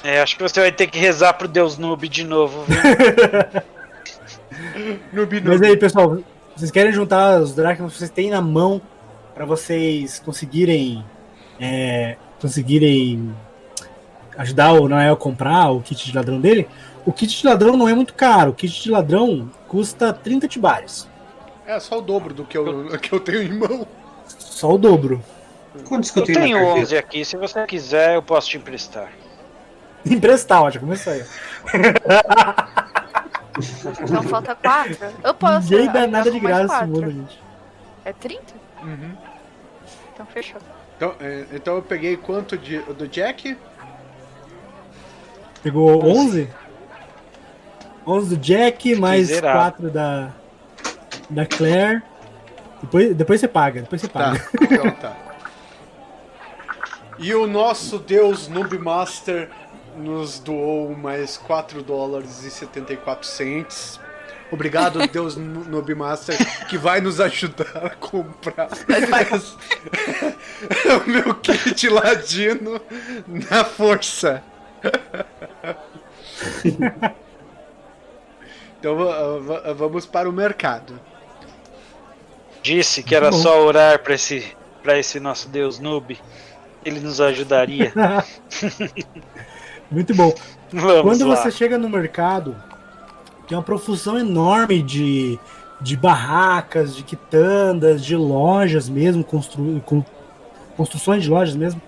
Speaker 5: É, acho que você vai ter que rezar pro Deus Noob de novo, viu?
Speaker 2: No
Speaker 1: Mas aí, pessoal, vocês querem juntar os dracmas que vocês têm na mão para vocês conseguirem é, conseguirem ajudar o Noel a comprar o kit de ladrão dele? O kit de ladrão não é muito caro. O kit de ladrão custa 30 tibares.
Speaker 2: É só o dobro do que eu, que eu tenho em mão.
Speaker 1: Só o dobro.
Speaker 3: Quantos que eu
Speaker 5: Eu
Speaker 3: tenho,
Speaker 5: tenho
Speaker 3: na carteira?
Speaker 5: 11 aqui, se você quiser eu posso te emprestar.
Speaker 1: Emprestar, ó, já começou aí.
Speaker 4: Então falta quatro. Eu posso.
Speaker 1: Ninguém dá nada de graça
Speaker 4: quatro.
Speaker 1: mundo, gente.
Speaker 4: É 30? Então fechou.
Speaker 2: Então, é, então eu peguei quanto de, do Jack?
Speaker 1: Pegou 11? 11 do Jack, mais
Speaker 5: Miserável.
Speaker 1: 4 da, da Claire. Depois, depois você paga, depois você
Speaker 2: Tá,
Speaker 1: paga.
Speaker 2: então tá. E o nosso deus Noob Master nos doou mais 4 dólares e 74 cents. Obrigado, Deus Nu- Noob Master, que vai nos ajudar a comprar o meu kit ladino na força. Então va- va- vamos para o mercado.
Speaker 5: Disse que era
Speaker 1: Bom.
Speaker 5: só orar pra esse, pra esse nosso Deus noob. Ele nos ajudaria.
Speaker 1: Muito bom.
Speaker 5: Vamos
Speaker 1: Quando
Speaker 5: lá.
Speaker 1: você chega no mercado, tem uma profusão enorme de, de barracas, de quitandas, de lojas mesmo, constru, com, construções de lojas mesmo.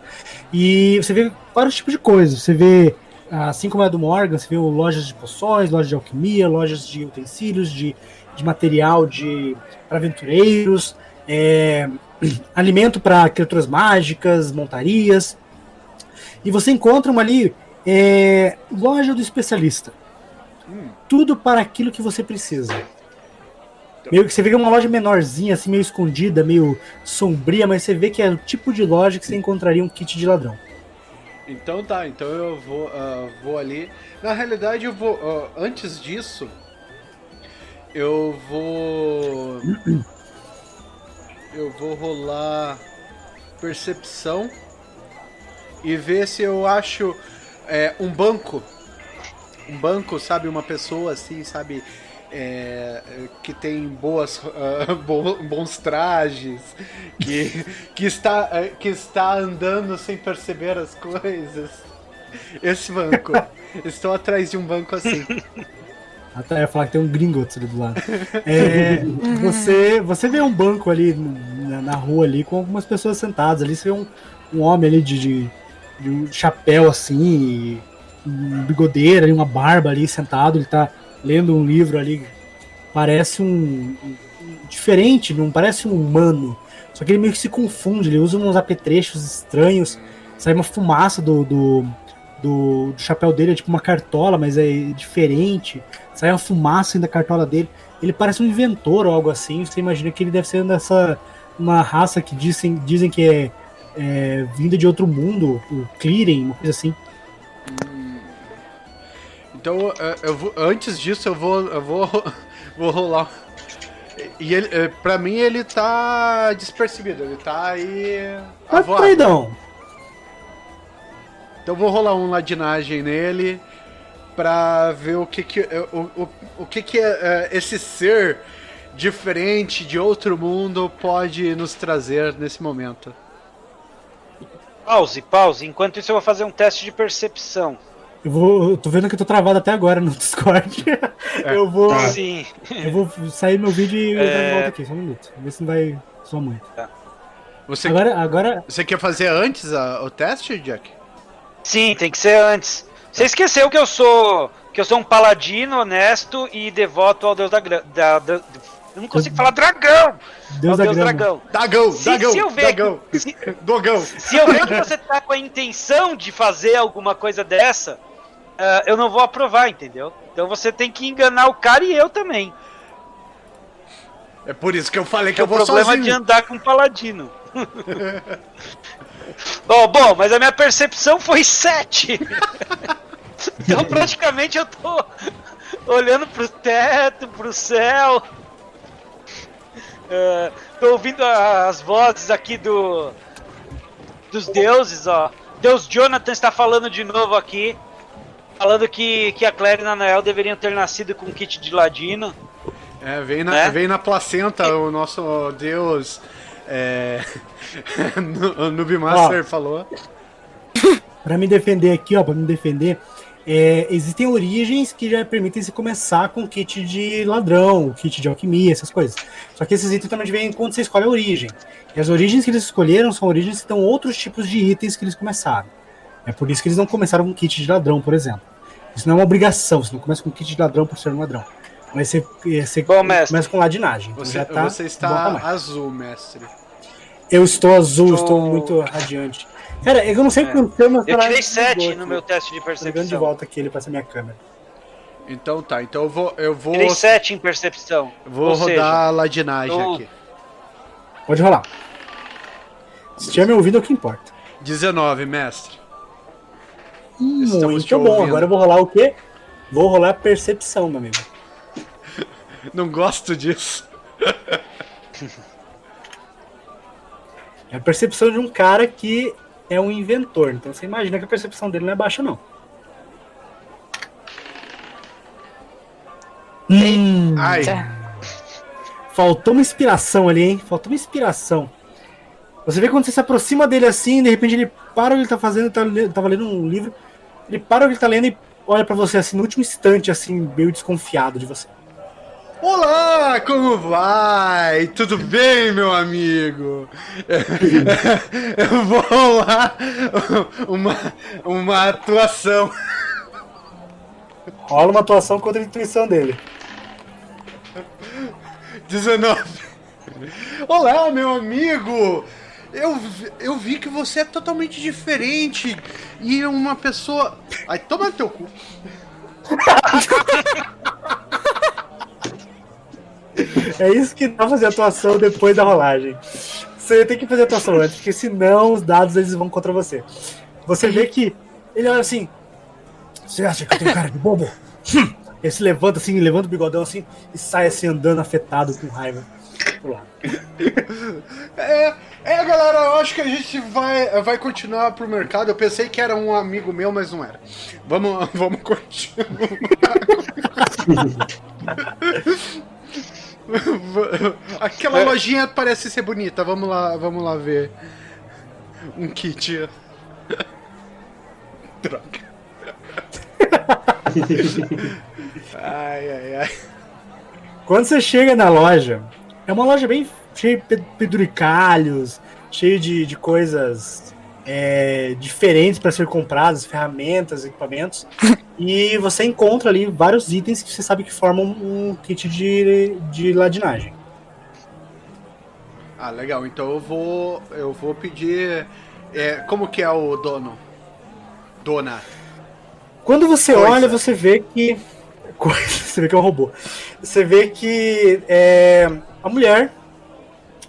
Speaker 1: E você vê vários tipos de coisas. Você vê, assim como é a do Morgan, você vê lojas de poções, lojas de alquimia, lojas de utensílios, de, de material de para aventureiros, é, alimento para criaturas mágicas, montarias. E você encontra uma ali é, loja do especialista. Tudo para aquilo que você precisa. Meio que você vê que é uma loja menorzinha, assim, meio escondida, meio sombria, mas você vê que é o tipo de loja que você encontraria um kit de ladrão.
Speaker 2: Então tá, então eu vou, ah, vou ali. Na realidade, eu vou. ah, antes disso, eu vou. Eu vou rolar percepção e ver se eu acho é, um banco. Um banco, sabe? Uma pessoa assim, sabe? é, que tem boas, ah, bo- bons trajes, que, que, está, eh, que está andando sem perceber as coisas. Esse banco. Estou atrás de um banco assim.
Speaker 1: Até eu ia falar que tem um Gringotts ali do lado. É, você, você vê um banco ali na, na rua ali com algumas pessoas sentadas ali. Você vê um, um homem ali de, de, de um chapéu assim, e um bigodeira ali, uma barba ali sentado. Ele tá lendo um livro ali. Parece um, um- diferente, não parece um humano. Só que ele meio que se confunde. Ele usa uns apetrechos estranhos. Sai uma fumaça do, do, do, do chapéu dele, é tipo uma cartola, mas é diferente sai uma fumaça da cartola dele. Ele parece um inventor ou algo assim. Você imagina que ele deve ser dessa uma raça que dizem, dizem que é, é vinda de outro mundo, o Clearing, uma coisa assim.
Speaker 2: Então, eh, eu vou, antes disso, eu vou, eu vou, vou rolar. E ele, eh, pra mim, ele tá despercebido. Ele tá aí. Avoado.
Speaker 1: traidão.
Speaker 2: Então, vou rolar um ladinagem nele pra ver o que que, eh, o, o, o que, que eh, esse ser diferente de outro mundo pode nos trazer nesse momento.
Speaker 5: Pause, pause. Enquanto isso, eu vou fazer um teste de percepção.
Speaker 1: Eu vou. Eu tô vendo que eu tô travado até agora no Discord. eu vou.
Speaker 3: Tá.
Speaker 5: Sim.
Speaker 1: Eu vou sair meu vídeo e entrar de
Speaker 5: É.
Speaker 1: volta aqui, só um minuto. Ver se não vai soar muito.
Speaker 2: Você,
Speaker 1: Agora, agora.
Speaker 2: você quer fazer antes a- o teste, Jack?
Speaker 5: Sim, tem que ser antes. Você esqueceu que eu sou que eu sou um paladino honesto e devoto ao deus da, da, da- eu não consigo falar dragão.
Speaker 1: Deus da
Speaker 5: deus dragão.
Speaker 2: Dagão,
Speaker 5: Se,
Speaker 2: Dagão,
Speaker 5: se eu ver
Speaker 2: Dagão,
Speaker 5: que, se,
Speaker 2: Dogão.
Speaker 5: se eu ver que você tá com a intenção de fazer alguma coisa dessa, ah, eu não vou aprovar, entendeu? Então você tem que enganar o cara e eu também.
Speaker 2: É por isso que eu falei que
Speaker 5: é
Speaker 2: eu
Speaker 5: o
Speaker 2: vou
Speaker 5: problema
Speaker 2: sozinho.
Speaker 5: de andar com paladino. bom, bom, mas a minha percepção foi 7. então praticamente eu tô olhando pro teto, pro céu. É, tô ouvindo as vozes aqui do dos deuses, ó. Deus Jonathan está falando de novo aqui. Falando que, que a Claire e a Nael deveriam ter nascido com um kit de ladino.
Speaker 2: É, vem na,
Speaker 5: Né?
Speaker 2: vem na placenta o nosso deus. É. o Noob Master
Speaker 1: Ó.
Speaker 2: falou.
Speaker 1: Pra me defender aqui, ó, pra me defender, é, existem origens que já permitem se começar com kit de ladrão, kit de alquimia, essas coisas. Só que esses itens também vêm quando você escolhe a origem. E as origens que eles escolheram são origens que dão outros tipos de itens que eles começaram. É por isso que eles não começaram com kit de ladrão, por exemplo. Isso não é uma obrigação, você não começa com kit de ladrão por ser um ladrão. Mas você, é, você
Speaker 5: Bom, mestre.
Speaker 1: começa com ladinagem. então
Speaker 2: Você,
Speaker 1: tá
Speaker 2: você está azul, mestre.
Speaker 1: Eu estou azul,
Speaker 5: Estou-
Speaker 1: estou muito radiante. Cara, eu não sei o
Speaker 5: É.
Speaker 1: que aconteceu, mas
Speaker 5: Eu tirei 7
Speaker 1: desligou
Speaker 5: no meu teste de
Speaker 1: Tô ligando de
Speaker 5: percepção.
Speaker 1: volta aqui ele pra essa minha câmera.
Speaker 2: Então tá, então eu vou. Eu vou,
Speaker 5: Tirei 7 em percepção.
Speaker 2: vou
Speaker 5: Ou
Speaker 2: rodar
Speaker 5: seja,
Speaker 2: a ladinagem
Speaker 5: eu-
Speaker 2: aqui.
Speaker 1: Pode rolar. Se tiver me ouvindo, é o que importa.
Speaker 2: 19, mestre. Te
Speaker 1: Muito bom. Agora eu vou rolar o quê? Vou rolar percepção, meu amigo.
Speaker 2: Não gosto disso.
Speaker 1: É a percepção de um cara que é um inventor. Então você imagina que a percepção dele não é baixa, não. Hum,
Speaker 2: Ai,
Speaker 4: Tá.
Speaker 1: Faltou uma inspiração ali, hein? Faltou uma inspiração. Você vê quando você se aproxima dele assim, de repente ele para o que ele tá fazendo, tá, tava lendo um livro, ele para o que ele tá lendo e olha pra você assim, no último instante, assim, meio desconfiado de você.
Speaker 2: Olá, como vai? Tudo bem, meu amigo? Eu vou rolar uma, uma atuação.
Speaker 1: Rola uma atuação contra a intuição dele.
Speaker 2: 19. Olá, meu amigo! Eu, vi- eu vi que você é totalmente diferente e uma pessoa. Ai, toma no teu cu.
Speaker 1: É isso que dá pra fazer atuação depois da rolagem. Você tem que fazer atuação antes, porque senão os dados eles vão contra você. Você vê que ele olha assim. Você acha que eu tenho cara de bobo? Ele se levanta assim, levanta o bigodão assim e sai assim andando afetado com raiva. pro lado.
Speaker 2: É, é, galera, eu acho que a gente vai, vai continuar pro mercado. Eu pensei que era um amigo meu, mas não era. Vamos, vamos continuar. Aquela lojinha parece ser bonita. Vamos lá, vamos lá ver. Um kit. Droga. Ai, ai, ai.
Speaker 1: Quando você chega na loja, é uma loja bem cheia de pe- penduricalhos, cheia de, de coisas é, diferentes para ser compradas, ferramentas, equipamentos. e você encontra ali vários itens que você sabe que formam um kit de, de ladinagem.
Speaker 2: Ah, legal. Então eu vou, eu vou pedir. é, como que é o dono? Dona.
Speaker 1: Quando você
Speaker 2: Coisa.
Speaker 1: olha, você vê que. Você vê que é um robô. Você vê que é, a mulher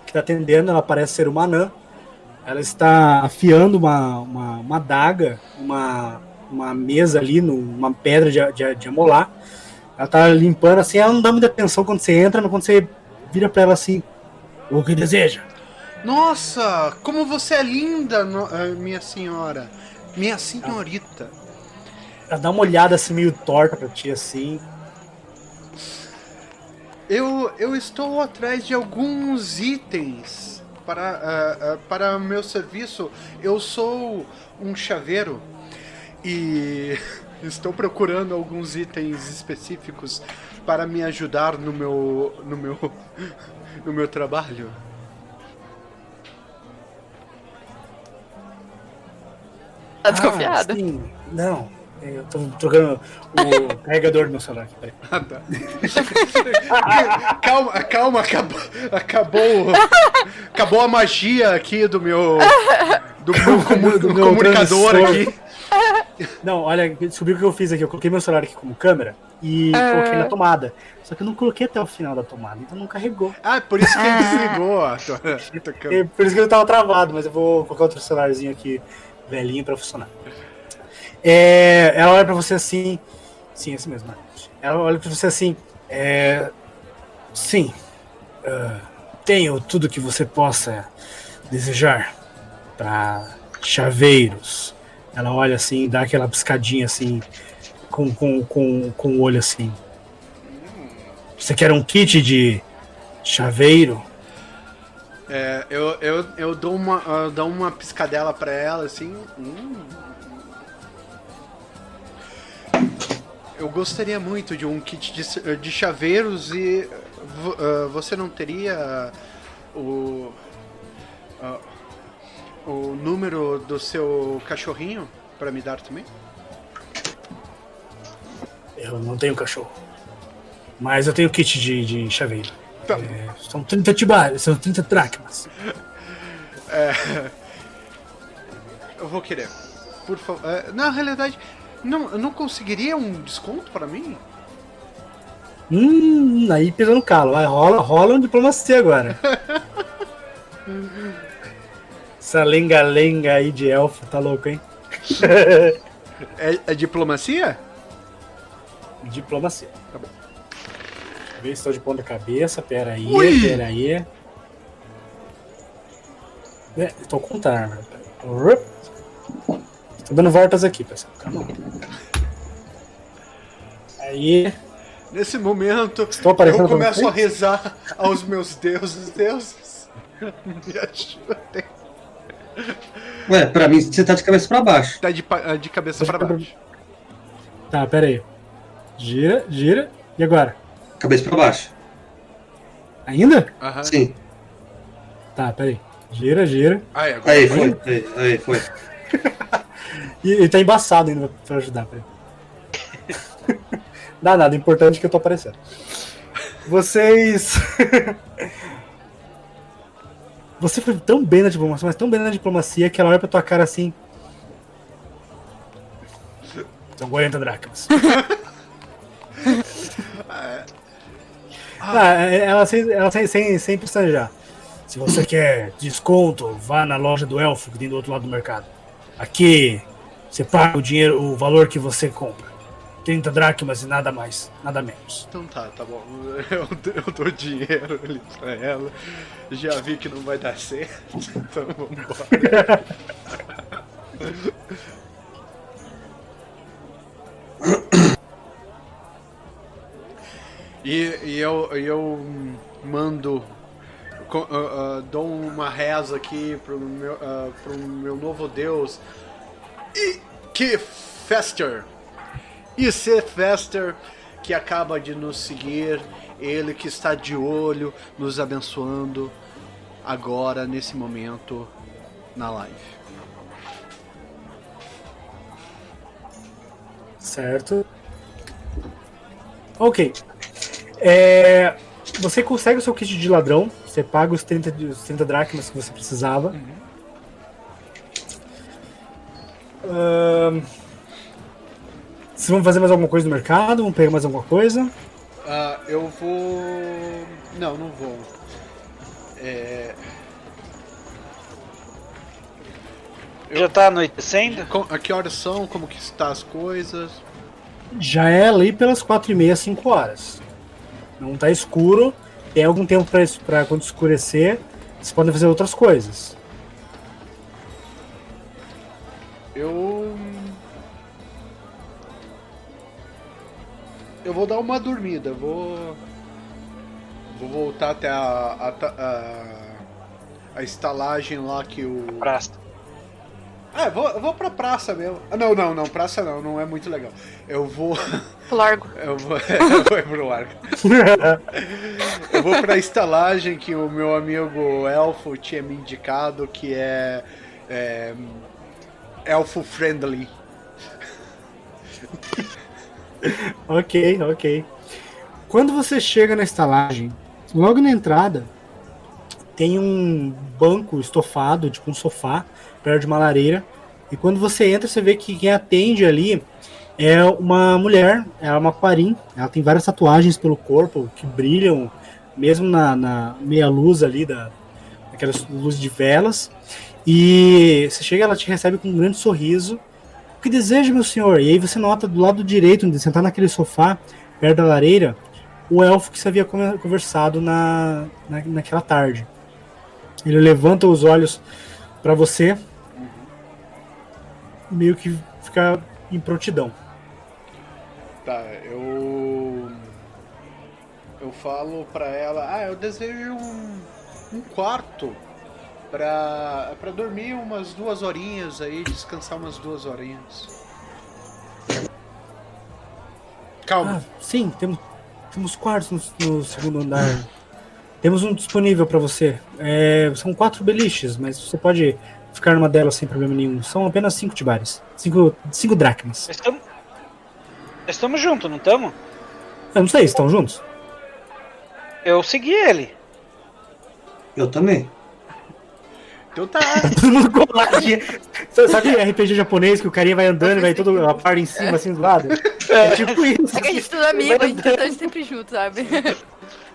Speaker 1: que está atendendo, ela parece ser uma anã. Ela está afiando uma, uma, uma adaga, uma, uma mesa ali, numa pedra de, de, de amolar. Ela tá limpando assim, ela não dá muita atenção quando você entra, mas quando você vira para ela assim, o que deseja?
Speaker 2: Nossa, como você é linda, eh, minha senhora. Minha senhorita.
Speaker 1: Ela dá uma olhada assim meio torta pra ti assim.
Speaker 2: Eu, eu estou atrás de alguns itens para, ah, ah, para meu serviço. Eu sou um chaveiro e estou procurando alguns itens específicos para me ajudar no meu, no meu, no meu trabalho.
Speaker 4: Tá desconfiado.
Speaker 1: Ah, sim. Não, eu tô trocando o carregador do meu celular aqui, peraí.
Speaker 2: Ah, tá. calma, calma, acabou, acabou, acabou a magia aqui do meu, do meu, comu-
Speaker 1: Do meu
Speaker 2: comunicador aqui.
Speaker 1: Não, olha, descobri o que eu fiz aqui. Eu coloquei meu celular aqui como câmera e
Speaker 4: Ah.
Speaker 1: coloquei na tomada. Só que eu não coloquei até o final da tomada, então não carregou.
Speaker 2: Ah, por isso que ele desligou a tua, a tua
Speaker 1: É
Speaker 2: câmera.
Speaker 1: por isso que ele tava travado, mas eu vou colocar outro celularzinho aqui, velhinho, pra funcionar. É, ela olha pra você assim. Sim, esse mesmo. né? Ela olha pra você assim. É, sim. ah, tenho tudo que você possa desejar pra chaveiros. Ela olha assim, dá aquela piscadinha assim, com, com, com, com o olho assim. Você quer um kit de chaveiro?
Speaker 2: É, eu, eu, eu dou uma, eu dou uma piscadela pra ela assim. hum. Eu gostaria muito de um kit de, de chaveiros e ah, você não teria o ah, o número do seu cachorrinho pra me dar também?
Speaker 1: Eu não tenho cachorro. Mas eu tenho kit de, de chaveiro.
Speaker 2: Tá.
Speaker 1: É, são 30 tibares, são 30 dracmas.
Speaker 2: Eu vou querer. Por favor. na realidade, não, eu não conseguiria um desconto pra mim?
Speaker 1: Hum, aí pisou no calo. Vai, rola, rola um diplomacia agora. Essa lenga-lenga aí de elfo, tá louco, hein?
Speaker 2: É, é diplomacia?
Speaker 1: Diplomacia. Tá bom. Ver se estou de ponta cabeça. Pera aí,
Speaker 2: Ui!
Speaker 1: pera aí. É, tô contando. né? Tô dando voltas aqui, pessoal. Calma. Aí.
Speaker 2: Nesse momento,
Speaker 1: Estou
Speaker 2: eu começo a rezar aos meus deuses. Deuses, me ajudem.
Speaker 3: Ué, pra mim você tá de cabeça pra baixo.
Speaker 2: Tá de, pa- de cabeça pra baixo.
Speaker 1: Tá, pera aí. Gira, gira. E agora?
Speaker 3: Cabeça pra baixo.
Speaker 1: Ainda?
Speaker 2: Aham.
Speaker 3: Sim.
Speaker 1: Tá, pera aí. Gira, gira.
Speaker 2: Aí, agora.
Speaker 3: Aí, foi. Aí, aí, foi.
Speaker 1: E ele tá embaçado ainda pra ajudar. Dá nada, o importante é que eu tô aparecendo. Vocês. Você foi tão bem na diplomacia, mas tão bem na diplomacia que ela olha pra tua cara assim. São 40 dracmas. ah, ela, sem, ela sem, sem, sem pestanejar. Se você quer desconto, vá na loja do elfo que tem do outro lado do mercado. Aqui você paga o dinheiro, o valor que você compra. 30 dracmas e nada mais, nada menos.
Speaker 2: Então tá, tá bom. Eu, eu dou dinheiro ali pra ela. Já vi que não vai dar certo. Então vambora. E, e eu, eu mando. ah, ah, dou uma reza aqui pro meu, ah, pro meu novo deus. E que Fester! E Fester que acaba de nos seguir, ele que está de olho, nos abençoando agora, nesse momento, na live.
Speaker 1: Certo. Ok. É, você consegue o seu kit de ladrão. Você paga os 30, de- os 30 dracmas que você precisava. Vocês vão fazer mais alguma coisa no mercado? Vão pegar mais alguma coisa?
Speaker 2: Ah, eu vou. Não, não vou. É...
Speaker 5: Já tá anoitecendo?
Speaker 2: A que horas são? Como que está as coisas?
Speaker 1: Já é ali pelas 4 e meia, 5 horas. Não tá escuro. Tem algum tempo pra quando escurecer. Vocês podem fazer outras coisas.
Speaker 2: Eu. Eu vou dar uma dormida, vou. Vou voltar até a. a, a, a estalagem lá que o.
Speaker 5: Praça.
Speaker 2: Ah, eu vou, eu vou pra praça mesmo. Ah, não, não, não, praça não, não é muito legal. Eu vou.
Speaker 4: Largo.
Speaker 2: Eu vou, eu vou pro arco. Eu vou pra estalagem que o meu amigo Elfo tinha me indicado, que é. é elfo friendly.
Speaker 1: Ok, ok. Quando você chega na estalagem, logo na entrada, tem um banco estofado, tipo um sofá, perto de uma lareira. E quando você entra, você vê que quem atende ali é uma mulher, ela é uma quarim. Ela tem várias tatuagens pelo corpo que brilham, mesmo na, na meia luz ali, da, aquelas luzes de velas. E você chega, ela te recebe com um grande sorriso. O que deseja, meu senhor? E aí você nota do lado direito, onde sentar naquele sofá, perto da lareira, o elfo que você havia conversado na, na, naquela tarde. Ele levanta os olhos para você, meio que fica em prontidão.
Speaker 2: Tá, eu. Eu falo pra ela, ah, eu desejo um, um quarto pra, pra dormir umas duas horinhas aí, descansar umas duas horinhas. Calma.
Speaker 1: Ah, sim, temos, temos quartos no, no segundo andar. Temos um disponível para você. É, são quatro beliches, mas você pode ficar numa delas sem problema nenhum. São apenas cinco tibares. Cinco, cinco dracmas.
Speaker 5: Estamos, estamos juntos, não estamos?
Speaker 1: Eu não sei, estão juntos?
Speaker 5: Eu segui ele.
Speaker 3: Eu também.
Speaker 2: Então tá.
Speaker 1: Todo mundo coladinho. Sabe RPG japonês que o carinha vai andando e vai todo a parte em cima, assim, do lado? É tipo isso.
Speaker 4: É que a gente tudo amigo, a gente tá sempre junto, sabe?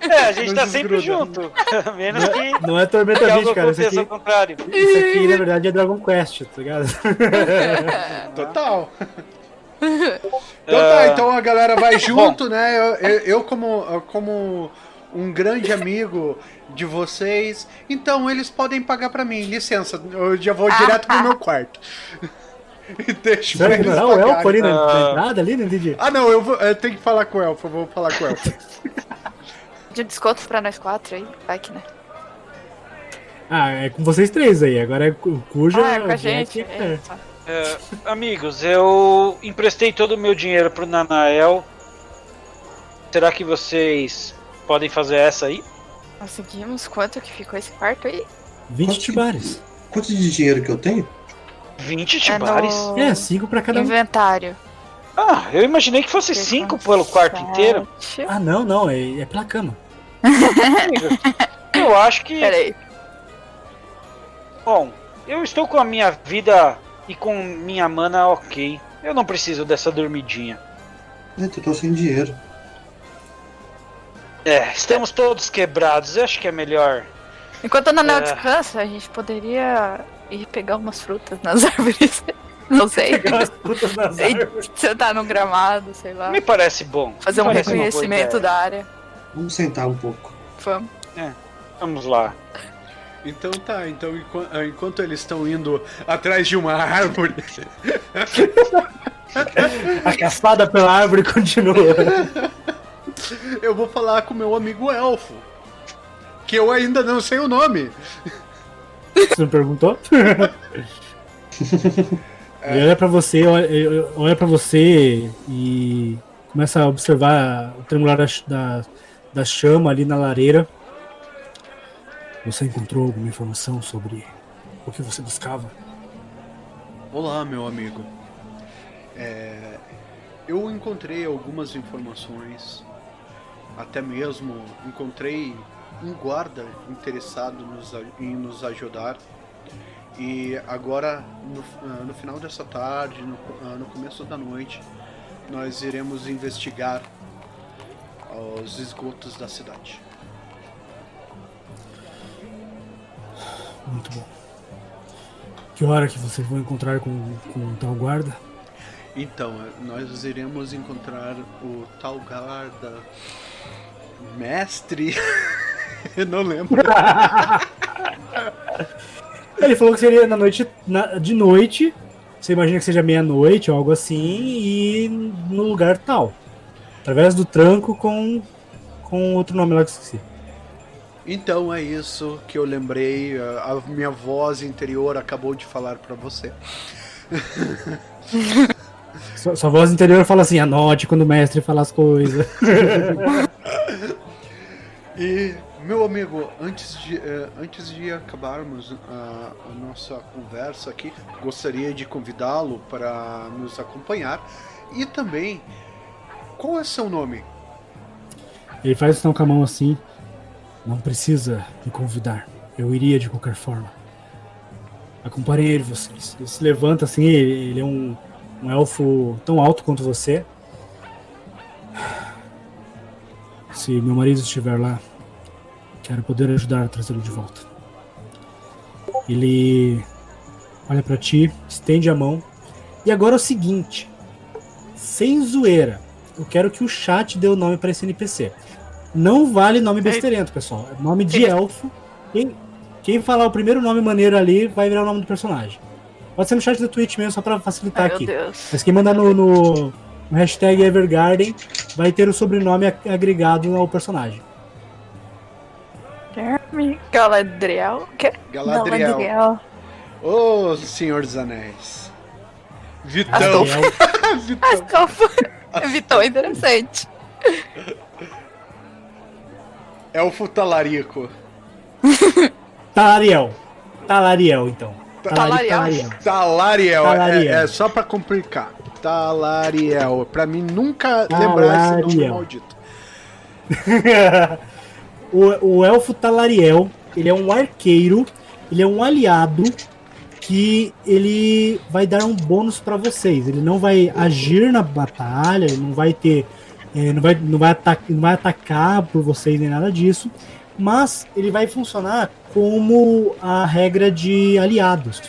Speaker 5: É, a gente
Speaker 2: Não
Speaker 5: tá sempre junto. Menos que,
Speaker 1: Não é Tormenta 20,
Speaker 5: algo
Speaker 1: cara. Isso aqui,
Speaker 5: contrário.
Speaker 1: isso aqui, na verdade, é Dragon Quest, tá ligado?
Speaker 2: Total. Então tá,
Speaker 5: Ah,
Speaker 2: então a galera vai junto, né? Eu, eu, eu como, eu como um grande amigo de vocês, então eles podem pagar pra mim. Licença, eu já vou direto pro meu quarto. e deixo
Speaker 1: vai
Speaker 2: pra eles
Speaker 1: ignorar o elfo ali na, na
Speaker 5: Ah.
Speaker 1: entrada ali? Não entendi.
Speaker 2: Ah, não, eu, vou, eu tenho que falar com o elfo, eu vou falar com o elfo.
Speaker 4: De desconto pra nós quatro aí. Vai que, né?
Speaker 1: Ah, é com vocês três aí. Agora é cu- cuja.
Speaker 4: ah, é com a gente.
Speaker 1: e
Speaker 4: É.
Speaker 5: É, amigos, eu emprestei todo o meu dinheiro pro Nanael. Será que vocês podem fazer essa aí?
Speaker 4: Conseguimos. Quanto que ficou esse quarto aí?
Speaker 1: 20
Speaker 3: Quanto que-
Speaker 1: tibares.
Speaker 3: Quanto de dinheiro que eu tenho?
Speaker 5: 20
Speaker 4: É
Speaker 5: tibares?
Speaker 4: no
Speaker 1: É, 5 pra cada um.
Speaker 4: inventário.
Speaker 5: Ah, eu imaginei que fosse 5 pelo quarto inteiro.
Speaker 4: Sete.
Speaker 1: Ah, não, não. É, é pela cama.
Speaker 5: Eu acho que.
Speaker 4: Pera aí.
Speaker 5: Bom, eu estou com a minha vida e com minha mana ok. Eu não preciso dessa dormidinha.
Speaker 3: Eu tô sem dinheiro.
Speaker 5: É, estamos todos quebrados. Eu acho que é melhor.
Speaker 4: Enquanto o Nanel
Speaker 5: É.
Speaker 4: descansa, a gente poderia ir pegar umas frutas nas árvores. Não sei.
Speaker 1: Aquelas putas nas
Speaker 4: Ei.
Speaker 1: árvores.
Speaker 4: Sentar no gramado, sei lá.
Speaker 5: Me parece bom.
Speaker 4: Fazer um
Speaker 5: Me boa
Speaker 4: reconhecimento da área.
Speaker 3: Vamos sentar um pouco.
Speaker 4: Vamos.
Speaker 5: Vamos lá.
Speaker 2: Então tá, então ah, enquanto eles estão indo atrás de uma árvore,
Speaker 1: A caçada pela árvore continua.
Speaker 2: eu vou falar com meu amigo elfo. Que eu ainda não sei o nome.
Speaker 1: Você não perguntou? Ele olha pra você, olha, olha pra você e começa a observar o triangular da, da, da chama ali na lareira. Você encontrou alguma informação sobre o que você buscava?
Speaker 2: Olá, meu amigo. É, eu encontrei algumas informações, até mesmo encontrei um guarda interessado nos em nos ajudar. E agora, no, ah, no final dessa tarde, no, ah, no começo da noite, nós iremos investigar os esgotos da cidade.
Speaker 1: Muito bom. Que hora que vocês vão encontrar com, com o tal guarda?
Speaker 2: Então, nós iremos encontrar o tal guarda mestre. Eu não lembro.
Speaker 1: Ele falou que seria na noite, na- de noite. Você imagina que seja meia-noite ou algo assim, e no lugar tal. Através do tranco com, com outro nome lá que eu esqueci.
Speaker 2: Então é isso que eu lembrei. A minha voz interior acabou de falar pra você.
Speaker 1: Sua, sua voz interior fala assim: anote quando o mestre fala as coisas.
Speaker 2: E, meu amigo, antes de, eh, antes de acabarmos a, a nossa conversa aqui, gostaria de convidá-lo para nos acompanhar. E também, qual é seu nome?
Speaker 1: Ele faz sinal com a mão assim. Não precisa me convidar. Eu iria de qualquer forma. Acompanhem ele, vocês. Ele se levanta assim, ele, ele é um, um elfo tão alto quanto você. Se meu marido estiver lá, quero poder ajudar a trazê-lo de volta. Ele olha pra ti, estende a mão. E agora é o seguinte: sem zoeira, eu quero que o chat dê o nome para esse NPC. Não vale nome besteirento, pessoal. É nome de elfo. Quem, quem falar o primeiro nome maneiro ali vai virar o nome do personagem. Pode ser no chat da Twitch mesmo, só pra facilitar
Speaker 4: Ai,
Speaker 1: aqui. Mas quem mandar no, no, no hashtag Evergarden vai ter o sobrenome ag- agregado ao personagem.
Speaker 4: Galadriel. Que?
Speaker 2: Galadriel.
Speaker 4: Galadriel.
Speaker 2: Ô, Senhor dos Anéis. Vitão. Vitão.
Speaker 4: Astolfo. Vitão é interessante.
Speaker 2: Elfo Talarico.
Speaker 1: Talariel. Talariel, então. Talari-
Speaker 4: Talariel.
Speaker 2: Talariel.
Speaker 1: Talariel.
Speaker 2: É, é só pra complicar. Talariel. Pra mim nunca lembrar esse nome maldito.
Speaker 1: o, o elfo Talariel, ele é um arqueiro, ele é um aliado que ele vai dar um bônus pra vocês. Ele não vai agir na batalha, ele não vai ter, eh, não vai, não vai, atacar, não vai atacar por vocês nem nada disso, mas ele vai funcionar como a regra de aliados.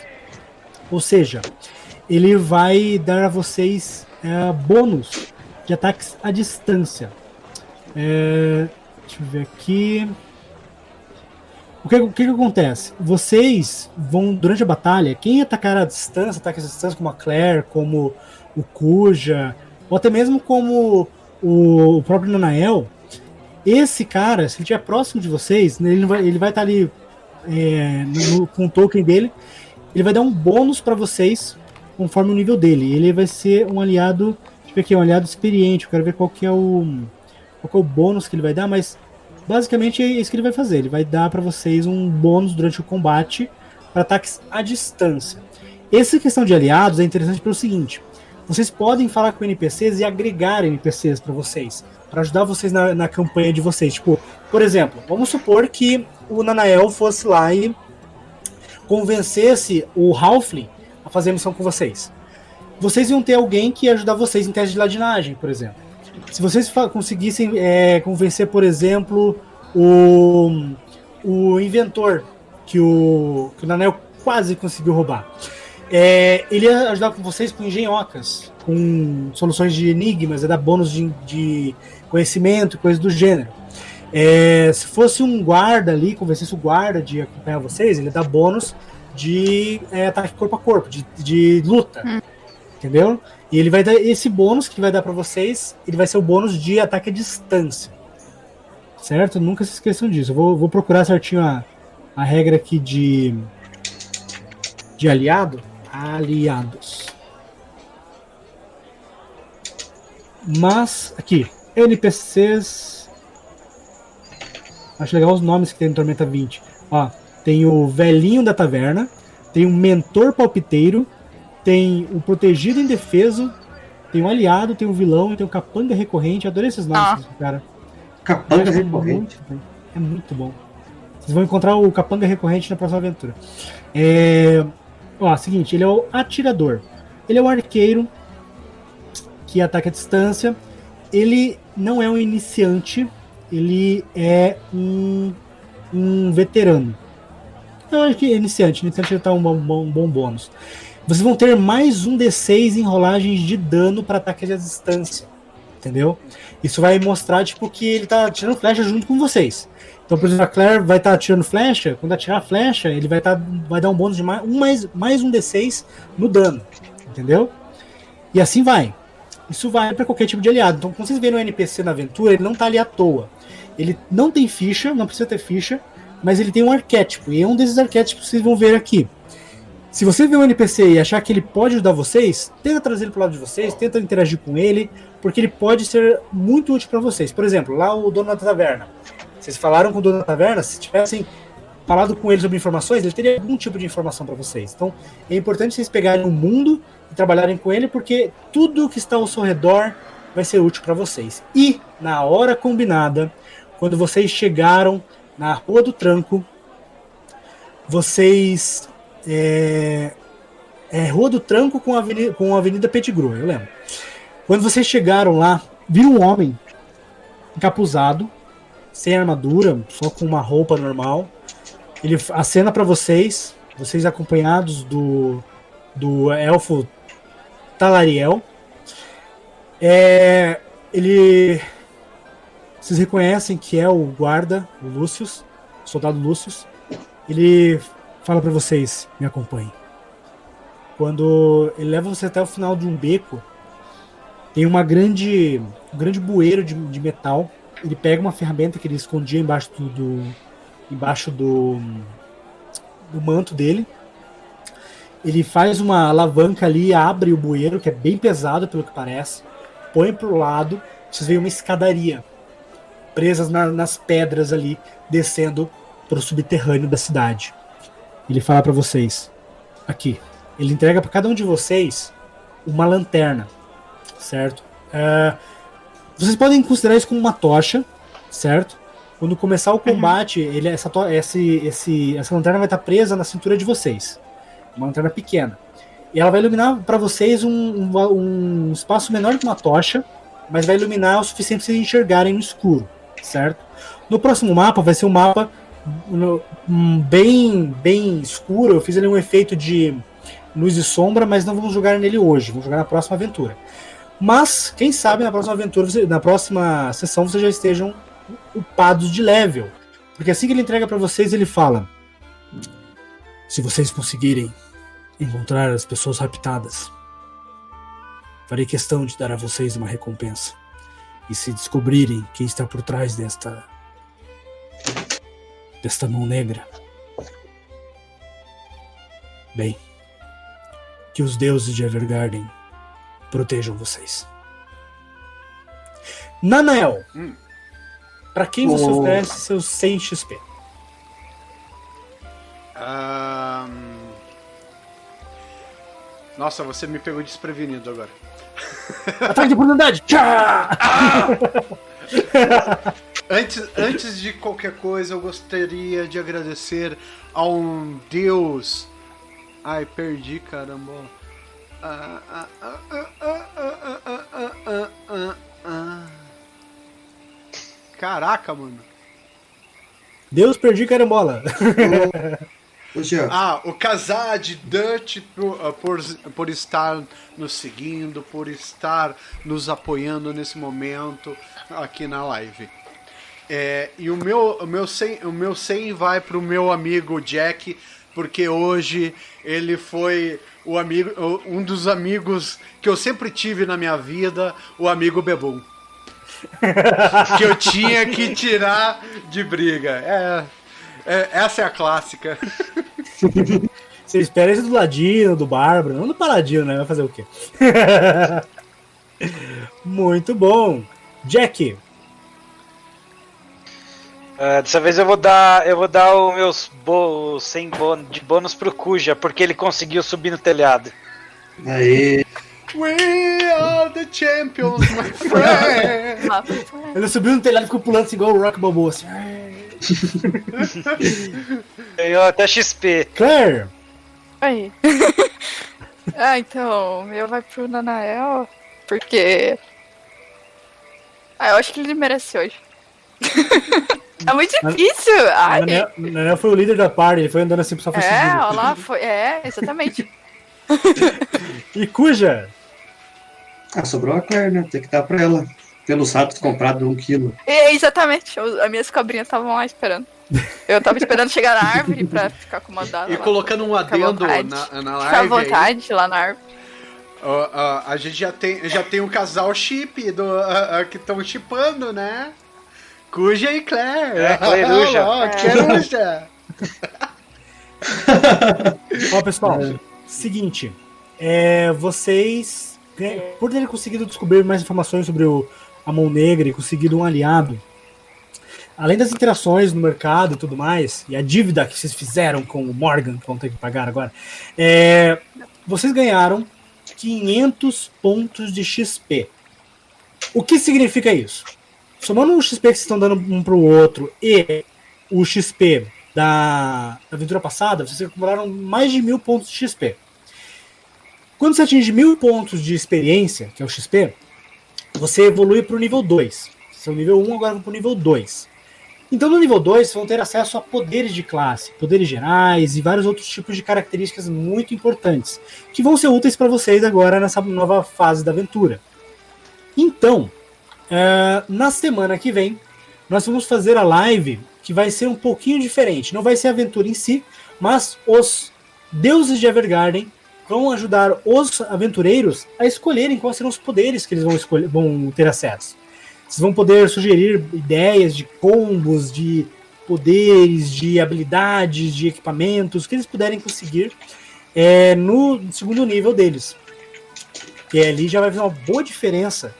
Speaker 1: Ou seja, ele vai dar a vocês eh, bônus de ataques à distância. É, deixa eu ver aqui. O que, o que, que acontece? Vocês vão, durante a batalha, quem atacar a distância, ataca a distância como a Claire, como o Kuja, ou até mesmo como o, o próprio Nanael, esse cara, se ele estiver próximo de vocês, ele vai, ele vai estar ali é, no, com o token dele, ele vai dar um bônus para vocês conforme o nível dele. Ele vai ser um aliado, ver aqui, um aliado experiente. Eu quero ver qual que é o qual que é o bônus que ele vai dar, mas basicamente é isso que ele vai fazer. Ele vai dar para vocês um bônus durante o combate para ataques à distância. Essa questão de aliados é interessante pelo seguinte: vocês podem falar com NPCs e agregar NPCs para vocês, para ajudar vocês na, na campanha de vocês. Tipo, por exemplo, vamos supor que o Nanael fosse lá e convencesse o Halfling a fazer a missão com vocês. Vocês iam ter alguém que ia ajudar vocês em teste de ladinagem, por exemplo. Se vocês conseguissem é, convencer, por exemplo, o, o inventor que o, que o Nanel quase conseguiu roubar, é, ele ia ajudar com vocês com engenhocas, com soluções de enigmas, ia dar bônus de, de conhecimento, coisas do gênero. É, se fosse um guarda ali, convencesse o guarda de acompanhar vocês, ele dá bônus de é, ataque corpo a corpo, de, de luta. Hum. Entendeu? E ele vai dar esse bônus que vai dar para vocês, ele vai ser o bônus de ataque à distância. Certo? Nunca se esqueçam disso. Eu vou, vou procurar certinho a, a regra aqui de de aliado, aliados. Mas aqui, NPCs Acho legal os nomes que tem no Tormenta 20. Ó, tem o velhinho da taverna, tem o mentor palpiteiro, tem o protegido indefeso, tem o aliado, tem o vilão e tem o capanga recorrente. Adorei esses nomes, ah. cara.
Speaker 3: Capanga recorrente?
Speaker 1: Muito, é muito bom. Vocês vão encontrar o capanga recorrente na próxima aventura. É... Ó, seguinte, ele é o atirador. Ele é o arqueiro que ataca a distância. Ele não é um iniciante, ele é um, um veterano. Eu acho que iniciante, iniciante já tá um bom, um bom bônus. Vocês vão ter mais um D6 em rolagens de dano para ataque à distância. Entendeu? Isso vai mostrar, tipo, que ele tá tirando flecha junto com vocês. Então, por exemplo, a Claire vai estar tá tirando flecha. Quando atirar a flecha, ele vai, tá, vai dar um bônus de mais um, mais, mais um D6 no dano. Entendeu? E assim vai. Isso vai para qualquer tipo de aliado. Então, quando vocês verem um NPC na aventura, ele não está ali à toa. Ele não tem ficha, não precisa ter ficha, mas ele tem um arquétipo. E é um desses arquétipos que vocês vão ver aqui. Se você vê um NPC e achar que ele pode ajudar vocês, tenta trazer ele pro lado de vocês, tenta interagir com ele, porque ele pode ser muito útil para vocês. Por exemplo, lá o dono da taverna. Vocês falaram com o dono da taverna, se tivessem falado com ele sobre informações, ele teria algum tipo de informação para vocês. Então, é importante vocês pegarem o mundo e trabalharem com ele, porque tudo que está ao seu redor vai ser útil para vocês. E na hora combinada, quando vocês chegaram na Rua do Tranco, vocês é, é Rua do Tranco com a Avenida, com Avenida Pettigrew, eu lembro. Quando vocês chegaram lá, viram um homem encapuzado, sem armadura, só com uma roupa normal. Ele acena para vocês, vocês acompanhados do, do elfo Talariel. É, ele. Vocês reconhecem que é o guarda, o Lúcius, o soldado Lúcius. Ele fala para vocês, me acompanhem. Quando ele leva você até o final de um beco, tem uma grande, um grande bueiro de, de metal. Ele pega uma ferramenta que ele escondia embaixo do, do embaixo do, do manto dele. Ele faz uma alavanca ali, abre o bueiro, que é bem pesado pelo que parece, põe pro lado, vocês veem uma escadaria presas na, nas pedras ali, descendo pro subterrâneo da cidade ele fala para vocês aqui. Ele entrega para cada um de vocês uma lanterna, certo? Uh, vocês podem considerar isso como uma tocha, certo? Quando começar o uhum. combate, uhum. ele, essa, esse, esse, essa lanterna vai estar presa na cintura de vocês. Uma lanterna pequena. E ela vai iluminar para vocês um, um, um, espaço menor que uma tocha, mas vai iluminar o suficiente para vocês enxergarem no escuro, certo? No próximo mapa vai ser um mapa bem, bem escuro. Eu fiz ali um efeito de luz e sombra, mas não vamos jogar nele hoje. Vamos jogar na próxima aventura. Mas, quem sabe na próxima aventura, na próxima sessão, vocês já estejam upados de level. Porque assim que ele entrega para vocês, ele fala: Se vocês conseguirem encontrar as pessoas raptadas, farei questão de dar a vocês uma recompensa. E se descobrirem quem está por trás desta desta mão negra, bem, que os deuses de Evergarden protejam vocês. Nanael,
Speaker 2: Hum.
Speaker 1: para quem você
Speaker 3: Oh.
Speaker 1: oferece seus 100 XP?
Speaker 2: Ahn, Nossa, você me pegou desprevenido agora.
Speaker 1: Ataque de oportunidade!
Speaker 2: Antes, antes de qualquer coisa, eu gostaria de agradecer a um Deus. Ai, perdi, caramba. Caraca, mano.
Speaker 1: Deus perdi carambola.
Speaker 2: Ah, o casar de Dutch por, ah, por, por estar nos seguindo, por estar nos apoiando nesse momento aqui na live. É, e o meu, o, meu 100, o meu 100 vai pro meu amigo Jack, porque hoje ele foi o amigo, um dos amigos que eu sempre tive na minha vida, o amigo Bebum. que eu tinha que tirar de briga. É, é- essa é a clássica.
Speaker 1: Você espera esse do Ladino, do Bárbaro, não do Paladino, né? Vai fazer o quê? Muito bom. Jack,
Speaker 5: Ah, dessa vez eu vou dar, eu vou dar os meus bo 100 bônus, de bônus pro Cuja, porque ele conseguiu subir no telhado.
Speaker 3: Aê.
Speaker 2: We are the champions, my friend.
Speaker 1: Ele subiu no telhado e ficou pulando assim, igual o Rock Balboa. Assim.
Speaker 5: Ganhou até XP.
Speaker 1: Claire,
Speaker 4: Aí. ah, então, o meu vai pro Nanael, porque. Ah, eu acho que ele merece hoje. é muito difícil! Ai,
Speaker 1: Nanel foi o líder da party, ele foi andando assim só foi
Speaker 4: é, olha lá, foi. É, exatamente.
Speaker 1: E Cuja,
Speaker 3: Ah, sobrou a Claire, né? Tem que dar pra ela. Pelos ratos comprados um quilo.
Speaker 4: É, exatamente, os- as minhas cobrinhas estavam lá esperando. Eu tava esperando chegar na árvore pra ficar acomodada.
Speaker 2: E
Speaker 4: lá.
Speaker 2: colocando um
Speaker 4: Fica
Speaker 2: adendo
Speaker 4: vontade.
Speaker 2: na, na
Speaker 4: Ficar à
Speaker 2: live. aí,
Speaker 4: vontade lá na árvore.
Speaker 2: ó, ó, a gente já tem, já tem um casal chip do, ah, que estão chipando, né? Cuja e Claire.
Speaker 5: É, Clairuja.
Speaker 2: Ó, Clairuja.
Speaker 1: Ó, pessoal, seguinte. É, vocês, né, por terem conseguido descobrir mais informações sobre o, a Mão Negra e conseguido um aliado, além das interações no mercado e tudo mais, e a dívida que vocês fizeram com o Morgan, que vão ter que pagar agora, é, vocês ganharam 500 pontos de XP. O que significa isso? Somando o XP que vocês estão dando um para o outro e o XP da aventura passada, vocês acumularam mais de mil pontos de XP. Quando você atinge mil pontos de experiência, que é o XP, você evolui para o nível 2. Você é o nível 1, agora vão para o nível 2. Então no nível 2 vocês vão ter acesso a poderes de classe, poderes gerais e vários outros tipos de características muito importantes, que vão ser úteis para vocês agora nessa nova fase da aventura. Então, é, na semana que vem, nós vamos fazer a live que vai ser um pouquinho diferente. Não vai ser a aventura em si, mas os deuses de Evergarden vão ajudar os aventureiros a escolherem quais serão os poderes que eles vão, escolher, vão ter acesso. Vocês vão poder sugerir ideias de combos, de poderes, de habilidades, de equipamentos que eles puderem conseguir é, no segundo nível deles. Que ali já vai fazer uma boa diferença.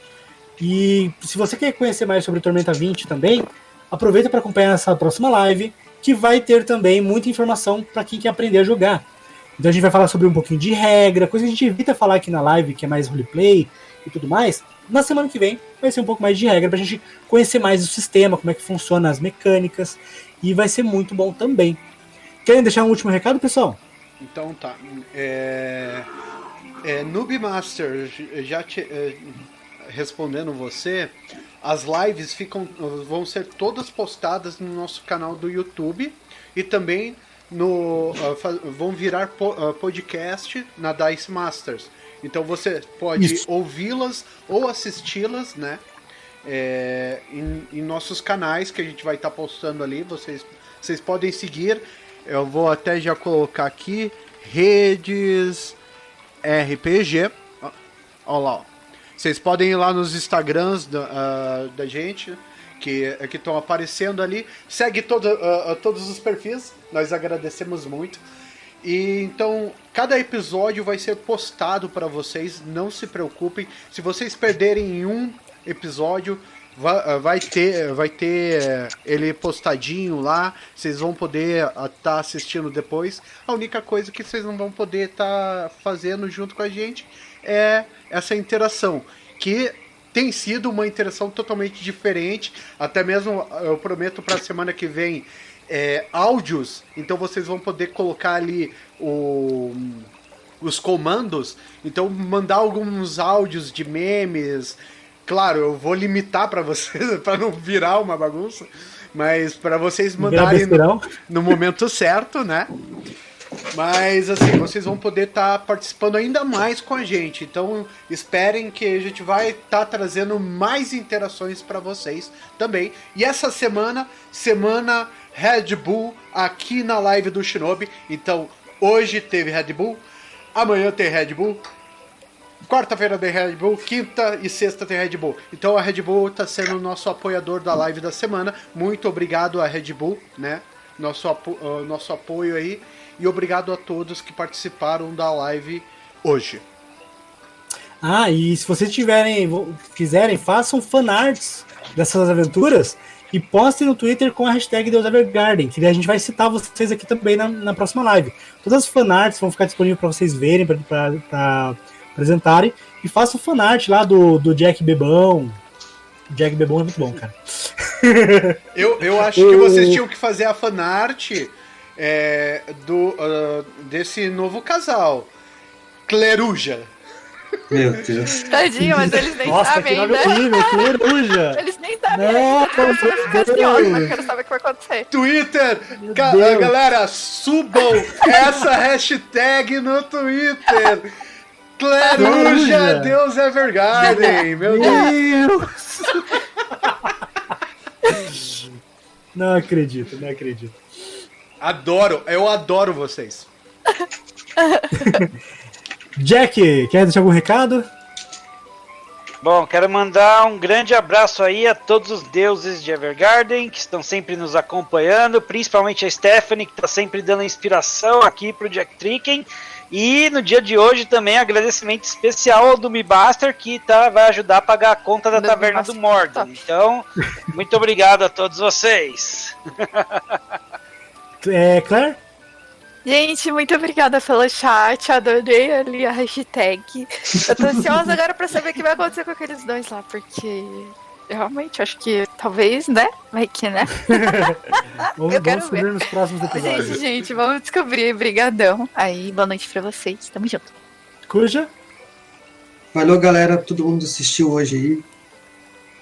Speaker 1: E se você quer conhecer mais sobre Tormenta 20 também, aproveita para acompanhar essa próxima live, que vai ter também muita informação para quem quer aprender a jogar. Então a gente vai falar sobre um pouquinho de regra, coisa que a gente evita falar aqui na live, que é mais roleplay e tudo mais. Na semana que vem vai ser um pouco mais de regra pra gente conhecer mais o sistema, como é que funciona as mecânicas, e vai ser muito bom também. Querem deixar um último recado, pessoal?
Speaker 2: Então tá. É, é, Noob Master, já te, é, respondendo você, as lives ficam, vão ser todas postadas no nosso canal do YouTube e também no uh, vão virar po- uh, podcast na Dice Masters. Então você pode ouvi-las ou assisti-las, né? é, em, em nossos canais que a gente vai estar postando ali. Vocês, vocês podem seguir. Eu vou até já colocar aqui redes RPG. Ó lá, ó. Vocês podem ir lá nos Instagrams da, ah, da gente, que que estão aparecendo ali. Segue todo, ah, ah, todos os perfis, nós agradecemos muito. E então, cada episódio vai ser postado para vocês, não se preocupem. Se vocês perderem um episódio, vai, vai ter, vai ter eh, ele postadinho lá. Vocês vão poder estar assistindo depois. A única coisa que vocês não vão poder estar fazendo junto com a gente é essa interação, que tem sido uma interação totalmente diferente. Até mesmo eu prometo para a semana que vem é, áudios, então vocês vão poder colocar ali o, os comandos. Então mandar alguns áudios de memes. Claro, eu vou limitar para vocês para não virar uma bagunça, mas para vocês mandarem no, no momento certo, né? Mas assim, vocês vão poder estar tá participando ainda mais com a gente. Então esperem que a gente vai estar tá trazendo mais interações para vocês também. E essa semana, semana Red Bull aqui na live do Shinobi. Então hoje teve Red Bull, amanhã tem Red Bull. Quarta-feira tem Red Bull, quinta e sexta tem Red Bull. Então a Red Bull está sendo o nosso apoiador da live da semana. Muito obrigado a Red Bull, né? Nosso, apo uh, nosso apoio aí e obrigado a todos que participaram da live hoje.
Speaker 1: Ah, e se vocês tiverem, quiserem, façam fanarts dessas aventuras e postem no Twitter com a hashtag Deus Evergarden, que a gente vai citar vocês aqui também na, na próxima live. Todas as fanarts vão ficar disponíveis para vocês verem, para apresentarem. E façam fanart lá do, do Jack Bebão. Jack Bebão é muito bom, cara.
Speaker 2: eu, eu acho que vocês tinham que fazer a fanart é, do, uh, desse novo casal. Cleruja.
Speaker 3: Meu Deus.
Speaker 4: Tadinho, mas eles nem
Speaker 1: Nossa,
Speaker 4: sabem
Speaker 1: que nome
Speaker 4: ainda.
Speaker 1: horrível, Cleruja.
Speaker 4: Eles nem sabem
Speaker 1: Não,
Speaker 4: ainda.
Speaker 1: Meu
Speaker 4: vão ficar eu quero saber o que vai acontecer.
Speaker 2: Twitter! Ca-
Speaker 1: Deus.
Speaker 2: galera, subam essa hashtag no Twitter! Cleruja. Deus é Evergarden! Meu Deus!
Speaker 1: Deus! Não acredito, não acredito.
Speaker 2: Adoro, eu adoro vocês.
Speaker 1: Jack, quer deixar algum recado?
Speaker 5: Bom, quero mandar um grande abraço aí a todos os deuses de Evergarden que estão sempre nos acompanhando, principalmente a Stephanie, que está sempre dando inspiração aqui pro Jack Trinken. E no dia de hoje também agradecimento especial ao do Mibaster, que tá, vai ajudar a pagar a conta da Taverna do Mordor.
Speaker 4: top.
Speaker 5: Então, muito obrigado a todos vocês.
Speaker 1: É, Claire?
Speaker 4: Gente, muito obrigada pelo chat. Adorei ali a hashtag. Eu tô ansiosa agora pra saber o que vai acontecer com aqueles dois lá, porque realmente acho que talvez, né? Vai que, né?
Speaker 1: Vamos,
Speaker 4: Eu quero
Speaker 1: vamos descobrir
Speaker 4: ver.
Speaker 1: nos próximos
Speaker 4: Gente,
Speaker 1: episódios.
Speaker 4: gente, vamos descobrir. Brigadão. Aí, boa noite pra vocês. Tamo junto.
Speaker 1: Cuja?
Speaker 3: Valeu, galera. Todo mundo assistiu hoje aí.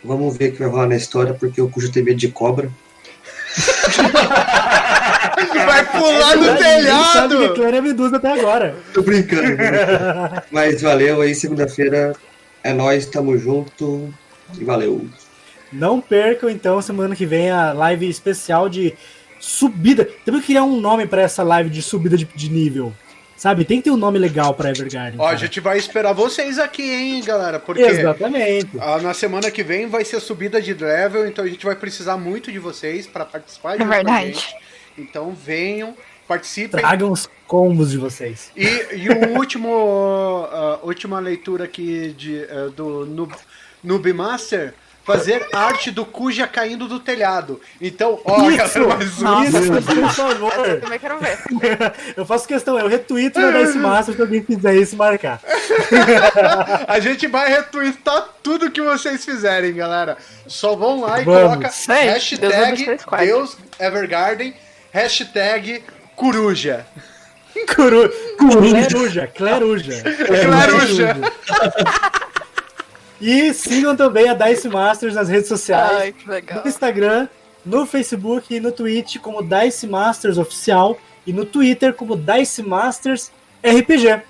Speaker 3: Vamos ver o que vai rolar na história, porque o Cujo tem medo de cobra.
Speaker 2: Vai pular no
Speaker 1: Ninguém sabe que
Speaker 2: telhado!
Speaker 1: Claire é medusa até agora.
Speaker 3: Tô brincando. né? Mas valeu aí, segunda-feira. É nóis, tamo junto. E valeu.
Speaker 1: Não percam, então, semana que vem a live especial de subida. Temos que criar um nome pra essa live de subida de, de nível. Sabe? Tem que ter um nome legal pra Evergarden.
Speaker 2: Ó, a gente vai esperar vocês aqui, hein, galera? Porque
Speaker 1: Exatamente.
Speaker 2: ah, na semana que vem vai ser subida de level, então a gente vai precisar muito de vocês para participar
Speaker 4: É
Speaker 2: a
Speaker 4: verdade.
Speaker 2: gente. Então venham, participem.
Speaker 1: Tragam os combos de vocês.
Speaker 2: E, e o último, a última leitura aqui de, eh, do Noob, Noob Master, fazer arte do Cuja caindo do telhado. Então, ó,
Speaker 1: Isso!
Speaker 2: galera, mais um
Speaker 4: Nossa.
Speaker 2: isso.
Speaker 1: Por
Speaker 4: Eu
Speaker 1: favor.
Speaker 4: também quero ver.
Speaker 1: Eu faço questão, eu retweet na Dice Master se alguém fizer isso e marcar.
Speaker 2: A gente vai retweetar tudo que vocês fizerem, galera. Só vão lá e
Speaker 1: Vamos.
Speaker 2: coloca
Speaker 4: Deus
Speaker 2: hashtag. Deus Evergarden, hashtag Coruja.
Speaker 1: Curu... Cleruja, Cleruja.
Speaker 2: Cleruja.
Speaker 1: E sigam também a Dice Masters nas redes sociais.
Speaker 4: Ai, que legal.
Speaker 1: no Instagram, no Facebook e no Twitch como Dice Masters Oficial e no Twitter como Dice Masters RPG.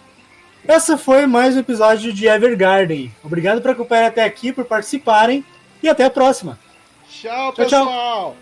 Speaker 1: Essa foi mais um episódio de Evergarden. Obrigado por acompanhar até aqui, por participarem e até a próxima.
Speaker 2: Tchau,
Speaker 1: Tchau, tchau.
Speaker 2: pessoal!